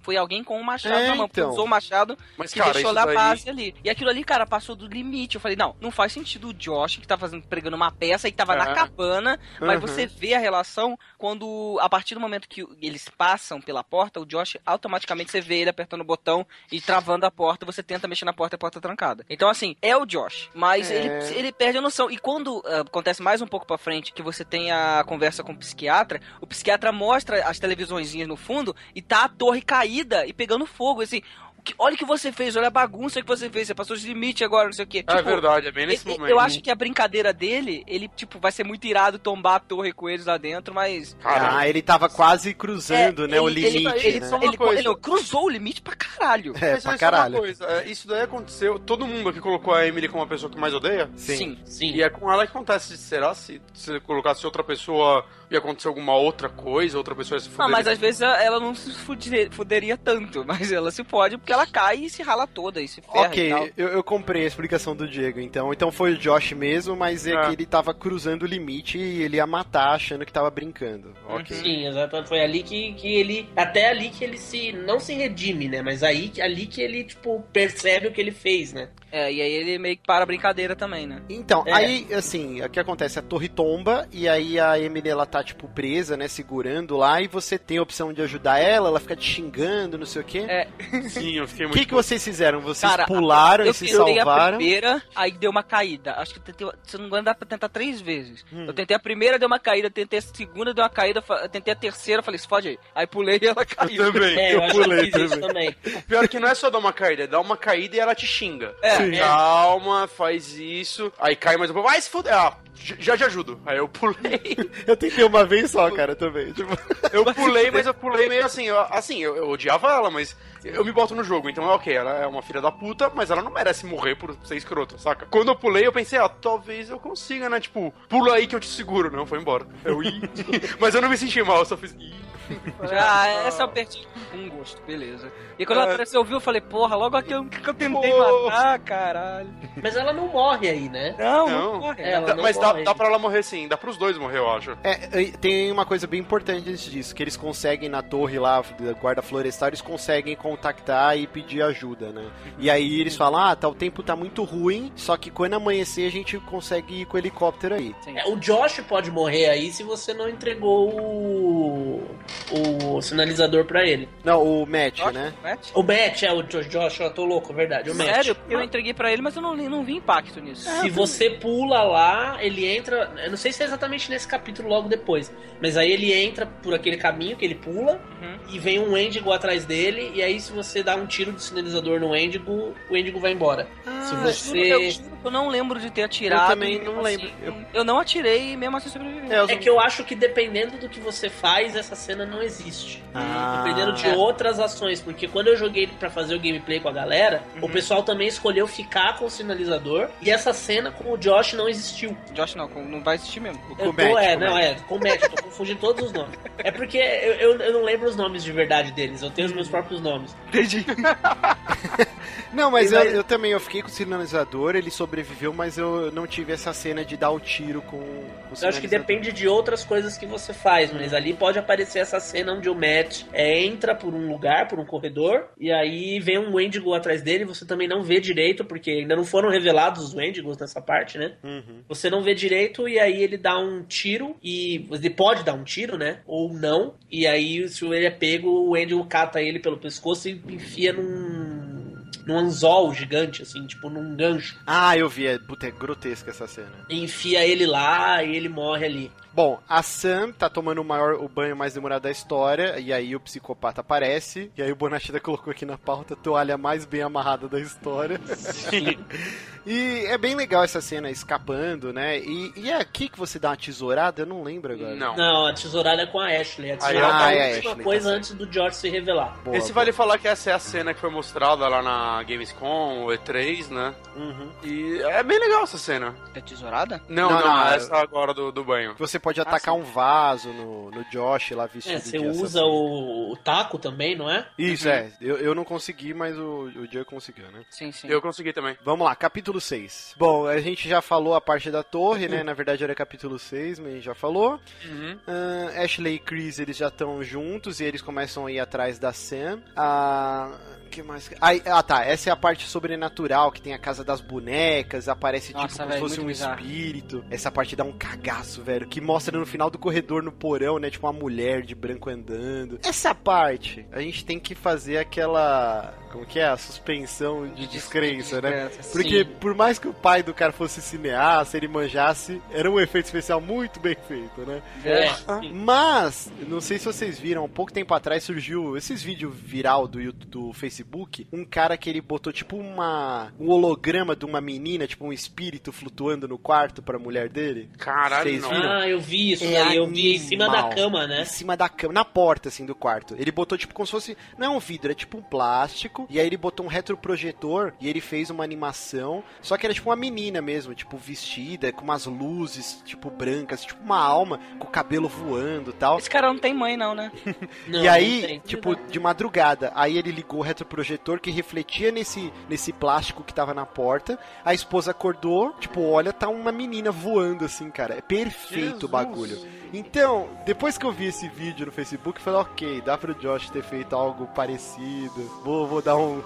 Foi alguém com um machado É, na mão. então. Usou o machado Mas, que cara, deixou na daí... base ali. E aquilo ali, cara, passou do limite. Eu falei, não, não faz sentido o Josh, que tá fazendo, pregando uma peça e tava É. na cabana, mas Uhum. você vê a relação quando, a partir do momento que eles passam pela porta, o Josh, automaticamente você vê ele apertando o botão e travando a porta, você tenta mexer na porta e a porta é trancada. Então, assim, é o Josh, mas É. ele, ele perde a noção. E quando ah, acontece mais um pouco pra frente, que você tem a conversa com o psiquiatra, o psiquiatra mostra as televisõezinhas no fundo e tá torre caída e pegando fogo, assim... o que- Olha o que você fez, olha a bagunça que você fez, você passou de limite agora, não sei o quê. É Tipo, verdade, é bem nesse eu- momento. Eu acho que a brincadeira dele, ele, tipo, vai ser muito irado tombar a torre com eles lá dentro, mas. Cara, Ah, ele tava quase cruzando, É, né, o ele- ele- limite, ele, né? só uma ele- ele cruzou o limite pra caralho. É, Mas pra caralho. coisa, é, isso daí aconteceu. Todo mundo aqui colocou a Emily como a pessoa que mais odeia? Sim. Sim. E é com ela que acontece. Será se se colocasse outra pessoa ia acontecer alguma outra coisa, outra pessoa ia se fuder? Não, mas às vezes ela não se fuderia, fuderia tanto, *laughs* mas ela se pode porque ela cai e se rala toda e se ferra Ok, e tal. eu, eu comprei a explicação do Diego, então. Então foi o Josh mesmo, mas é, É. que ele tava cruzando o limite e ele ia matar achando que tava brincando. Ok. Sim, exatamente. Foi ali que, que ele. Até ali que ele se. Não se redime, né? Mas aí ali que ele, tipo, percebe o que ele fez, né? É, e aí ele meio que para a brincadeira também, né? Então, É. aí, assim, o que acontece? A torre tomba e aí a Emily, ela tá, tipo, presa, né, segurando lá e você tem a opção de ajudar ela, ela fica te xingando, não sei o quê. É, Sim, eu fiquei O muito. que, que vocês fizeram? Vocês Cara, pularam eu e se tentei a salvaram? primeira, aí deu uma caída. Acho que eu tentei, se eu não me engano, dá pra tentar três vezes. Hum. Eu tentei a primeira, deu uma caída, tentei a segunda, deu uma caída, eu tentei a terceira, falei, se fode aí. Aí pulei e ela caiu. Também. É, eu, Eu eu pulei também. O pior é que não é só dar uma caída, é dar uma caída e ela te xinga. É, É, calma, faz isso. Aí cai mais um pouco. Vai se fuder. Ah, já te ajudo. Aí eu pulei. *laughs* Eu tentei uma vez só, cara, também. Tipo, Eu pulei, mas eu pulei meio assim. eu- assim, eu, eu odiava ela, mas eu me boto no jogo. Então, ok, ela é uma filha da puta, mas ela não merece morrer por ser escrota, saca? Quando eu pulei, eu pensei, ah, talvez eu consiga, né? Tipo, pula aí que eu te seguro. Não, foi embora. Eu *laughs* mas eu não me senti mal, eu só fiz. Ah, essa eu perdi com gosto, beleza. E quando ela É. apareceu, eu vi, eu falei, porra, logo aquilo que eu tentei Pô. matar, caralho. Mas ela não morre aí, né? Não, Não. não, morre. Ela Dá- não mas dá, morre. dá pra ela morrer sim, dá pros dois morrer, eu acho. É, tem uma coisa bem importante antes disso, que eles conseguem na torre lá, da guarda florestal, eles conseguem contactar e pedir ajuda, né? E aí eles falam, ah, tá, o tempo tá muito ruim, só que quando amanhecer a gente consegue ir com o helicóptero aí. É, o Josh pode morrer aí se você não entregou o, o sinalizador pra ele. Não, o Matt, Josh, né? Matt? O Matt, é o Josh, eu tô louco, é verdade. O Matt. Sério? Eu entreguei pra ele, mas eu não, não vi impacto nisso. Se você pula lá, ele entra. Eu não sei se é exatamente nesse capítulo logo depois. Mas aí ele entra por aquele caminho que ele pula Uhum. e vem um Endigo atrás dele. E aí, se você dá um tiro de sinalizador no Endigo, o Endigo vai embora. se Eu você. juro que eu não lembro de ter atirado. Eu também não mesmo lembro. assim, Eu... não atirei e mesmo assim sobrevivi. É, eu- É que eu acho que dependendo do que você faz, essa cena não existe. Ah. Dependendo de É. outras ações. Porque quando eu joguei pra fazer o gameplay com a galera, Uhum. o pessoal também escolheu ficar com o sinalizador. E essa cena com o Josh não existiu. Josh não, não vai existir mesmo. Com Eu o tô, é, com o não, é, com o Matt, eu tô confundindo todos os nomes. É porque eu, eu, eu não lembro os nomes de verdade deles, eu tenho os meus próprios nomes. Entendi. *laughs* Não, mas eu, vai- eu também, eu fiquei com o sinalizador, ele sobreviveu, mas eu não tive essa cena de dar o tiro com, com o Eu acho que depende de outras coisas que você faz, mas ali pode aparecer essa cena onde o Matt é, entra por um lugar, por um corredor, e aí vem um Wendigo atrás dele, você também não vê direito, porque ainda não foram revelados os Wendigos nessa parte, né? Uhum. Você não vê direito e aí ele dá um tiro e ele pode dar um tiro, né? Ou não. E aí se ele é pego, o Wendigo cata ele pelo pescoço e enfia num num anzol gigante assim, tipo num gancho. Ah, eu vi, é, puta, é grotesca essa cena. E enfia ele lá e ele morre ali. Bom, a Sam tá tomando o maior o banho mais demorado da história, e aí o psicopata aparece, e aí o Bonachida *laughs* colocou aqui na pauta a toalha mais bem amarrada da história. *laughs* e é bem legal essa cena escapando, né? E, e é aqui que você dá uma tesourada? Eu não lembro agora. Não. Não, a tesourada é com a Ashley. A Aí tesourada é Ah, a é a última Ashley, coisa tá antes do George se revelar. Boa, Esse boa. vale falar que essa é a cena que foi mostrada lá na Gamescom, o E3, né? Uhum. E é bem legal essa cena. É tesourada? Não, Não, não, não, essa agora do, do banho. Você pode atacar um vaso no, no Josh lá vestido É, você de usa o, o taco também, não é? Isso, é. Eu, eu não consegui, mas o, o Joe conseguiu, né? Sim, sim. Eu consegui também. Vamos lá, capítulo 6. Bom, a gente já falou a parte da torre, né? Na verdade era capítulo 6, mas a gente já falou. Uhum. Ah, Ashley e Chris, eles já estão juntos e eles começam a ir atrás da Sam. Ah, que mais? Aí- ah, tá. Essa é a parte sobrenatural, que tem a casa das bonecas, aparece Nossa, tipo como velho, se fosse um bizarro. espírito. Essa parte dá um cagaço, velho, que mostra no final do corredor, no porão, né? Tipo uma mulher de branco andando. Essa parte, a gente tem que fazer aquela... Como que é? A suspensão de descrença, né? Porque por mais que o pai do cara fosse cineasta, ele manjasse, era um efeito especial muito bem feito, né? É. Mas, não sei se vocês viram, um pouco tempo atrás surgiu esses vídeos viral do, YouTube- do Facebook, um cara que ele botou tipo uma um holograma de uma menina, tipo um espírito flutuando no quarto pra mulher dele. Caralho, Vocês não. viram? Ah, eu vi isso É eu vi em cima da cama, né? Em cima da cama, na porta, assim, do quarto. Ele botou, tipo, como se fosse. Não é um vidro, é tipo um plástico. E aí ele botou um retroprojetor e ele fez uma animação. Só que era tipo uma menina mesmo, tipo, vestida, com umas luzes, tipo, brancas, tipo uma alma, com o cabelo voando e tal. Esse cara não tem mãe, não, né? *laughs* Não, e aí, tem. tipo, de madrugada, aí ele ligou o retroprojetor que refletia nesse, nesse plástico que tava na porta. A esposa acordou, tipo, olha, tá uma menina voando assim, cara. É perfeito o bagulho. Então, depois que eu vi esse vídeo no Facebook, eu falei, ok, dá pro Josh ter feito algo parecido. Vou, vou dar um.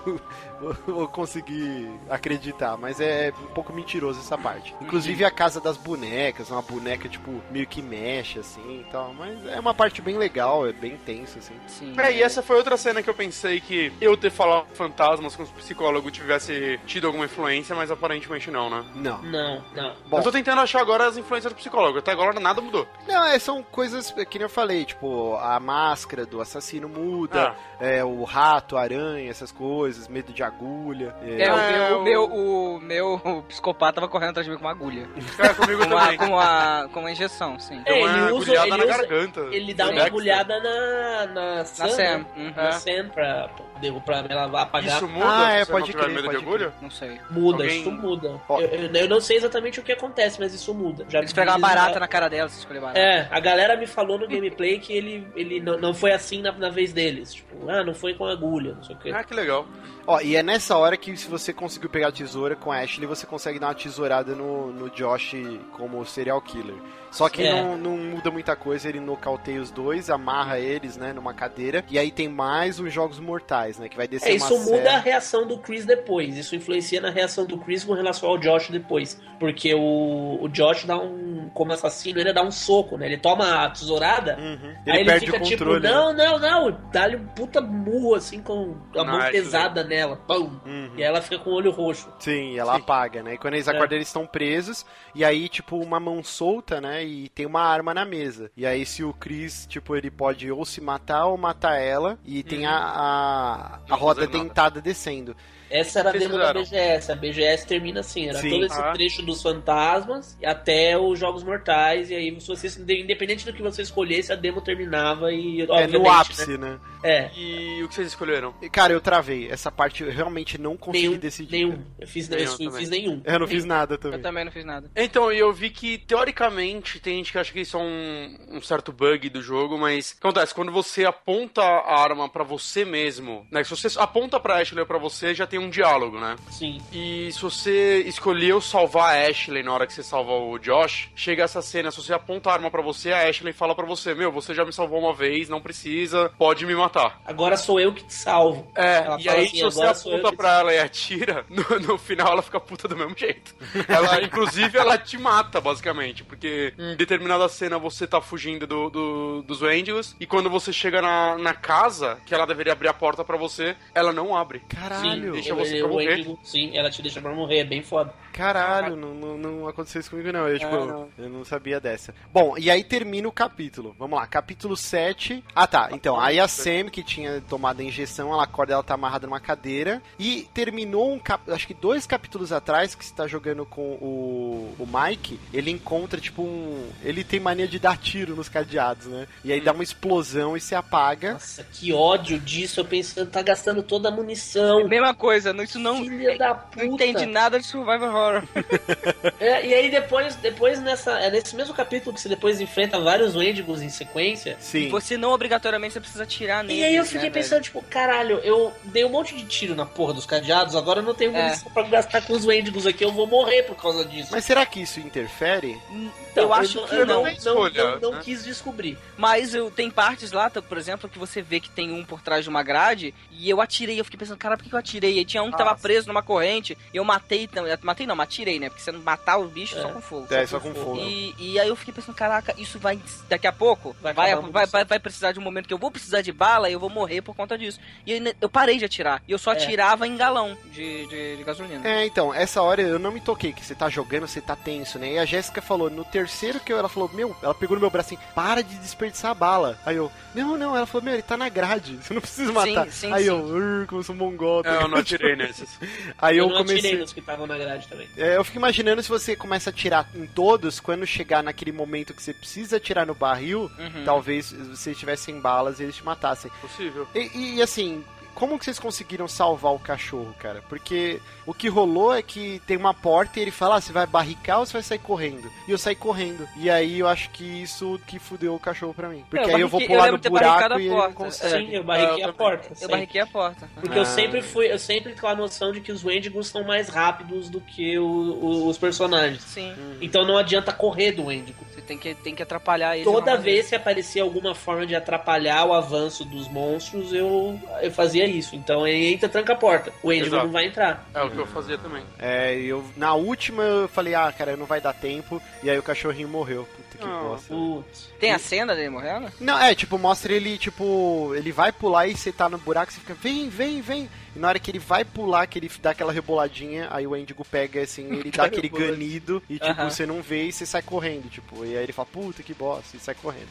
*laughs* vou- conseguir acreditar, mas é um pouco mentiroso essa parte. Inclusive a casa das bonecas, uma boneca, tipo, meio que mexe assim e tal. Mas é uma parte bem legal, é bem tenso, assim. Sim. É, e essa foi outra cena que eu pensei que eu ter falado fantasmas com os psicólogos tivesse tido alguma influência, mas aparentemente não, né? Não. Não, não. Bom. Eu tô tentando achar agora as influências do psicólogo, até agora nada mudou. Não, é, são coisas que nem eu falei, tipo, a máscara do assassino muda, é, o rato, a aranha, essas coisas, medo de agulha. é, É, o É, meu, o- o meu, o meu psicopata tava correndo atrás de mim com uma agulha. É, comigo Com uma, com uma, com uma injeção, sim. É, uma ele usa- agulhada ele na usa- garganta. Ele dá uma agulhada na, na Sam, Sam, né? uhum. Na Sam pra, pra ela apagar. Isso muda Ah, é, você pode crer, medo de pode agulha? Não sei. Muda, Alguém- isso muda. Eu, eu- eu não sei exatamente o que acontece, mas isso muda. Já Eles pegaram uma barata na cara dela, se escolher barata. É, a galera me falou no gameplay que ele, ele não, não foi assim na, na vez deles. Tipo, ah, não foi com agulha, não sei o quê. Ah, que legal. Ó, e é nessa hora que se você conseguiu pegar a tesoura com a Ashley, você consegue dar uma tesourada no, no Josh como serial killer. Só que É. não, não muda muita coisa, ele nocauteia os dois, amarra eles, né, numa cadeira, e aí tem mais os jogos mortais, né, que vai descer É, isso muda a serra. reação do Chris depois. Isso influencia na reação do Chris com relação ao Josh depois. Porque o, o Josh dá um. Como assassino, ele dá um soco, né? Ele toma a tesourada. Uhum. aí Ele ele perde fica o controle. tipo, né? não, não, não. Dá-lhe um puta murro assim com a mão Nice, pesada nela. Pum. Uhum. E aí ela fica com o olho roxo. Sim, ela Sim. apaga, né? E quando eles É. acordam, eles estão presos. E aí, tipo, uma mão solta, né? E tem uma arma na mesa. E aí, se o Chris, tipo, ele pode ou se matar ou matar ela. E tem a, a, a roda fazer nada. dentada descendo. Essa era a demo da? BGS. A BGS termina assim, era Sim. todo esse Ah. trecho dos fantasmas e até os jogos mortais. E aí, se você, independente do que você escolhesse, a demo terminava e. é no né? ápice, né? É. E o que vocês escolheram? Cara, eu travei. Essa parte eu realmente não consegui Nenhum, decidir. nenhum. Eu fiz, Nenhum eu também. fiz nenhum. Eu não fiz nada também. Eu também não fiz nada. Então, e eu vi que, teoricamente, tem gente que acha que isso é um, um certo bug do jogo, mas o que acontece? Quando você aponta a arma pra você mesmo, né? Se você aponta pra Ashley ou pra você, já tem um diálogo, né? Sim. E se você escolheu salvar a Ashley na hora que você salva o Josh, chega essa cena, se você aponta a arma pra você, a Ashley fala pra você, meu, você já me salvou uma vez, não precisa, pode me matar. Agora sou eu que te salvo. É, Ela e fala aí assim, se você aponta pra ela e atira, *laughs* no, no final ela fica puta do mesmo jeito. Ela, inclusive, ela te mata, basicamente, porque em determinada cena você tá fugindo do, do- dos Wendigos, e quando você chega na, na casa, que ela deveria abrir a porta pra você, ela não abre. Caralho, deixa você eu- pra morrer. sim, ela te deixa pra morrer, é bem foda. caralho, não, não, não aconteceu isso comigo não. Eu, tipo, Ah, não. eu não sabia dessa. Bom, e aí termina o capítulo. Vamos lá, capítulo 7. Ah, tá. Então, aí a Sam, que tinha tomado a injeção, ela acorda, ela tá amarrada numa cadeira. E terminou um cap... acho que dois capítulos atrás, que você tá jogando com o, o Mike, ele encontra, tipo, um. Ele tem mania de dar tiro nos cadeados, né? E aí dá uma explosão e se apaga. Nossa, que ódio disso. Eu pensando, tá gastando toda a munição. Mesma coisa, não- isso não. Filha da puta. Não entendi nada de Survival Horror. *laughs* É, e aí depois, depois nessa, é nesse mesmo capítulo que você depois enfrenta vários Wendigos em sequência. Sim. Você não obrigatoriamente você precisa atirar nele. E aí eu fiquei pensando, tipo, caralho, eu dei um monte de tiro na porra dos cadeados, agora eu não tenho É. munição pra gastar com os Wendigos aqui, eu vou morrer por causa disso. Mas será que isso interfere? Então, eu acho não- que eu não. não, é escolha, não, não né? quis descobrir. Mas eu, tem partes lá, por exemplo, que você vê que tem um por trás de uma grade, e eu atirei, eu fiquei pensando, cara, por que eu atirei? E tinha um que tava Nossa. preso numa corrente, e eu matei, não, eu matei não, mas atirei, né? Porque você não matar o bicho É. só com fogo. É, só com fogo. E, e aí eu fiquei pensando, caraca, isso vai. Daqui a pouco Vai vai, vai, vai, vai precisar de um momento que eu vou precisar de bala e eu vou morrer por conta disso. E aí, né, eu parei de atirar. E eu só É. atirava em galão de, de, de gasolina. É, então, essa hora eu não me toquei, que você tá jogando, você tá tenso, né? E a Jéssica falou, no terceiro que eu, ela falou, meu, ela pegou no meu braço assim, para de desperdiçar a bala. Aí eu, não, não, ela falou, meu, ele tá na grade, *laughs* você não precisa matar. Sim, sim, Aí sim. eu, "Ur, como eu sou um mongol. tá Não, eu não atirei nesses. *laughs* Aí eu eu, não atirei comecei. nos que estavam na grade também. É, eu fico imaginando se você começa a atirar em todos, quando chegar naquele momento que você precisa atirar no barril, Uhum. talvez você estivesse sem balas e eles te matassem. Possível. E, e, assim, como que vocês conseguiram salvar o cachorro, cara? Porque o que rolou é que tem uma porta e ele fala, ah, você vai barricar ou você vai sair correndo? E eu saí correndo. E aí eu acho que isso que fudeu o cachorro pra mim. Porque eu aí eu vou pular eu no buraco a e ele consegue. Sim, eu barriquei eu a porta. Eu sempre. barriquei a porta. Porque Ah. eu sempre fui, eu sempre com a noção de que os Wendigos são mais rápidos do que o- o- os personagens. Sim. Então não adianta correr do Wendigo. Você tem que, tem que atrapalhar ele. Toda vez que aparecia alguma forma de atrapalhar o avanço dos monstros, eu, eu fazia isso. Então ele entra, tranca a porta. O Wendigo Exato. não vai entrar. É o que eu fazia também. É, eu, na última eu falei, ah, cara, não vai dar tempo. E aí o cachorrinho morreu. Puta que Não. bosta. Putz. Tem a cena dele morrendo? Não, é, tipo, mostra ele, tipo, ele vai pular e você tá no buraco, você fica, vem, vem, vem. E na hora que ele vai pular, que ele dá aquela reboladinha, aí o Endigo pega, assim, *laughs* ele dá aquele ganido e, tipo, Aham. você não vê e você sai correndo, tipo. E aí ele fala, puta que bosta, e sai correndo.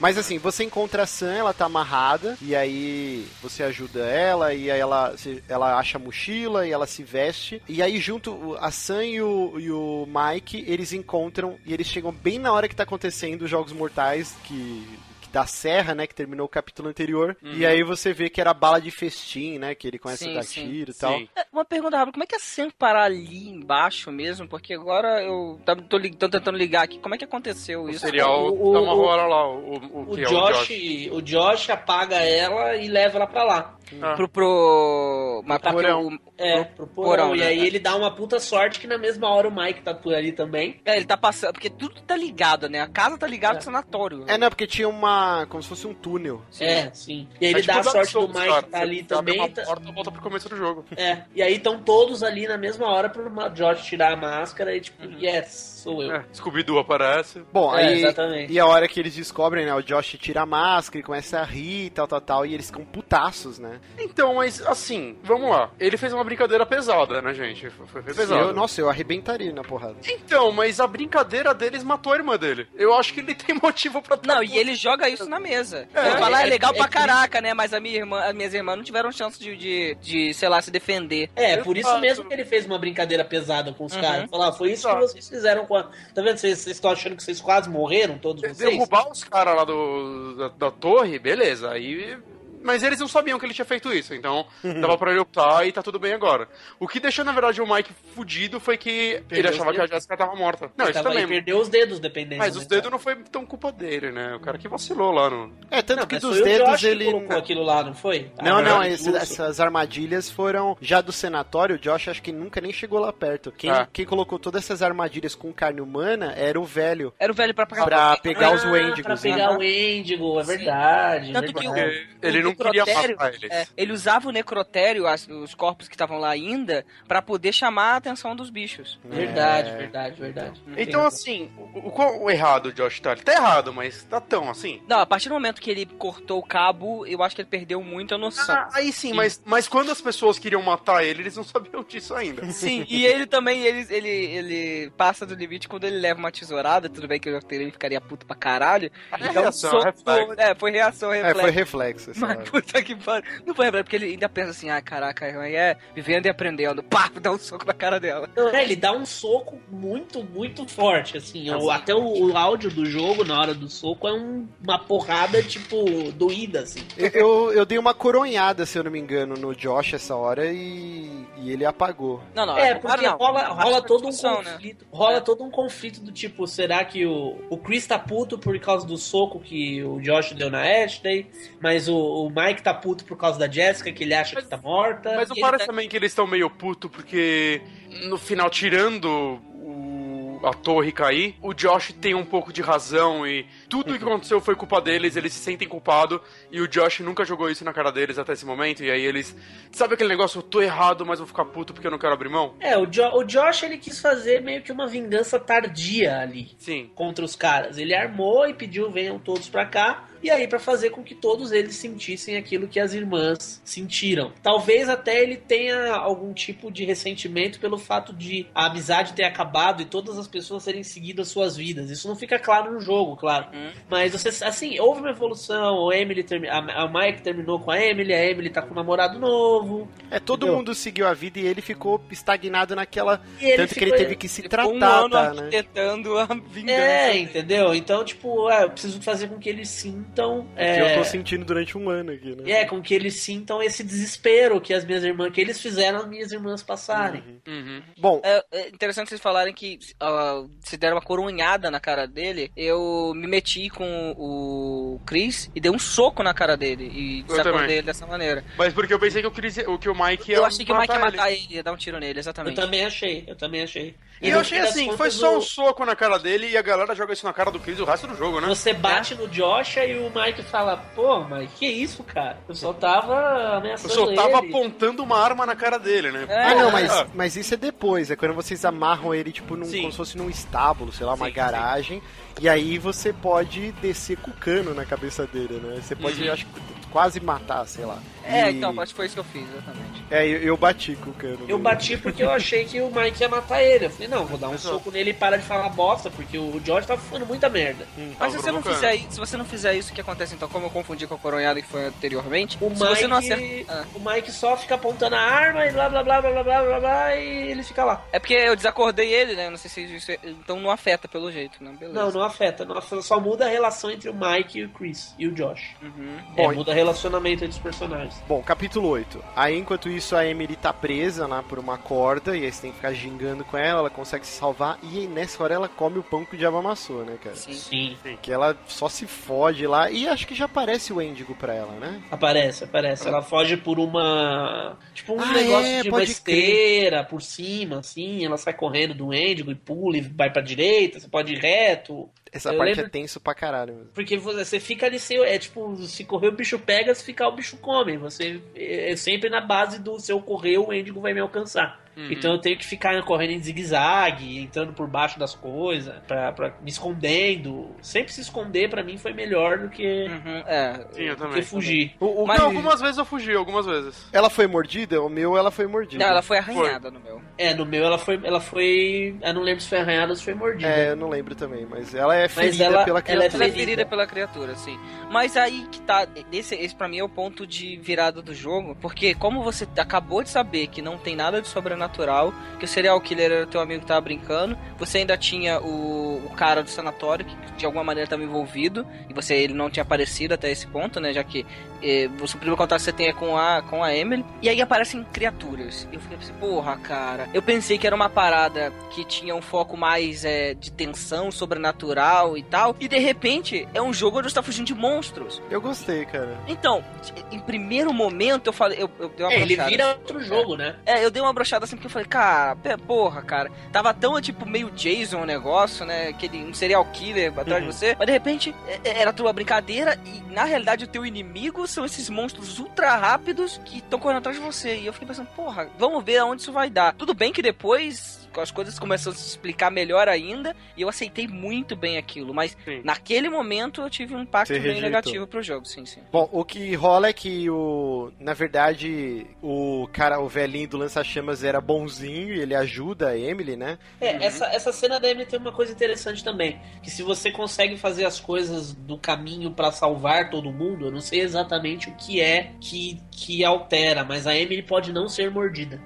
Mas assim, você encontra a Sam, ela tá amarrada, e aí você ajuda ela, e aí ela, ela acha a mochila, e ela se veste. E aí junto, a Sam e o, e o Mike, eles encontram, e eles chegam bem na hora que tá acontecendo os Jogos Mortais, que... Da serra, né? Que terminou o capítulo anterior. E aí você vê que era bala de festim, né? Que ele começa Sim, a dar sim, tiro e tal. Uma pergunta rápida, como é que é sempre parar ali embaixo mesmo? Porque agora eu tá- tô, li- tô tentando ligar aqui. Como é que aconteceu O isso? serial O- o- o- hora lá, o, o, O que é Josh, o Josh apaga ela e leva ela pra lá. Ah. Pro, pro... Mas porque porão. o- É, pro pro porão. porão, e né? aí ele dá uma puta sorte que na mesma hora o Mike tá por ali também. É, ele tá passando... Porque tudo tá ligado, né? A casa tá ligada É. ao sanatório. É, não, porque tinha uma. Como se fosse um túnel. É, sim. E aí É ele tipo dá a sorte do Mike cara. tá ali Você abre também. uma tá- porta volta pro começo do jogo. É, e aí estão todos ali na mesma hora pro Josh tirar a máscara e tipo, yes, sou eu. É, Scooby-Doo aparece. Bom, É, aí. exatamente. E a hora que eles descobrem, né? O Josh tira a máscara e começa a rir, tal, tal, tal. E eles ficam putaços, né? Então, mas assim, vamos lá. Ele fez uma brincadeira pesada, né, gente? Foi, foi pesado. Eu, nossa, eu arrebentaria na porrada. Então, mas a brincadeira deles matou a irmã dele. Eu acho que ele tem *laughs* motivo pra tá Não, e ele joga isso na mesa. É, ele fala, ah, é é- legal é pra caraca, né? Mas a minha irmã, as minhas irmãs não tiveram chance de, de, de, sei lá, se defender. É, por isso mesmo que ele fez uma brincadeira pesada com os Uhum. caras. Falar, foi isso que vocês fizeram com a. Tá vendo? Vocês vocês estão achando que vocês quase morreram, todos vocês? Derrubar os caras lá do, da, da torre, beleza. Aí. Mas eles não sabiam que ele tinha feito isso, então Uhum. dava pra ele optar e tá tudo bem agora. O que deixou, na verdade, o Mike fudido foi que ele Perdeu achava os que a dedos. Jéssica tava morta. Não, Ele isso tava- também. ele perdeu os dedos, dependendo. Mas né, os dedos não foi tão culpa dele, né? O cara que vacilou lá no. É, tanto Não, que mas dos foi o dedos Josh que ele. colocou aquilo lá, não foi? Não, Ah, não, é, esse- essas armadilhas foram já do senatório. O Josh acho que nunca nem chegou lá perto. Quem, Ah. quem colocou todas essas armadilhas com carne humana era o velho. Era o velho pra pagar Pra pegar os Ah, Wendigos. Pra né? pegar o Wendigo, é verdade. Tanto é que verdade. Porque ele não necrotério-. É, ele usava o necrotério, as- os corpos que estavam lá ainda, pra poder chamar a atenção dos bichos. Verdade, É. verdade, verdade. Então, assim, o, o, qual o errado, Josh, tá? Tá errado, mas tá tão assim. Não, a partir do momento que ele cortou o cabo, eu acho que ele perdeu muito a noção. Ah, aí sim, Mas, mas quando as pessoas queriam matar ele, eles não *laughs* sabiam disso ainda. Sim, e ele também, ele, ele, ele passa do limite quando ele leva uma tesourada, tudo bem que eu ele ficaria puto pra caralho. É Então, reação, soco- reflexo. é, foi reação, É, reflexo. foi reflexo. essa Mas *laughs* puta que pariu. Não foi reflexo, porque ele ainda pensa assim, ah, caraca, é vivendo e aprendendo. *laughs* Pá, dá um soco na cara dela. É, ele dá um soco muito, muito forte, assim. O- até o, o áudio do jogo, na hora do soco, é um- uma porrada, tipo, doída, assim. Eu, eu, dei uma coronhada, se eu não me engano, no Josh essa hora e, e ele apagou. Não, não, É, agora porque não. rola, rola todo um discussão, né? conflito. Rola todo um conflito do tipo, será que o, o Chris tá puto por causa do soco que o Josh deu na Ashley, mas o, o Mike tá puto por causa da Jessica, que ele acha que tá morta. Mas não ele parece tá- também que eles estão meio puto porque no final, tirando o- a torre cair, o Josh tem um pouco de razão e tudo que *laughs* aconteceu foi culpa deles, eles se sentem culpados e o Josh nunca jogou isso na cara deles até esse momento e aí eles... Sabe aquele negócio, eu tô errado, mas vou ficar puto porque eu não quero abrir mão? É, o, Jo- o Josh ele quis fazer meio que uma vingança tardia ali. Sim. contra os caras. Ele armou e pediu venham todos pra cá. E aí pra fazer com que todos eles sentissem aquilo que as irmãs sentiram. Talvez até ele tenha algum tipo de ressentimento pelo fato de a amizade ter acabado e todas as pessoas terem seguido as suas vidas. Isso não fica claro no jogo, claro. Hum. Mas você, assim, houve uma evolução. O Emily a, Mike terminou com a Emily, a Emily tá com um namorado novo. É, todo Entendeu? mundo seguiu a vida e ele ficou estagnado naquela. Ele Tanto que ele ficou- teve que se Ficou um tratar, ano tá, né? arquitetando a vingança. É, entendeu? Então, tipo, é, eu preciso fazer com que eles sintam. Que é, eu tô sentindo durante um ano aqui, né? É, com que eles sintam esse desespero que as minhas irmãs, que eles fizeram as minhas irmãs passarem. Uhum. Bom, É, é interessante vocês falarem que ah, se deram uma coronhada na cara dele. Eu me meti com o Chris e dei um soco na cara dele e Eu também. dele dessa maneira. Mas porque eu pensei que o, Chris, o, que o Mike ia Eu achei que o Mike ia ele. matar ele, ia dar um tiro nele, Eu exatamente. também achei, eu também achei. E no eu achei assim, foi só um soco na cara dele e a galera joga isso na cara do Chris o resto do jogo, né? Você bate no Josh e o Mike fala, pô, Mike, que isso, cara? Eu só tava Eu ameaçando só tava ele. apontando uma arma na cara dele, né? É, Ah, não, mas, mas isso é depois. É quando vocês amarram ele, tipo, num, Sim. como se fosse num estábulo, sei lá, uma Sim, garagem. E aí você pode descer com o cano na cabeça dele, né? Você pode, Uhum. acho que quase matar, sei lá. É, então, acho que foi isso que eu fiz, exatamente. É, eu, eu bati com o cara. Eu bati porque eu achei que o Mike ia matar ele. Eu falei, não, vou dar um soco nele e para de falar bosta, porque o George tá falando muita merda. Hum, Mas se você, não fizer, se você não fizer isso, o que acontece então? Como eu confundi com a coronhada que foi anteriormente, o Mike, acerta... ah. o Mike só fica apontando a arma e blá blá blá blá blá blá blá, blá e ele fica lá. É porque eu desacordei ele, né? Não sei se isso. É- então não afeta pelo jeito, né? Beleza. Não, não afeta. Não afeta. Só muda a relação entre o Mike e o Chris e o Josh. Uhum. É, muda o relacionamento entre os personagens. Bom, capítulo 8. Aí, enquanto isso, a Emily tá presa lá por uma corda, e aí você tem que ficar gingando com ela, ela consegue se salvar, e aí, nessa hora ela come o pão que o diabo amassou, né, cara? Sim. Sim. Que ela só se fode lá, e acho que já aparece o Endigo pra ela, né? Aparece, aparece. Ela foge por uma. Tipo um Ah, negócio é, de uma esteira por cima, assim. Ela sai correndo do Endigo e pula e vai pra direita. Você pode ir reto. Essa Eu parte lembro- é tenso pra caralho. mesmo. Porque você fica ali, sem- é tipo, se correr o bicho pega, se ficar o bicho come. Você é sempre na base do se eu correr, o Endigo vai me alcançar. Uhum. Então eu tenho que ficar correndo em zigue-zague, entrando por baixo das coisas, pra, pra me escondendo. Sempre se esconder pra mim foi melhor do que, Uhum, é. Sim, eu do também. que fugir. O, o Mas- Não, algumas vezes eu fugi, algumas vezes. Ela foi mordida? O meu, ela foi mordida. Não, ela foi arranhada no meu. É, no meu ela foi. Ela foi. Eu não lembro se foi arranhada ou se foi mordida. É, eu não lembro também, mas ela é ferida ela- pela ela é criatura. Ela é ferida. ferida pela criatura, sim. Mas aí que tá. Esse, esse pra mim é o ponto de virada do jogo. Porque como você acabou de saber que não tem nada de sobrenatural, que o serial killer era teu amigo que tava brincando, você ainda tinha o, o cara do sanatório que de alguma maneira estava envolvido, e você ele não tinha aparecido até esse ponto, né? Já que eh, o primeiro contato que você tem é com a, com a Emily. E aí aparecem criaturas. Eu fiquei assim, porra, cara. Eu pensei que era uma parada que tinha um foco mais eh, de tensão sobrenatural e tal. E de repente é um jogo onde você tá fugindo de monstros. Eu gostei, cara. Então, em primeiro momento eu falei. Eu, eu dei uma É, ele vira assim. outro jogo, né? É, eu dei uma brochada assim porque eu falei, cara, porra, cara. Tava tão, tipo, meio Jason o negócio, né? Aquele, um serial killer atrás Uhum. de você. Mas de repente é- era tua brincadeira e na realidade o teu inimigo são esses monstros ultra rápidos que estão correndo atrás de você. E eu fiquei pensando, porra, vamos ver aonde isso vai dar. Tudo bem que depois as coisas começam a se explicar melhor ainda e eu aceitei muito bem aquilo. Mas Sim. naquele momento eu tive um impacto bem negativo pro jogo, sim, sim. Bom, o que rola é que o. Na verdade, o cara, o velhinho do lança-chamas era bonzinho e ele ajuda a Emily, né? É, essa, essa cena da Emily tem uma coisa interessante também. Que se você consegue fazer as coisas do caminho pra salvar todo mundo, eu não sei exatamente o que é que, que altera, mas a Emily pode não ser mordida.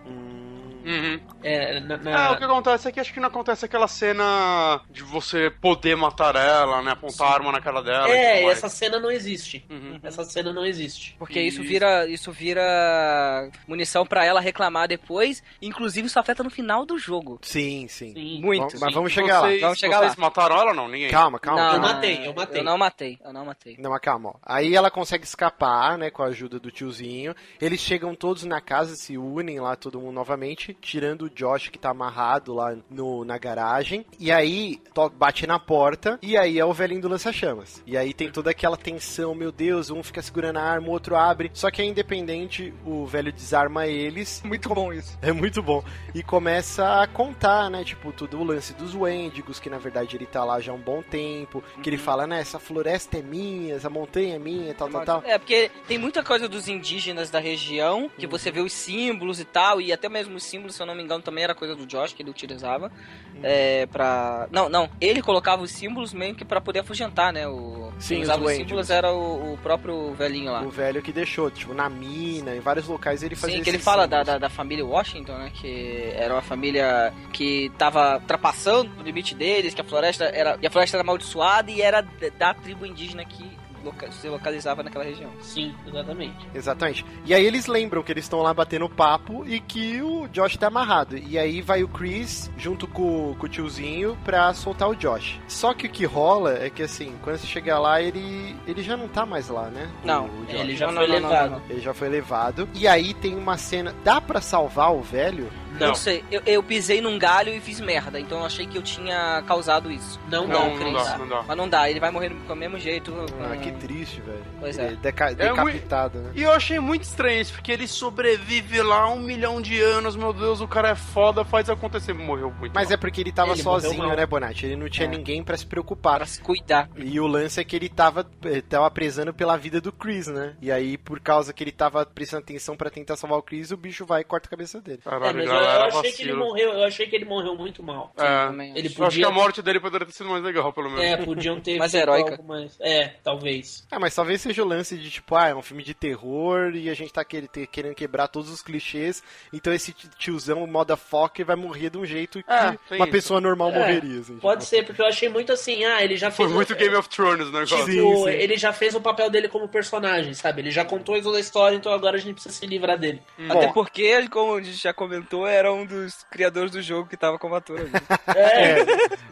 Uhum. É, na, na- Ah, o que acontece é que acho que não acontece aquela cena de você poder matar ela, né? Apontar a arma na cara dela. e É, tudo mais. essa cena não existe. Uhum. Essa cena não existe. Porque isso vira, isso vira munição pra ela reclamar depois, inclusive isso afeta no final do jogo. Sim, sim. Sim. Muito. Vamos- mas vamos chegar lá. Vocês, Vamos chegar vocês lá. mataram ela ou não? Ninguém. Calma, calma. não, eu matei, eu matei. Eu não matei, eu não matei. Não, mas calma, ó. Aí ela consegue escapar, né, com a ajuda do tiozinho. Eles chegam todos na casa, se unem lá, todo mundo novamente, tirando o Josh que tá amarrado lá no, na garagem. E aí, bate na porta, e aí é o velhinho do lança-chamas. E aí tem toda aquela tensão, meu Deus, um fica segurando a arma, o outro abre. Só que é independente, o velho desarma eles. *laughs* Muito bom isso. É muito bom. E começa a contar, né? Tipo, tudo o lance dos Wendigos, que na verdade ele tá lá já há um bom tempo. Que ele fala, né? Essa floresta é minha, essa montanha é minha, tal, tal, tal. É, porque tem muita coisa dos indígenas da região, que você vê os símbolos e tal, e até mesmo os símbolos, se eu não me engano, também era coisa do Josh que ele utilizava. É, pra. Não, não, ele colocava os símbolos meio que pra poder afugentar, né? O... Sim, Quem os usava os Wendigos. símbolos era o, o próprio velhinho lá. O velho que deixou, tipo, na mina, em vários locais ele fazia Sim, que ele fala da, da, da família Washington, né? Que era uma família que tava ultrapassando o limite deles, que a floresta era. E a floresta era amaldiçoada e era da tribo indígena que loca- se localizava naquela região. Sim, exatamente. Exatamente. E aí eles lembram que eles estão lá batendo papo e que o Josh tá amarrado. E aí vai o Chris junto com, com o tiozinho pra soltar o Josh. Só que o que rola é que assim, quando você chegar lá, ele, ele já não tá mais lá, né? Não, O Ele Josh. já Não, foi não, não, levado. não, Ele já foi levado. E aí tem uma cena. Dá pra salvar o velho? Não sei, eu, eu pisei num galho e fiz merda, então eu achei que eu tinha causado isso. Não, Não, dá, não Cris. dá, não dá. Mas não dá, ele vai morrer do mesmo jeito. Ah, com- que triste, velho. Pois Ele é. Deca É muito- decapitado, né? E eu achei muito estranho isso, porque ele sobrevive lá um milhão de anos, meu Deus, o cara é foda, faz acontecer, morreu muito. Mas mal. é porque ele tava Ele sozinho, né, Bonatti? Ele não tinha É. ninguém pra se preocupar. Pra se cuidar. E o lance é que ele tava, eh, tava prezando pela vida do Chris, né? E aí, por causa que ele tava prestando atenção pra tentar salvar o Chris, o bicho vai e corta a cabeça dele. É, Caralho, mas eu, achei que ele vacilo. morreu, eu achei que ele morreu muito mal. É, Ele eu acho que podia a morte dele poderia ter sido mais legal, pelo menos. É, podiam ter *laughs* Mais feito heróica. algo mais. É, talvez. Ah, mas talvez seja o lance de tipo, ah, é um filme de terror e a gente tá querendo quebrar todos os clichês, então esse ti- tiozão, moda foca, vai morrer de um jeito que É, uma isso. pessoa normal É, morreria. Assim, Pode tipo. ser, porque eu achei muito assim, ah, ele já Foi fez. muito Game of Thrones o negócio. Tipo, Sim, sim. ele já fez o papel dele como personagem, sabe? Ele já contou toda a história, então agora a gente precisa se livrar dele. Até porque, como a gente já comentou, era um dos criadores do jogo que tava como ator ali. *laughs* É,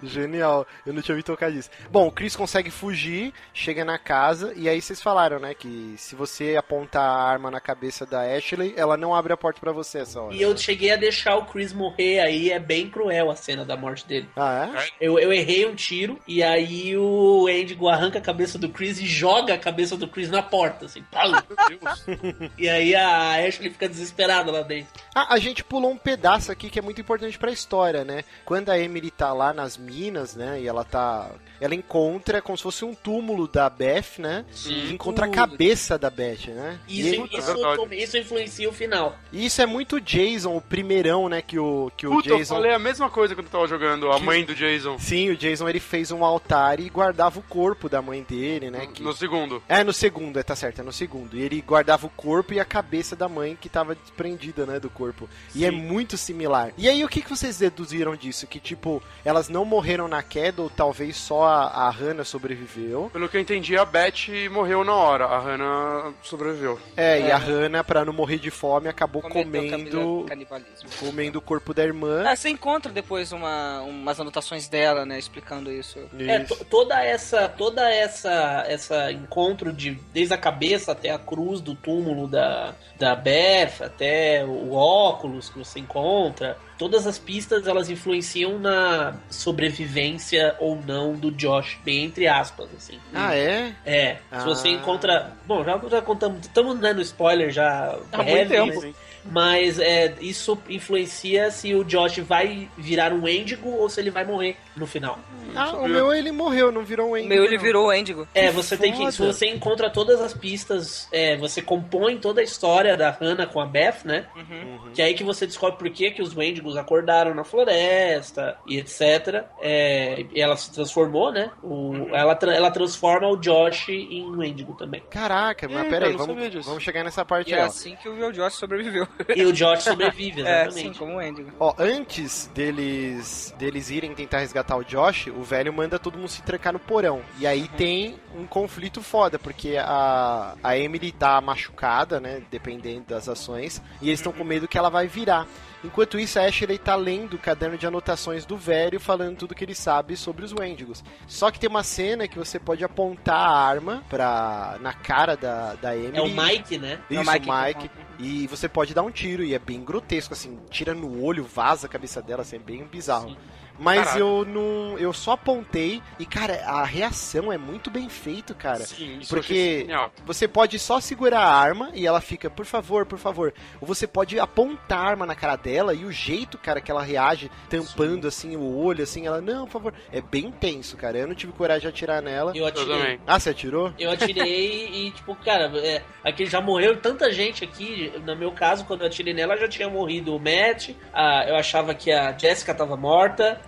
Genial, eu não tinha me tocado disso. Bom, o Chris consegue fugir, chega na casa, e aí vocês falaram, né, que se você apontar a arma na cabeça da Ashley, ela não abre a porta pra você essa hora. e eu cheguei a deixar o Chris morrer aí, é bem cruel a cena da morte dele. Ah, é? Eu, eu errei um tiro, e aí o Endigo arranca a cabeça do Chris e joga a cabeça do Chris na porta, assim. pau. Meu Deus. E aí a Ashley fica desesperada lá dentro. Ah, a gente pulou um pedaço aqui que é muito importante pra história, né? Quando a Emily tá lá nas minas, né, e ela tá... Ela encontra como se fosse um túmulo da Beth, né? E encontra a cabeça da Beth, né? Isso, E, é isso, isso influencia o final. e isso é muito Jason, o primeirão, né, que o, que o Puta, eu Jason... falei a mesma coisa quando eu tava jogando, a mãe do Jason. Sim, o Jason ele fez um altar e guardava o corpo da mãe dele, né? que- No segundo. É, no segundo, é, tá certo, é no segundo. E ele guardava o corpo e a cabeça da mãe que tava desprendida, né, do corpo. E é muito similar. E aí, o que, que vocês deduziram disso? Que, tipo, elas não morreram na queda, ou talvez só a, a Hannah sobreviveu. Pelo que eu entendi, a Beth morreu na hora, a Hannah sobreviveu. É, e a Hannah, pra não morrer de fome, acabou Cometeu comendo, canibalismo. comendo o corpo da irmã. Ah, você encontra depois uma, umas anotações dela, né, explicando isso. É, Isso. to- toda essa, toda essa, essa encontro de desde a cabeça até a cruz do túmulo da, da Beth, até o óculos que você encontra, todas as pistas elas influenciam na sobrevivência ou não do Josh, bem entre aspas, assim. Ah, é? É, Ah. se você encontra. Bom, já, já contamos, estamos dando spoiler já. Há muito heavy, tempo. Mas- é, isso influencia se o Josh vai virar um Endigo ou se ele vai morrer no final. Ah, o meu ele morreu, não virou um O Endy, meu ele virou o Endigo. É, Que você tem que. Se você encontra todas as pistas, é, você compõe toda a história da Hannah com a Beth, né? Uhum. Que é aí que você descobre por que, que os Wendigos acordaram na floresta e etc. É, e ela se transformou, né? O, ela, tra- ela transforma o Josh em Wendigo também. Caraca, mas Eita, pera aí, eu não vamos, vamos chegar nessa parte E aí, é assim que o Josh sobreviveu. E o Josh sobrevive, *laughs* É, exatamente. sim, como o Endigo. Ó, antes deles deles irem tentar resgatar o Josh, o velho manda todo mundo se trancar no porão. E aí tem um conflito foda, porque a, a Emily tá machucada, né? Dependendo das ações, e eles estão com medo que ela vai virar. Enquanto isso, a Ashley tá lendo o caderno de anotações do velho, falando tudo que ele sabe sobre os Wendigos. Só que tem uma cena que você pode apontar a arma pra, na cara da, da Emily. É o Mike, né? Isso, É o Mike Mike. E você pode dar um tiro, e é bem grotesco, assim, tira no olho, vaza a cabeça dela, assim, é bem bizarro. Sim. Mas Caraca. eu não. Eu só apontei e, cara, a reação é muito bem feito, cara. Sim, isso Porque- eu. Você pode só segurar a arma e ela fica, por favor, por favor. Ou você pode apontar a arma na cara dela e o jeito, cara, que ela reage, tampando assim o olho, assim, ela, não, por favor. É bem tenso, cara. Eu não tive coragem de atirar nela. Eu Eu atirei. também. Ah, você atirou? Eu atirei e, tipo, cara, é, aqui já morreu tanta gente aqui. No meu caso, quando eu atirei nela, já tinha morrido o Matt. a- eu achava que a Jessica tava morta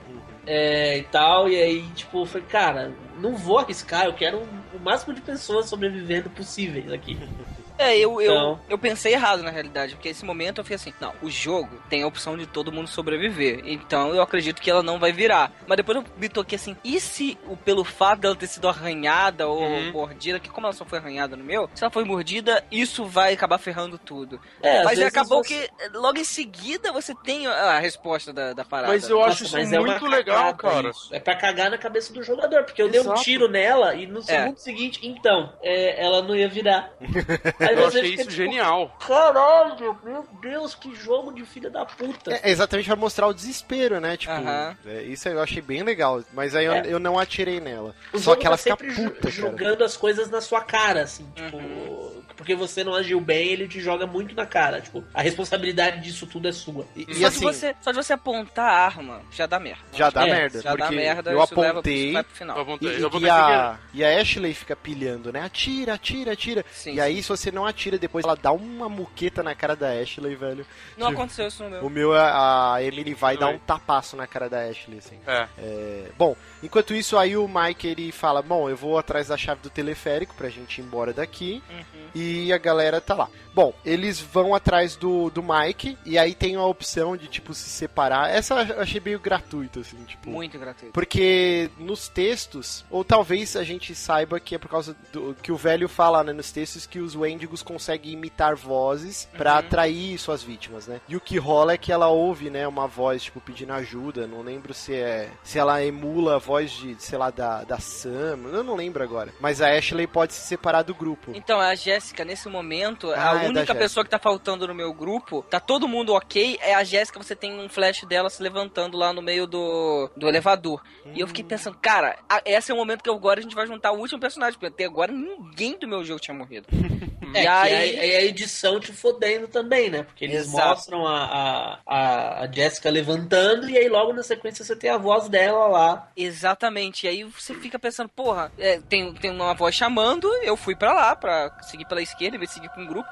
é, e tal. E aí, tipo, eu falei, cara, não vou arriscar. Eu quero o máximo de pessoas sobrevivendo possíveis aqui. *laughs* É, eu, eu, Então- eu pensei errado na realidade, porque nesse momento eu fiquei assim, não, o jogo tem a opção de todo mundo sobreviver, então eu acredito que ela não vai virar. Mas depois eu me toquei assim, e se o, pelo fato dela ter sido arranhada ou Uhum. mordida, que como ela só foi arranhada no meu, se ela foi mordida, isso vai acabar ferrando tudo. É, Mas acabou você- que logo em seguida você tem a resposta da, da parada. Mas eu Nossa, acho isso mas é muito legal, cagada cara. isso. É pra cagar na cabeça do jogador, porque eu dei um Exato. tiro nela e no segundo seguinte, então, é, ela não ia virar. *laughs* Aí Eu achei isso tipo, genial. Caralho, meu Deus, que jogo de filha da puta. É exatamente pra mostrar o desespero, né? Tipo, Aham. é, isso eu achei bem legal. Mas aí eu, É. eu não atirei nela. O Só jogo que ela tá fica ju- puta, cara. jogando as coisas na sua cara, assim, tipo, Uhum. Porque você não agiu bem, ele te joga muito na cara, tipo, a responsabilidade disso tudo é sua. E, e só, assim, de você, só de você apontar a arma, já dá merda. já dá É, merda. Já dá merda, eu leva apontei. vai pro Eu final. E, apontei. e- eu e a, e a Ashley fica pilhando, né? Atira, atira, atira. Sim, e aí, se você não atira, depois ela dá uma muqueta na cara da Ashley, velho. Não Tipo, aconteceu isso no meu. O meu, a, a Emily vai Não dar é. um tapaço na cara da Ashley, assim. É. É, bom, enquanto isso, aí o Mike ele fala: Bom, eu vou atrás da chave do teleférico pra gente ir embora daqui. Uhum. E a galera tá lá. Bom, eles vão atrás do, do Mike e aí tem a opção de, tipo, se separar. Essa eu achei meio gratuito, assim, tipo. Muito gratuito. Porque nos textos, ou talvez a gente saiba que é por causa do que o velho fala né, nos textos que os Wendigos conseguem imitar vozes pra Uhum. atrair suas vítimas, né? E o que rola é que ela ouve, né, uma voz tipo pedindo ajuda. Não lembro se é se ela emula a voz de, sei lá, da, da Sam. Eu não lembro agora. Mas a Ashley pode se separar do grupo. Então, a Jéssica, nesse momento, Ah, a é única pessoa que tá faltando no meu grupo, tá todo mundo ok, é a Jéssica, você tem um flash dela se levantando lá no meio do, do elevador. E eu fiquei pensando, cara, a- esse é o momento que agora a gente vai juntar o último personagem, porque até agora ninguém do meu jogo tinha morrido. *laughs* É, e aí... é, é a edição te fodendo também, né? Porque eles Exato. mostram a, a, a, Jessica levantando e aí logo na sequência você tem a voz dela lá. Exatamente. E aí você fica pensando, porra, é, tem, tem uma voz chamando, eu fui pra lá pra seguir pela esquerda, em vez de seguir com o grupo.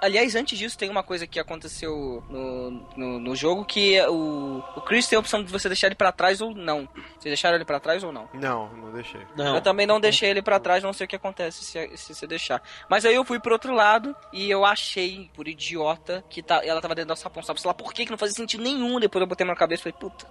Aliás, antes disso, tem uma coisa que aconteceu no, no, no jogo que o, o Chris tem a opção de você deixar ele pra trás ou não. Vocês deixaram ele pra trás ou não? Não, não deixei. Não. Eu também não deixei ele pra trás, não sei o que acontece se, se você deixar. Mas aí eu fui pro outro lado e eu achei, por idiota, que tá, ela tava dentro da sapão. Sabe sei lá por quê, que não fazia sentido nenhum. Depois eu botei na cabeça e falei, puta.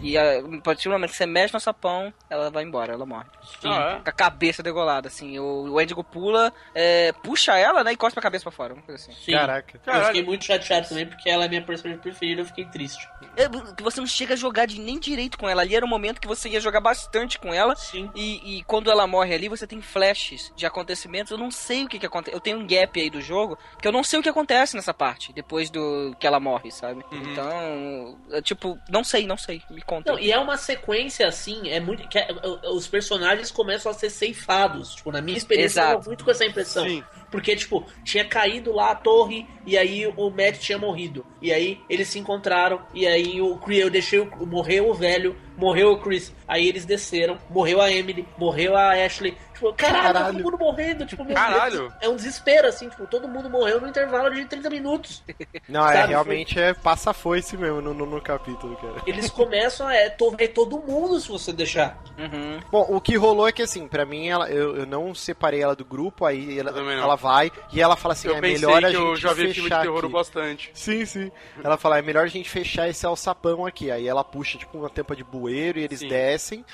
E a, a partir do momento que você mexe no sapão, ela vai embora, ela morre. Ah, Com a cabeça degolada, assim. O, o Endigo pula, é, puxa ela, né, e cospe a cabeça pra fora. Uma coisa assim. Sim. Caraca. Eu fiquei muito chateado também porque ela é minha personagem preferida, eu fiquei triste. É, que você não chega a jogar de, nem direito com ela. Ali era o momento que você ia jogar bastante com ela. Sim. E, e quando ela morre ali, você tem flashes de acontecimentos. Eu não sei o que, que acontece. Eu tenho um gap aí do jogo que eu não sei o que acontece nessa parte, depois do que ela morre, sabe? Uhum. Então, é, tipo, não sei, não sei. Me conta. Não, e é uma sequência assim, é muito. Que é- os personagens começam a ser ceifados. Tipo, na minha experiência, eu Exato. tava muito com essa impressão. Sim. Porque, tipo, tinha caído lá a torre e aí o Matt tinha morrido. E aí eles se encontraram e aí o deixei o, morreu o velho, morreu o Chris. Aí eles desceram, morreu a Emily, morreu a Ashley. Tipo, caralho, tá Caralho. todo mundo morrendo. Tipo, meu Caralho. Deus, é um desespero, assim, tipo, todo mundo morreu no intervalo de 30 minutos. Não, é Sabe, realmente é passa foice mesmo no, no, no capítulo, cara. Eles começam a é, to- ver todo mundo se você deixar. Uhum. Bom, o que rolou é que assim, pra mim, ela, eu, eu não separei ela do grupo, aí ela, ela vai e ela fala assim, eu é pensei melhor a que gente eu já vi filme de fechar terror aqui. bastante. Sim, sim. Ela fala, é melhor a gente fechar esse alçapão aqui. Aí ela puxa, tipo, uma tampa de bueiro e eles Sim. descem.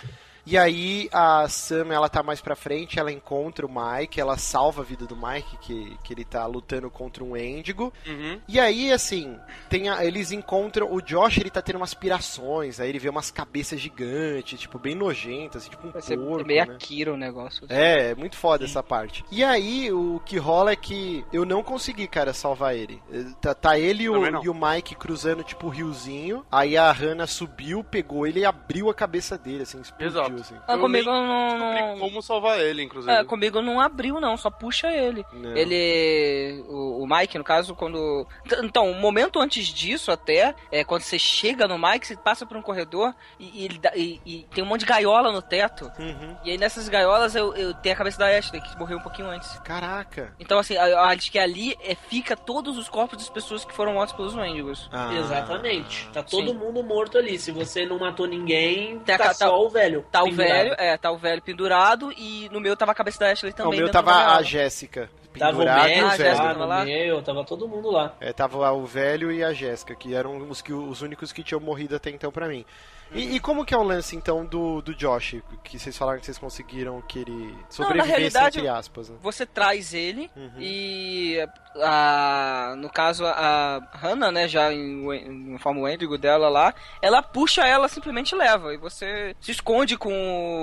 E aí a Sam, ela tá mais pra frente, ela encontra o Mike, ela salva a vida do Mike, que, que ele tá lutando contra um Endigo. Uhum. E aí, assim, tem a- eles encontram. O Josh, ele tá tendo umas pirações, aí ele vê umas cabeças gigantes, tipo, bem nojentas, assim, tipo um Vai porco, meio né? Akira o negócio. É, é muito foda essa parte. E aí, o que rola é que eu não consegui, cara, salvar ele. Tá, tá ele e o, e o Mike cruzando, tipo, o riozinho. Aí a Hannah subiu, pegou ele e abriu a cabeça dele, assim, explodiu, Exato. Assim. Ah, Eu comigo não, não, como salvar ele, inclusive. É, comigo não abriu, não, só puxa ele. Não. Ele. O, o Mike, no caso, quando. Então, um momento antes disso, até, é quando você chega no Mike, você passa por um corredor e, e ele dá- e- e tem um monte de gaiola no teto. Uhum. E aí nessas gaiolas eu, eu tenho a cabeça da Ashley, que morreu um pouquinho antes. Caraca. Então, assim, a- acho que ali é, fica todos os corpos das pessoas que foram mortas pelos Wendigos. Ah. Exatamente. Tá todo Sim. mundo morto ali. Se você não matou ninguém, Tem a tá ca- só o velho. Tá o pendurado. velho, é, tá o velho pendurado e no meu tava a cabeça da Ashley também. o meu tava a. Jéssica. Tava o e Matt, o Ah, a Jéssica velho. tava lá? o meu, tava todo mundo lá. É, tava o velho e a Jéssica, que eram os, que, os únicos que tinham morrido até então pra mim. E, e como que é o lance, então, do, do Josh? Que vocês falaram que vocês conseguiram que ele Não, na sobrevivesse, realidade, entre aspas, né? você traz ele Uhum. e a, no caso a Hannah, né, já em, Wen- em forma Wendigo dela lá, ela puxa ela simplesmente leva e você se esconde com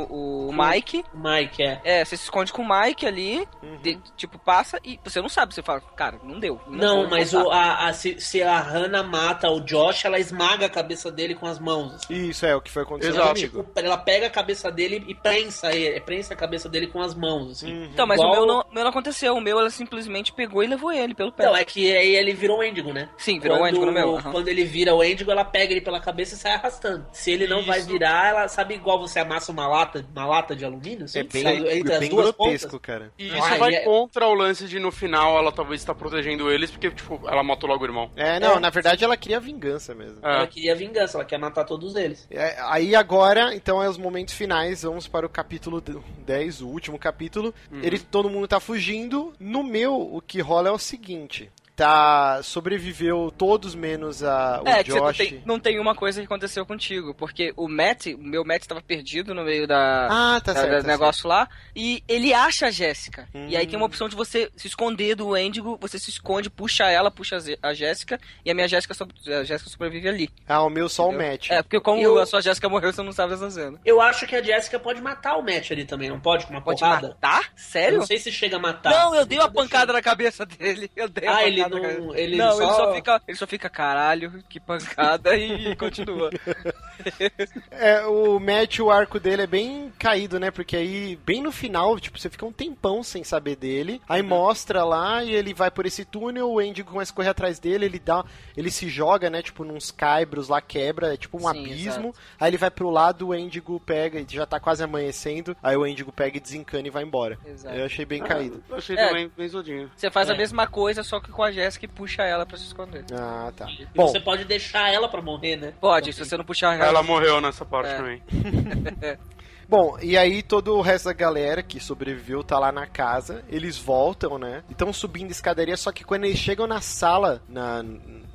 o, o Mike. O Mike, é. É, você se esconde com o Mike ali, Uhum. de- tipo, passa e você não sabe, você fala, cara, não deu. Não, vou mas o, a, a- se, se a Hannah mata o Josh, ela esmaga a cabeça dele com as mãos. assim. Isso é o que foi acontecendo Exato. comigo. Tipo, ela pega a cabeça dele e prensa ele, prensa a cabeça dele com as mãos, assim. Uhum. Então, mas Igual- o meu não, o meu não aconteceu, o meu ela simplesmente pegou e levou ele pelo pé. Então, é que aí ele virou o Endigo, né? Sim, virou o Quando- Wendigo no meu. aham. Quando ele vira o Endigo, ela pega ele pela cabeça e sai arrastando. Se ele não vai Isso. virar, ela sabe igual você amassa uma lata, uma lata de alumínio? Assim, É bem, sai entre é as bem duas grotesco, pontas. cara. E Ah, isso vai e é- contra o lance de no final ela talvez estar protegendo eles, porque, tipo, ela matou logo o irmão. É, não, É. na verdade ela queria vingança mesmo. É. Ela queria vingança, ela quer matar todos eles. É, aí agora, então é os momentos finais, vamos para o capítulo 10, o último capítulo. Ele, todo mundo tá fugindo. No meu, o que rola é o seguinte. Tá. Sobreviveu todos menos a, o É, que você não Josh. tem, não tem uma coisa que aconteceu contigo, porque o Matt, o meu Matt tava perdido no meio da, Ah, tá da- certo. do tá negócio lá, e ele acha a Jéssica. Hum. E aí tem uma opção de você se esconder do Endigo, você se esconde, puxa ela, puxa a Jéssica, e a minha Jéssica, so- a Jéssica sobrevive ali. certo. Ah, o meu só o entendeu? match. É, porque como Eu- a sua Jéssica morreu, você não sabe essa cena. Eu acho que a Jessica pode matar o Matt ali também, não pode? Com uma Pode porrada? matar? Eu Sério? não sei se chega a matar. Não, eu dei uma Nunca pancada na cabeça dele. Eu dei uma Ah, ele não- ele não, ele só- só fica, ele só fica caralho, que pancada e *laughs* continua. É, o match, o arco dele é bem caído, né? Porque aí, bem no final, tipo, você fica um tempão sem saber dele. Aí Uhum. mostra lá e ele vai por esse túnel, o Andy começa a correr atrás dele, ele dá. Ele se joga, né? Tipo, nos caibros lá, quebra, é tipo um Sim, abismo. Aí ele vai pro lado, o Endigo pega, e já tá quase amanhecendo. Aí o Endigo pega e desencana e vai embora. Exato. Eu achei bem caído. Eu achei É. também bem zoadinho. Você faz a É. mesma coisa, só que com a Jéssica e puxa ela pra se esconder. Ah, tá. E Bom, Você pode deixar ela pra morrer, né? Pode, se você não puxar Ela morreu nessa parte É. também. *laughs* Bom, e aí todo o resto da galera que sobreviveu tá lá na casa, eles voltam, né? E estão subindo a escadaria, só que quando eles chegam na sala, na,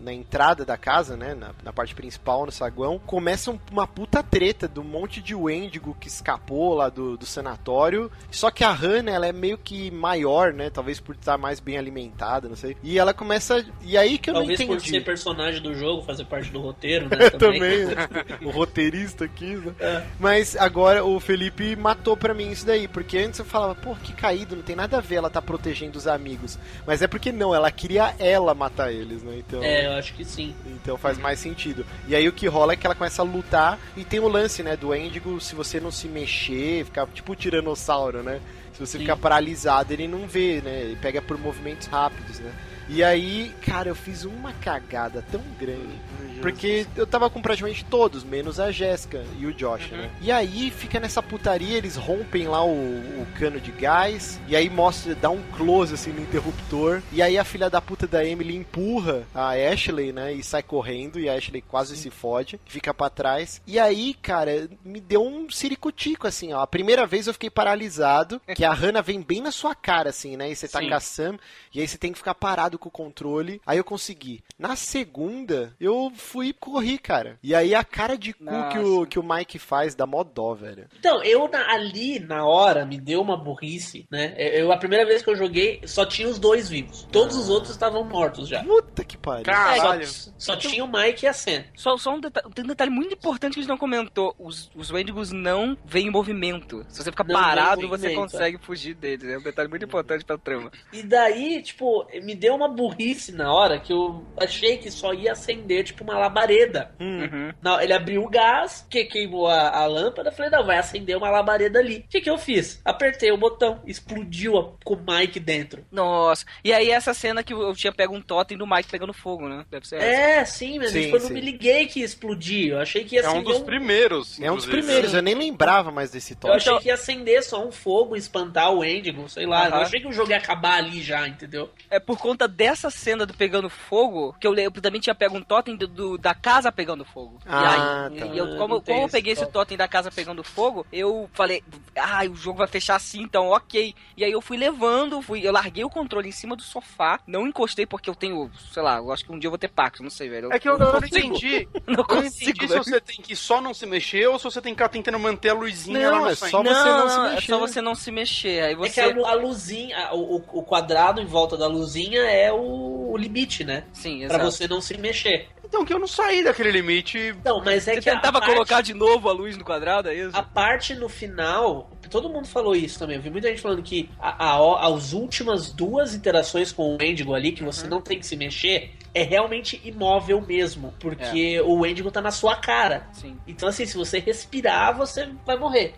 na entrada da casa, né? Na, na parte principal, no saguão, começa um- uma puta treta do monte de Wendigo que escapou lá do, do sanatório. Só que a Hannah, ela é meio que maior, né? Talvez por estar mais bem alimentada, não sei. E ela começa. E aí que eu Talvez não por entendi. ser personagem do jogo, fazer parte do roteiro, né? *laughs* também, né? *laughs* o roteirista aqui, né? É. Mas agora o Felipe matou pra mim isso daí, porque antes eu falava, pô, que caído, não tem nada a ver, ela tá protegendo os amigos. Mas é porque não, ela queria ela matar eles, né? Então, É, eu acho que sim. então faz mais sentido. E aí o que rola é que ela começa a lutar e tem o lance, né, do Endigo, se você não se mexer, ficar tipo um tiranossauro, né? Se você Sim. ficar paralisado, ele não vê, né? Ele pega por movimentos rápidos, né? E aí, cara, eu fiz uma cagada tão grande. Porque eu tava com praticamente todos, menos a Jéssica e o Josh, né? E aí fica nessa putaria, eles rompem lá o, o cano de gás, e aí mostra, dá um close assim no interruptor, e aí a filha da puta da Emily empurra a Ashley, né? E sai correndo, e a Ashley quase se fode, fica pra trás. E aí, cara, me deu um ciricutico, assim, ó. A primeira vez eu fiquei paralisado, *laughs* que a Hannah vem bem na sua cara, assim, né? E você tá Sim. caçando, e aí você tem que ficar parado com o controle. Aí eu consegui. Na segunda, eu fui e corri, cara. E aí a cara de cu que o, que o Mike faz dá mó dó, velho. Então, eu na- ali, na hora, me deu uma burrice, né? Eu, a primeira vez que eu joguei, só tinha os dois vivos. Todos os outros estavam mortos já. Puta que pariu. Caralho. É, só, só tinha o Mike e a Sam. Só, só um detalhe, tem um detalhe muito importante que a gente não comentou. Os, os Wendigos não vêm em movimento. Se você ficar Não parado, você movimento, consegue fugir deles. É um detalhe muito importante pra trama. E daí, tipo, me deu uma burrice na hora que eu achei que só ia acender, tipo, uma labareda. Hum. Uhum. Não, ele abriu o gás, que queimou a, a lâmpada. Falei, não, vai acender uma labareda ali. O que, que eu fiz? Apertei o botão, explodiu a- com o Mike dentro. Nossa. E aí essa cena que eu tinha pego um totem do Mike pegando fogo, né? Deve ser essa. É, sim, mas Sim, tipo, eu não me liguei que ia explodir. Eu achei que ia É um acender dos primeiros. É um dos inclusive. primeiros, eu nem lembrava mais desse Eu toque. achei que ia acender só um fogo, espantar o Endigo, sei lá. Aham. Eu achei que o jogo ia acabar ali já, entendeu? É por conta dessa cena do pegando fogo, que eu, eu também tinha pego um totem do, do- da casa pegando fogo. Ah, e aí, tá. e eu, Ah, como, não como eu peguei esse totem. totem da casa pegando fogo, eu falei, ah, o jogo vai fechar assim, então ok. E aí eu fui levando, fui, eu larguei o controle em cima do sofá, não encostei porque eu tenho, sei lá, eu acho que um dia eu vou ter Pax, não sei, velho. É que eu, eu não consigo. entendi. *laughs* Não Eu não consigo, entendi se você tem que só não se mexer ou se você tem que ficar tentando manter a luzinha Não, lá no é só você não se é mexer. só você não se mexer. Aí É você. que a, a luzinha, o- o quadrado em volta da luzinha é o, o limite, né? Sim, Pra exato. você não se mexer. Então que eu não saí daquele limite. Não, mas é Você que a- tentava parte- colocar de novo a luz no quadrado, é isso? A parte no final, todo mundo falou isso também. Eu vi muita gente falando que a, a- as últimas duas interações com o Wendigo ali, que você não tem que se mexer, é realmente imóvel mesmo. Porque o Wendigo tá na sua cara. Sim. Então, assim, se você respirar, você vai morrer.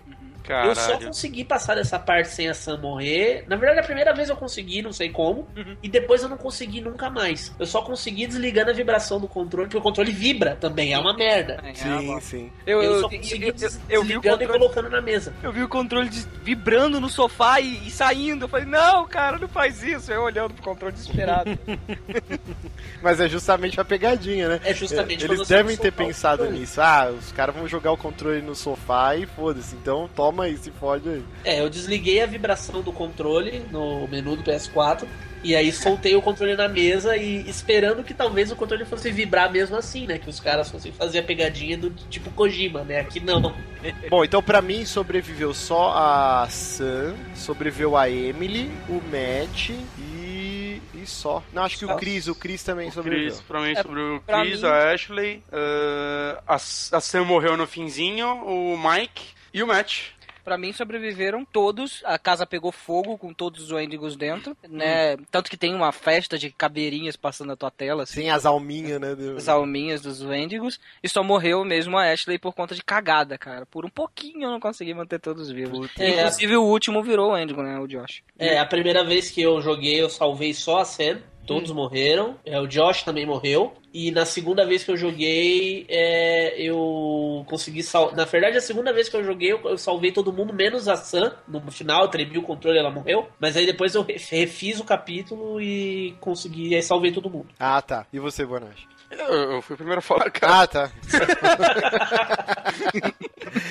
Eu só Caralho. consegui passar dessa parte sem a Sam morrer. Na verdade, a primeira vez eu consegui, não sei como. E depois eu não consegui nunca mais. Eu só consegui desligando a vibração do controle, porque o controle vibra também. É uma merda. É, Sim, é, sim. Eu, Eu, eu, só consegui eu, des- eu vi o desligando e controle, colocando na mesa. eu vi o controle vibrando no sofá e, e saindo. Eu falei, não, cara, não faz isso. Eu olhando pro controle desesperado. *laughs* Mas é justamente a pegadinha, né? É justamente Eles devem ter pensado nisso. Ah, os caras vão jogar o controle no sofá e foda-se. Então toma aí, se fode aí. É, eu desliguei a vibração do controle no menu do PS4. E aí soltei o controle na mesa e esperando que talvez o controle fosse vibrar mesmo assim, né? Que os caras fossem fazer a pegadinha do tipo Kojima, né? Aqui não. *laughs* Bom, então pra mim sobreviveu só a Sam, sobreviveu a Emily, o Matt e. e só. Não, acho que o. Chris, o Chris também O sobreviveu. Chris, pra mim, É, sobre o Chris, mim- a Ashley, uh, a, a Sam morreu no finzinho, o Mike e o Matt. Pra mim sobreviveram todos. A casa pegou fogo com todos os Wendigos dentro, né? Tanto que tem uma festa de caveirinhas passando na tua tela, assim. Sem as alminhas, né? As alminhas dos Wendigos. E só morreu mesmo a Ashley por conta de cagada, cara. Por um pouquinho eu não consegui manter todos vivos. É. Inclusive o último virou o Wendigo, né? O Josh. É, a primeira vez que eu joguei, eu salvei só a Sam. Todos morreram. É, o Josh também morreu. E na segunda vez que eu joguei, é, eu consegui salvar. Na verdade, a segunda vez que eu joguei, eu, eu salvei todo mundo, menos a Sam. No final, eu tremi o controle ela morreu. Mas aí depois eu re- refiz o capítulo e consegui. Aí salvei todo mundo. Ah, tá. E você, Bonache? Eu, eu fui o primeiro a falar, cara. Ah, tá. *laughs*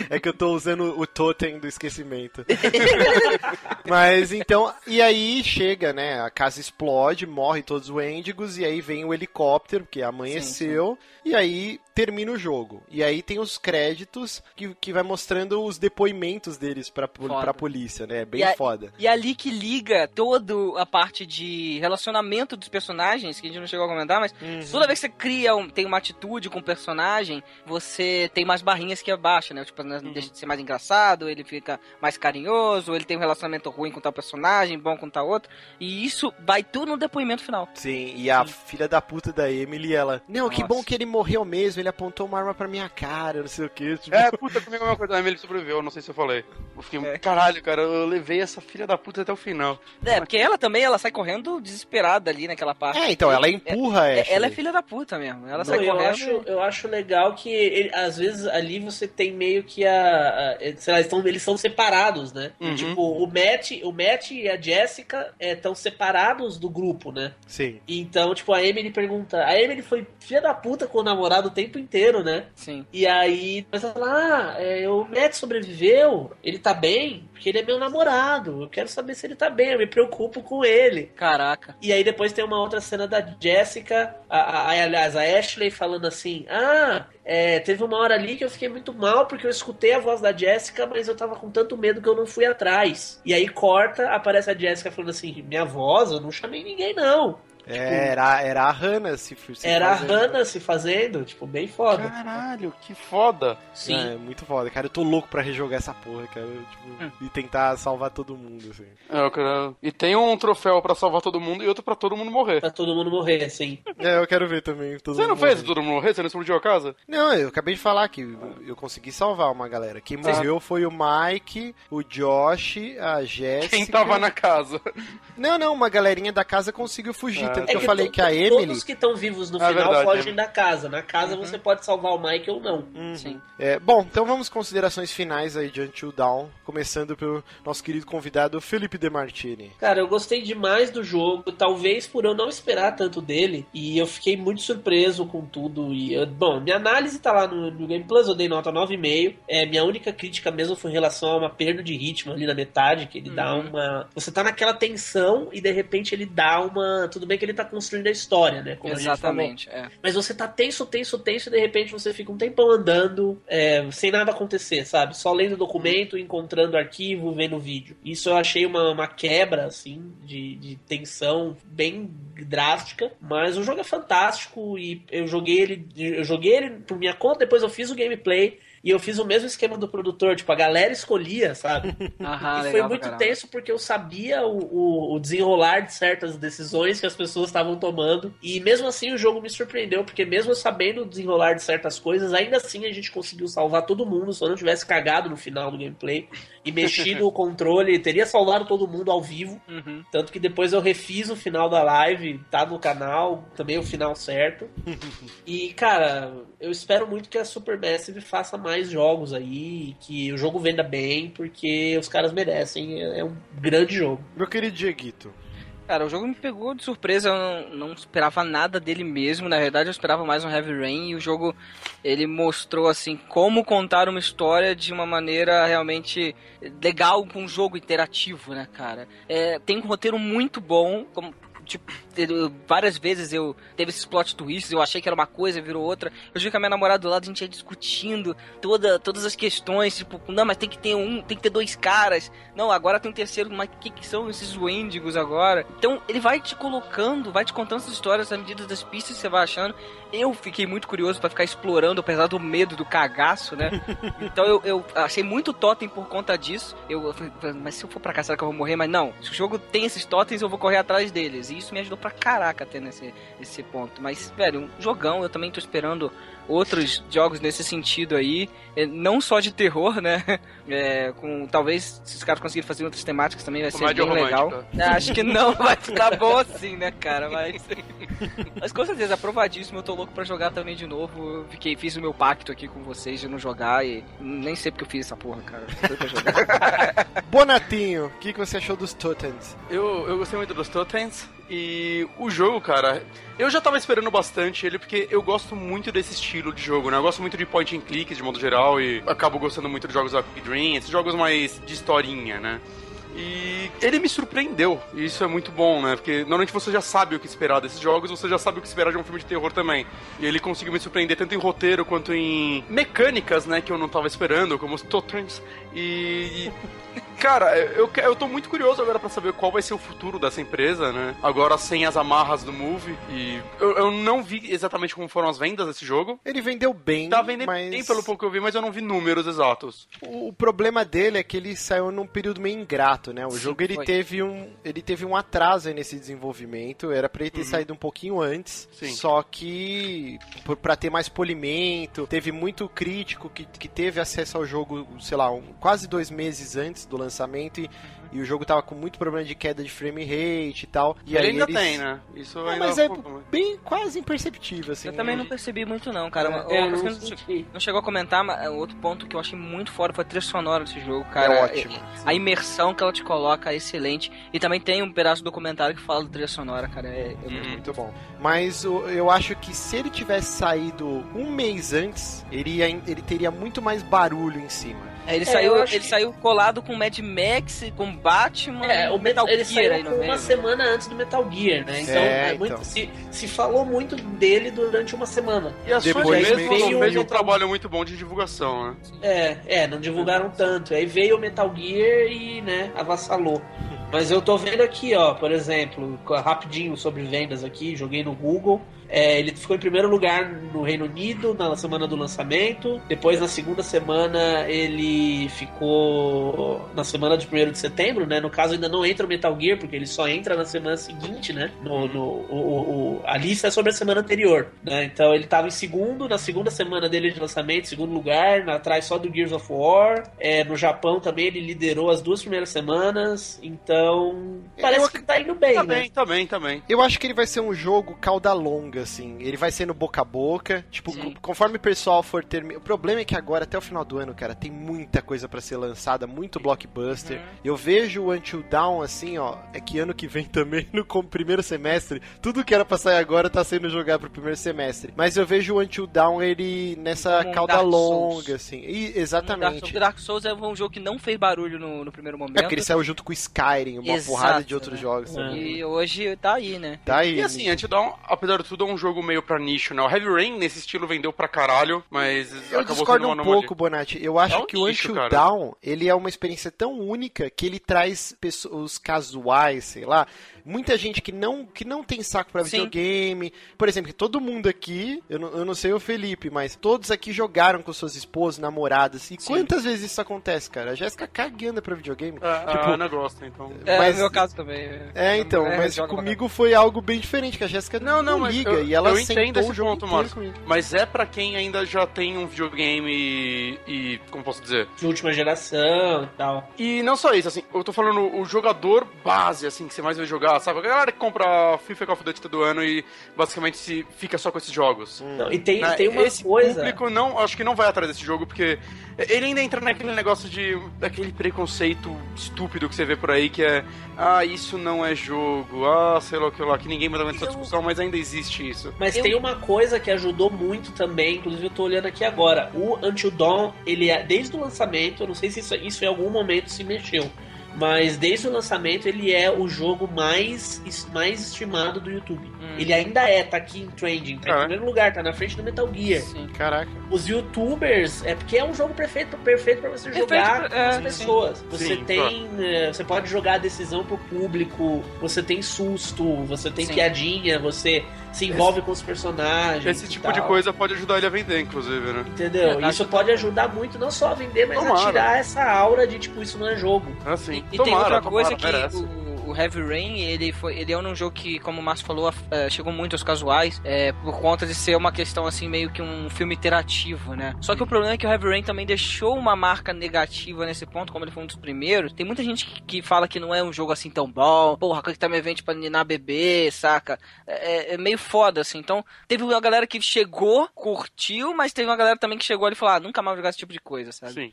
é que eu tô usando o totem do esquecimento. *laughs* Mas então, e aí chega, né? A casa explode, morre todos os Wendigos, e aí vem o helicóptero, porque amanheceu, e aí termina o jogo. E aí tem os créditos que, que vai mostrando os depoimentos deles pra, Foda. pra polícia, né? É bem E a- foda. E ali que liga toda a parte de relacionamento dos personagens, que a gente não chegou a comentar, mas toda vez que você cria, um, tem uma atitude com o personagem, você tem mais barrinhas que abaixa, né? Tipo, né, deixa de ser mais engraçado, ele fica mais carinhoso, ele tem um relacionamento ruim com tal personagem, bom com tal outro. E isso vai tudo no depoimento final. Sim, e a filha da puta da Emily, ela. Não, que Nossa. bom que ele morreu mesmo, ele apontou uma arma pra minha cara, não sei o que. Tipo, É, puta, comigo é a mesma coisa. A Emily sobreviveu, não sei se eu falei. Eu fiquei, É. caralho, cara, eu levei essa filha da puta até o final. É, porque ela também, ela sai correndo desesperada ali naquela parte. É, então, ela empurra É, Ashley. ela é filha da puta mesmo. Ela Não, sai eu, correndo. acho, eu acho legal que ele- às vezes ali você tem meio que a. a- sei lá, eles estão eles são separados, né? Uhum. Tipo, o Matt, o Matt e a Jessica estão separados do grupo, né? Sim. Então, tipo, a Emily pergunta. A Emily foi filha da puta com o namorado o tempo inteiro, né? Sim. E aí, mas ela fala, ah, é, o Matt sobreviveu, ele tá bem, porque ele é meu namorado. Eu quero saber se ele tá bem, eu me preocupo com ele. Caraca. E aí depois tem uma outra cena da Jessica, a, a- a- aliás, a Ashley falando assim: Ah, é, teve uma hora ali que eu fiquei muito mal porque eu escutei a voz da Jessica, mas eu tava com tanto medo que eu não fui atrás. E aí corta, aparece a Jessica falando assim: Minha voz, eu não chamei ninguém, não. É, era, era a Hannah se, se Era fazendo. a Hannah se fazendo, tipo, bem foda. Caralho, que foda. Sim. É, muito foda, cara. Eu tô louco pra rejogar essa porra, cara. Tipo, E tentar salvar todo mundo, assim. É, eu quero... E tem um troféu pra salvar todo mundo e outro pra todo mundo morrer. Pra todo mundo morrer, assim. É, eu quero ver também. todo Você não mundo fez morrer. todo mundo morrer? Você não explodiu a casa? Não, eu acabei de falar que eu consegui salvar uma galera. Quem morreu foi o Mike, o Josh, a Jéssica. Quem tava na casa? Não, não, uma galerinha da casa conseguiu fugir Ah. Tanto É que eu falei que a Emily. Todos que estão vivos no É final verdade, fogem é. da casa. Na casa Uhum. você pode salvar o Mike ou não. Sim. É, bom, então vamos considerações finais aí de Until Dawn, começando pelo nosso querido convidado Felipe De Martini. Cara, eu gostei demais do jogo, talvez por eu não esperar tanto dele, e eu fiquei muito surpreso com tudo. E eu- bom, minha análise tá lá no, no Game Plus, eu dei nota 9,5. É, minha única crítica mesmo foi em relação a uma perda de ritmo ali na metade, que ele dá uma. Você tá naquela tensão e de repente ele dá uma. Tudo bem que ele tá construindo a história, né? Como. Exatamente. É. Mas você tá tenso, tenso, tenso, e de repente você fica um tempão andando, é, sem nada acontecer, sabe? Só lendo documento, encontrando arquivo, vendo vídeo. Isso eu achei uma, uma quebra, assim, de, de tensão bem drástica. Mas o jogo é fantástico e eu joguei ele. Eu joguei ele por minha conta, depois eu fiz o gameplay. E eu fiz o mesmo esquema do produtor, tipo, a galera escolhia, sabe? *laughs* Aham, e foi muito tenso porque eu sabia o, o, o desenrolar de certas decisões que as pessoas estavam tomando. E mesmo assim o jogo me surpreendeu, porque mesmo sabendo o desenrolar de certas coisas, ainda assim a gente conseguiu salvar todo mundo. Se eu não tivesse cagado no final do gameplay e mexido o controle, teria salvado todo mundo ao vivo. Uhum. Tanto que depois eu refiz o final da live, tá no canal, também o final certo. *laughs* E, cara, eu espero muito que a Supermassive faça mais jogos aí, que o jogo venda bem, porque os caras merecem. É é um grande jogo. Meu querido Dieguito. Cara, o jogo me pegou de surpresa, eu não, não esperava nada dele mesmo, na verdade eu esperava mais um Heavy Rain e o jogo ele mostrou assim como contar uma história de uma maneira realmente legal com um jogo interativo, né, cara? É, tem um roteiro muito bom, como tipo, várias vezes eu teve esses plot twists, eu achei que era uma coisa, virou outra. Eu vi com a minha namorada do lado, a gente ia discutindo toda, todas as questões, tipo, não, mas tem que ter um, tem que ter dois caras. Não, agora tem um terceiro, mas o que, que são esses Wendigos agora? Então, ele vai te colocando, vai te contando essas histórias à medida das pistas que você vai achando. Eu fiquei muito curioso pra ficar explorando, apesar do medo do cagaço, né? *laughs* Então eu, eu achei muito totem por conta disso. Eu, mas se eu for pra cá, será que eu vou morrer? Mas não, se o jogo tem esses totens, eu vou correr atrás deles. E isso me ajudou pra caraca até nesse, nesse ponto. Mas, velho, um jogão, eu também tô esperando outros jogos nesse sentido aí. É, Não só de terror, né? *laughs* É, com talvez, se os caras conseguirem fazer outras temáticas também, vai Comédia ser bem legal. romântica. É, Acho que não vai ficar bom assim, né, cara? Mas. Mas com certeza, aprovadíssimo. Eu tô louco pra jogar também de novo. Eu fiquei, fiz o meu pacto aqui com vocês de não jogar e nem sei porque eu fiz essa porra, cara. *laughs* *laughs* Bonatinho, o que, que você achou dos Totens? Eu, eu gostei muito dos Totens e o jogo, cara, eu já tava esperando bastante ele porque eu gosto muito desse estilo de jogo, né? Eu gosto muito de point and click de modo geral e acabo gostando muito de jogos da Quick Dream, esses jogos mais de historinha, né? E ele me surpreendeu, e isso é muito bom, né? Porque normalmente você já sabe o que esperar desses jogos, você já sabe o que esperar de um filme de terror também. E ele conseguiu me surpreender tanto em roteiro quanto em mecânicas, né? Que eu não tava esperando, como os Totems. E. Cara, eu, eu tô muito curioso agora pra saber qual vai ser o futuro dessa empresa, né? Agora sem as amarras do Move. E eu, eu não vi exatamente como foram as vendas desse jogo. Ele vendeu bem, Tá vendendo mas bem pelo pouco que eu vi, mas eu não vi números exatos. o, o problema dele é que ele saiu num período meio ingrato, né? O Sim, jogo ele foi. teve um ele teve um atraso aí nesse desenvolvimento, era pra ele ter saído um pouquinho antes, Sim. só que pra ter mais polimento, teve muito crítico que, que teve acesso ao jogo, sei lá, um- quase dois meses antes do lançamento e, e o jogo tava com muito problema de queda de frame rate e tal. E ele aí ainda eles- tem, né? Isso Não, ainda mas é um bem quase imperceptível, assim. Eu também não percebi muito, não, cara. É, eu coisa não senti. não chegou a comentar, mas é, outro ponto que eu achei muito fora foi a trilha sonora desse jogo, cara. É ótimo. A imersão que ela te coloca é excelente. E também tem um pedaço do documentário que fala da trilha sonora, cara. É, é muito Muito bom. Mas eu acho que se ele tivesse saído um mês antes, ele, ia- ele teria muito mais barulho em cima. É, ele É, saiu, ele que- saiu colado com Mad Max, com Batman, É, e o Metal ele Gear saiu aí no com uma semana antes do Metal Gear, né? Então, É, é muito- então. Se, se falou muito dele durante uma semana. E a Depois Sony mesmo fez um trabalho muito bom de divulgação, né? É, é, não divulgaram tanto. Aí veio o Metal Gear e, né, avassalou. Mas eu tô vendo aqui, ó, por exemplo, rapidinho sobre vendas aqui, joguei no Google. É, ele ficou em primeiro lugar no Reino Unido na semana do lançamento. Depois, na segunda semana, ele ficou na semana de 1 de setembro, né? No caso, ainda não entra o Metal Gear, porque ele só entra na semana seguinte, né? No, no, o, o, a lista é sobre a semana anterior, né? Então ele estava em segundo, na segunda semana dele de lançamento, segundo lugar, atrás só do Gears of War. É, no Japão também ele liderou as duas primeiras semanas, então parece Eu que tá indo bem, Também, né? também, também. Eu acho que ele vai ser um jogo cauda longa, assim. Ele vai ser no boca a boca. Tipo, Sim. conforme o pessoal for ter. O problema é que agora, até o final do ano, cara, tem muita coisa pra ser lançada, muito blockbuster. Uhum. Eu vejo o Until Dawn, assim, ó. É que ano que vem *laughs* também, no primeiro semestre, tudo que era pra sair agora tá sendo jogado pro primeiro semestre. Mas eu vejo o Until Dawn, ele nessa Como um cauda Dark Souls. longa, assim. E, Dark, exatamente. Dark Souls é um jogo que não fez barulho no, no primeiro momento. É porque ele saiu junto com o Skyrim, uma Exato, porrada de outros né? jogos. E hoje tá aí, né? Tá aí. E assim, Until Dawn, apesar de tudo, é um jogo meio pra nicho, né? O Heavy Rain, nesse estilo, vendeu pra caralho, mas Eu acabou discordo sendo um uma anomalia. pouco, Bonatti. Eu acho É um que o Until. Dawn, ele é uma experiência tão única que ele traz pessoas casuais, sei lá, muita gente que não, que não tem saco pra Sim. videogame. Por exemplo, todo mundo aqui, eu não, eu não sei o Felipe, mas todos aqui jogaram com suas esposas, namoradas. E quantas vezes isso acontece, cara? A Jéssica cagando pra videogame. A, Tipo, a Ana gosta, então. É, Mas- no meu caso também. É, então, É, mas comigo foi algo bem diferente, que a Jéssica Não, não, mas liga. eu, e ela eu entendo esse ponto, Márcio. comigo. Mas é pra quem ainda já tem um videogame e, e- como posso dizer? De última geração e tal. E não só isso, assim, eu tô falando o jogador base, assim, que você mais vai jogar, sabe? A galera que compra FIFA e Call of Duty todo ano e basicamente se fica só com esses jogos. Não, e tem, Né? tem uma Esse coisa. público não, acho que não vai atrás desse jogo, porque ele ainda entra naquele negócio de. daquele preconceito estúpido que você vê por aí, que é. Ah, isso não é jogo, ah, sei lá o que lá, que ninguém manda nessa discussão, mas ainda existe isso. Mas Eu- tem uma coisa que ajudou muito também, inclusive eu tô olhando aqui agora. O Until Dawn, ele é, desde o lançamento, eu não sei se isso, isso em algum momento se mexeu, mas desde o lançamento ele é o jogo mais, mais estimado do YouTube. Hum. Ele ainda é, tá aqui em trending, tá em Ah, é? primeiro lugar, tá na frente do Metal Gear. Sim. Caraca. Os youtubers, é porque é um jogo perfeito, perfeito para você Perfeito jogar pra- com é, as sim. pessoas. Você Sim, tem. eh, Você pode jogar a decisão pro público, você tem susto, você tem Sim. piadinha, você se envolve com os personagens. Esse tipo de coisa pode ajudar ele a vender, inclusive, né? Entendeu? É, isso pode ajudar muito, não só a vender, mas a Tomara. tirar essa aura de tipo, isso não é jogo. Assim, E, e tomara, tem outra tomara, coisa que merece. O, Heavy Rain, ele, foi, ele é um jogo que, como o Márcio falou, eh, chegou muito aos casuais, é, por conta de ser uma questão assim, meio que um filme interativo, né? Só que o problema é que o Heavy Rain também deixou uma marca negativa nesse ponto, como ele foi um dos primeiros. Tem muita gente que, que fala que não é um jogo assim tão bom, porra, que também vende pra ninar bebê, saca? É, é meio foda, assim. Então, teve uma galera que chegou, curtiu, mas teve uma galera também que chegou ali e falou, ah, nunca mais vou jogar esse tipo de coisa, sabe? Sim.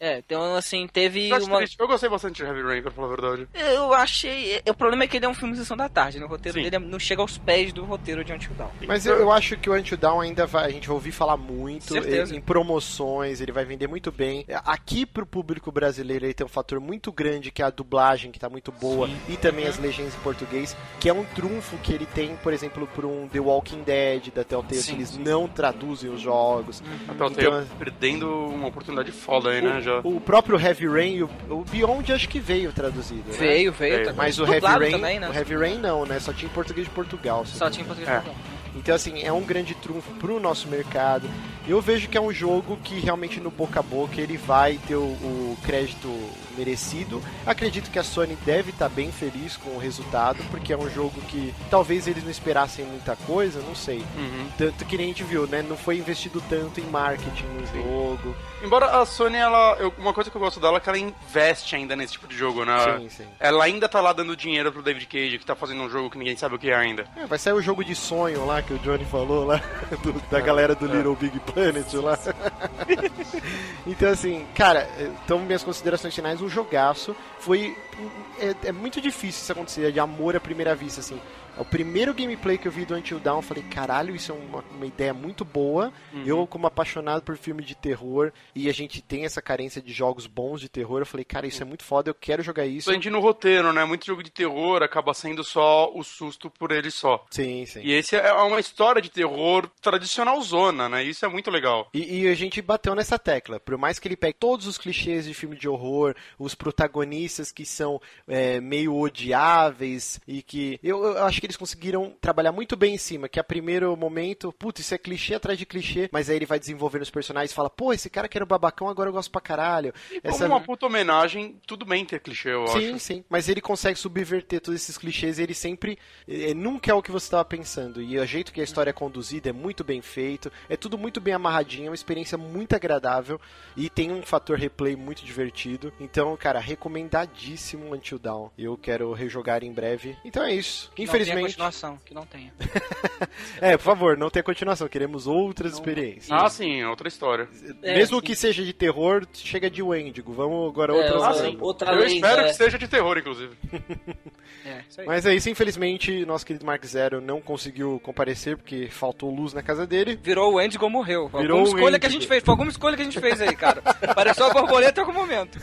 É, então, assim, teve uma... eu gostei bastante de Heavy Rain, pra falar a verdade. Eu achei. O problema é que ele é um filme de sessão da tarde, né? O roteiro Sim. dele é- não chega aos pés do roteiro de Until Dawn. Mas eu, eu acho que o Until Dawn ainda vai, a gente vai ouvir falar muito Certeza. em, promoções, ele vai vender muito bem. Aqui pro público brasileiro ele tem um fator muito grande que é a dublagem, que tá muito boa, e também as legendas em português, que é um trunfo que ele tem, por exemplo, por um The Walking Dead da Telltale, Sim, que eles sim. não traduzem os jogos. A Telltale Então, perdendo uma oportunidade foda aí, né? Já. O, próprio Heavy Rain, o, o Beyond acho que veio traduzido. né? Veio, veio. Veio. também. Mas o Heavy Rain, também, né? o Heavy Rain não, né? Só tinha em português de Portugal. Só tinha em português É. de Portugal. Então, assim, é um grande trunfo pro nosso mercado. Eu vejo que é um jogo que realmente no boca a boca ele vai ter o, o crédito merecido. Acredito que a Sony deve estar bem feliz com o resultado, porque é um jogo que talvez eles não esperassem muita coisa, não sei. Uhum. Tanto que nem a gente viu, né? Não foi investido tanto em marketing no jogo. Embora a Sony, ela. eu- uma coisa que eu gosto dela é que ela investe ainda nesse tipo de jogo, né? Sim, sim. Ela ainda tá lá dando dinheiro pro David Cage, que tá fazendo um jogo que ninguém sabe o que é ainda. É, vai sair o jogo de sonho lá que o Johnny falou lá, *laughs* do- da galera do Little Big Planet lá. *laughs* então, assim, cara, então minhas considerações finais, jogaço. Foi. É, é muito difícil isso acontecer, de amor à primeira vista, assim. O primeiro gameplay que eu vi do Until Dawn, eu falei, caralho, isso é uma, uma ideia muito boa. Eu, como apaixonado por filme de terror, e a gente tem essa carência de jogos bons de terror, eu falei, cara, isso é muito foda, eu quero jogar isso. Gente no roteiro, né? Muito jogo de terror acaba sendo só o susto por ele só. Sim, sim. E esse é uma história de terror tradicional zona, né? Isso é muito legal. E, e a gente bateu nessa tecla. Por mais que ele pegue todos os clichês de filme de horror, os protagonistas que são é, meio odiáveis e que. Eu, eu acho que eles conseguiram trabalhar muito bem em cima, que a primeiro momento, putz, isso é clichê atrás de clichê, mas aí ele vai desenvolvendo os personagens e fala, pô, esse cara que era o babacão, agora eu gosto pra caralho. Como uma puta homenagem, tudo bem ter clichê, eu Sim, acho. sim. Mas ele consegue subverter todos esses clichês e ele sempre. eh, nunca é o que você estava pensando. E o jeito que a história é conduzida é muito bem feito. É tudo muito bem amarradinho. É uma experiência muito agradável. E tem um fator replay muito divertido. Então, cara, recomendadíssimo Until Dawn. Eu quero rejogar em breve. Então é isso. Que Não continuação, que não tenha. *laughs* É, por favor, não tenha continuação. Queremos outras experiências. Ah, sim, é outra história. É, Mesmo sim. que seja de terror, chega de Wendigo. Vamos agora É, outras. Ah, outra- sim. outra Eu lenda, espero é. que seja de terror, inclusive. *laughs* É, isso aí. Mas é isso, infelizmente, nosso querido Mark Zero não conseguiu comparecer porque faltou luz na casa dele. Virou o Endigo morreu. Foi Virou alguma o escolha que a Wendigo. gente fez. Foi alguma escolha que a gente fez aí, cara. *laughs* Pareceu a borboleta em algum momento.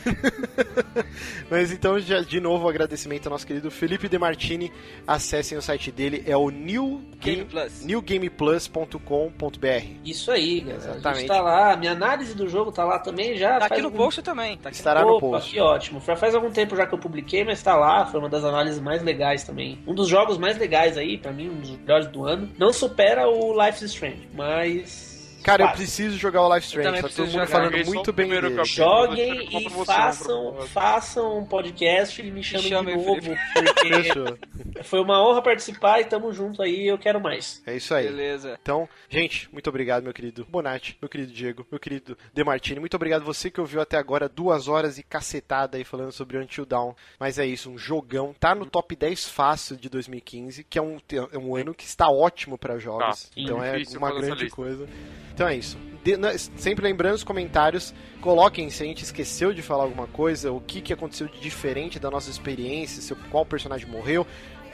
Mas então, já, de novo, agradecimento ao nosso querido Felipe De Martini. Acessem o site dele, é o new Game Plus. newgameplus.com.br. Isso aí, galera. A Exatamente. gente tá lá. Minha análise do jogo tá lá também já. Tá aqui no algum- post também. Tá aqui Estará no Opa, post. que ótimo. Fa- Faz algum tempo já que eu publiquei, mas tá lá. Foi uma das análises mais legais também. Um dos jogos mais legais aí, pra mim, um dos melhores do ano. Não supera o Life is Strange, mas. Cara, eu preciso jogar o Life Strange. Tá todo mundo falando muito bem dele. Joguem e façam, façam um podcast e me chamem chamem, de novo, porque foi uma honra participar e tamo junto aí, eu quero mais. É isso aí. Beleza. Então, gente, muito obrigado, meu querido Bonatti, meu querido Diego, meu querido Demartini. Muito obrigado você que ouviu até agora duas horas e cacetada aí falando sobre Until Dawn. Mas é isso, um jogão. Tá no top 10 fácil de 2015, que é um, é um ano que está ótimo para jogos. Tá, então é uma grande lista. coisa. Então é isso. De- na- sempre lembrando os comentários, coloquem se a gente esqueceu de falar alguma coisa, o que, que aconteceu de diferente da nossa experiência, se, qual personagem morreu.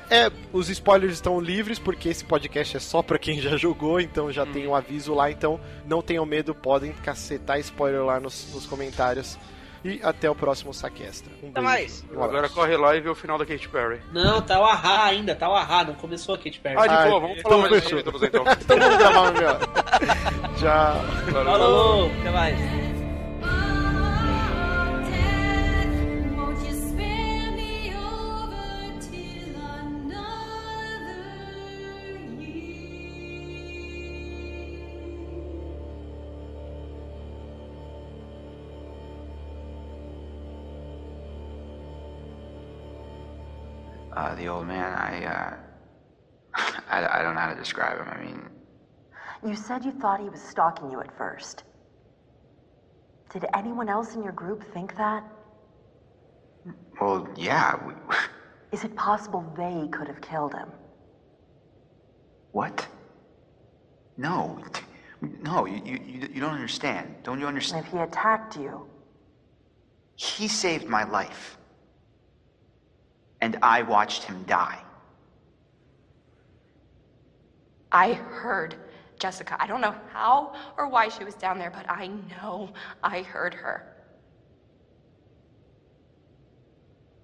É, os spoilers estão livres porque esse podcast é só pra quem já jogou, então já tem um aviso lá, então não tenham medo, podem cacetar spoiler lá nos, nos comentários. E até o próximo saque extra. Um Até beijo. mais. Um. Agora corre lá e vê o final da Katy Perry. Não, tá o Ahá ainda, tá o Ahá, não começou a Katy Perry. Ah, de Ah, boa, vamos então falar mais dos então. *laughs* Então vamos gravar melhor. *laughs* Tchau. Falou! Até mais. Uh, the old man, I, uh, *laughs* I, I don't know how to describe him. I mean, You said you thought he was stalking you at first. Did anyone else in your group think that? well, yeah, we, *laughs* Is it possible they could have killed him? what? No, no, you, you, you you don't understand. Don't you understand? if he attacked you, He saved my life. And I watched him die. I heard Jessica. I don't know how or why she was down there, but I know I heard her.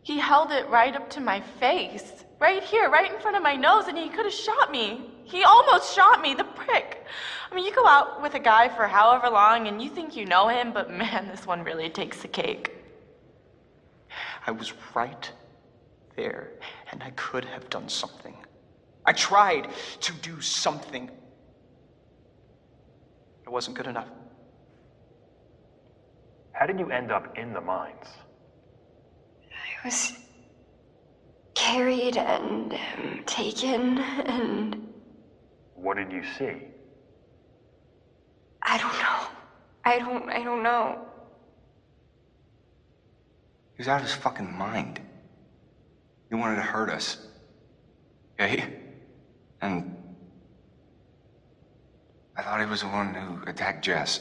He held it right up to my face, right here, right in front of my nose, and he could have shot me. He almost shot me, the prick. I mean, you go out with a guy for however long and you think you know him, but man, this one really takes the cake. I was right there, and I could have done something. I tried to do something. It wasn't good enough. How did you end up in the mines? I was carried and um, taken, and What did you see? I don't know. I don't. I don't know. He was out of his fucking mind. He wanted to hurt us. Okay? And. I thought he was the one who attacked Jess.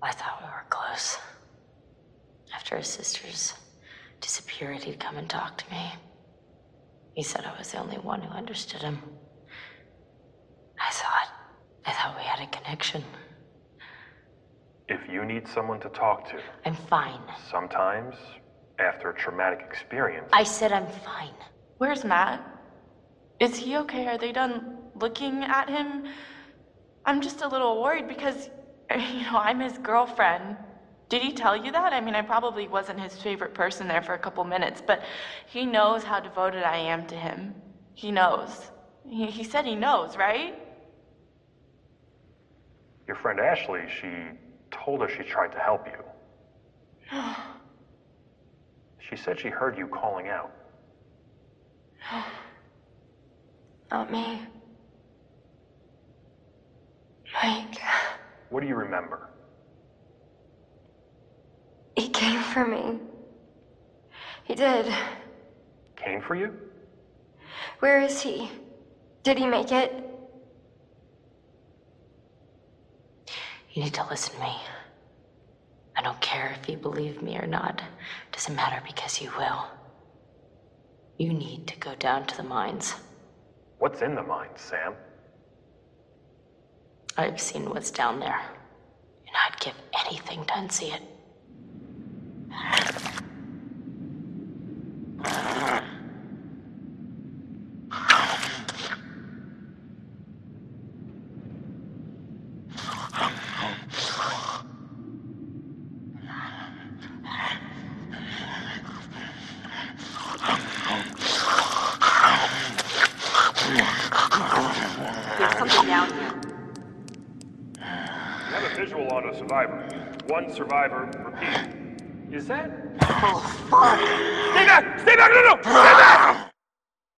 I thought we were close. After his sisters disappeared, he'd come and talk to me. He said I was the only one who understood him. I thought, I thought we had a connection. If you need someone to talk to, I'm fine. sometimes, after a traumatic experience, I said I'm fine. Where's Matt? Is he okay? Are they done looking at him? I'm just a little worried because, *laughs* you know, I'm his girlfriend. Did he tell you that? I mean, I probably wasn't his favorite person there for a couple minutes, but he knows how devoted I am to him. He knows. He, he said he knows, right? Your friend Ashley, she told us she tried to help you. *sighs* *sighs* *sighs* She said she heard you calling out. *gasps* Not me. Mike, *sighs* What do you remember? he came for me. He did. Came for you? Where is he? Did he make it? You need to listen to me. I don't care if you believe me or not. It Doesn't matter because you will. You need to go down to the mines. What's in the mines, Sam? I've seen what's down there, and I'd give anything to unsee it. There's something down here. You have a visual on a survivor. One survivor, repeat. Is that? Oh, fuck.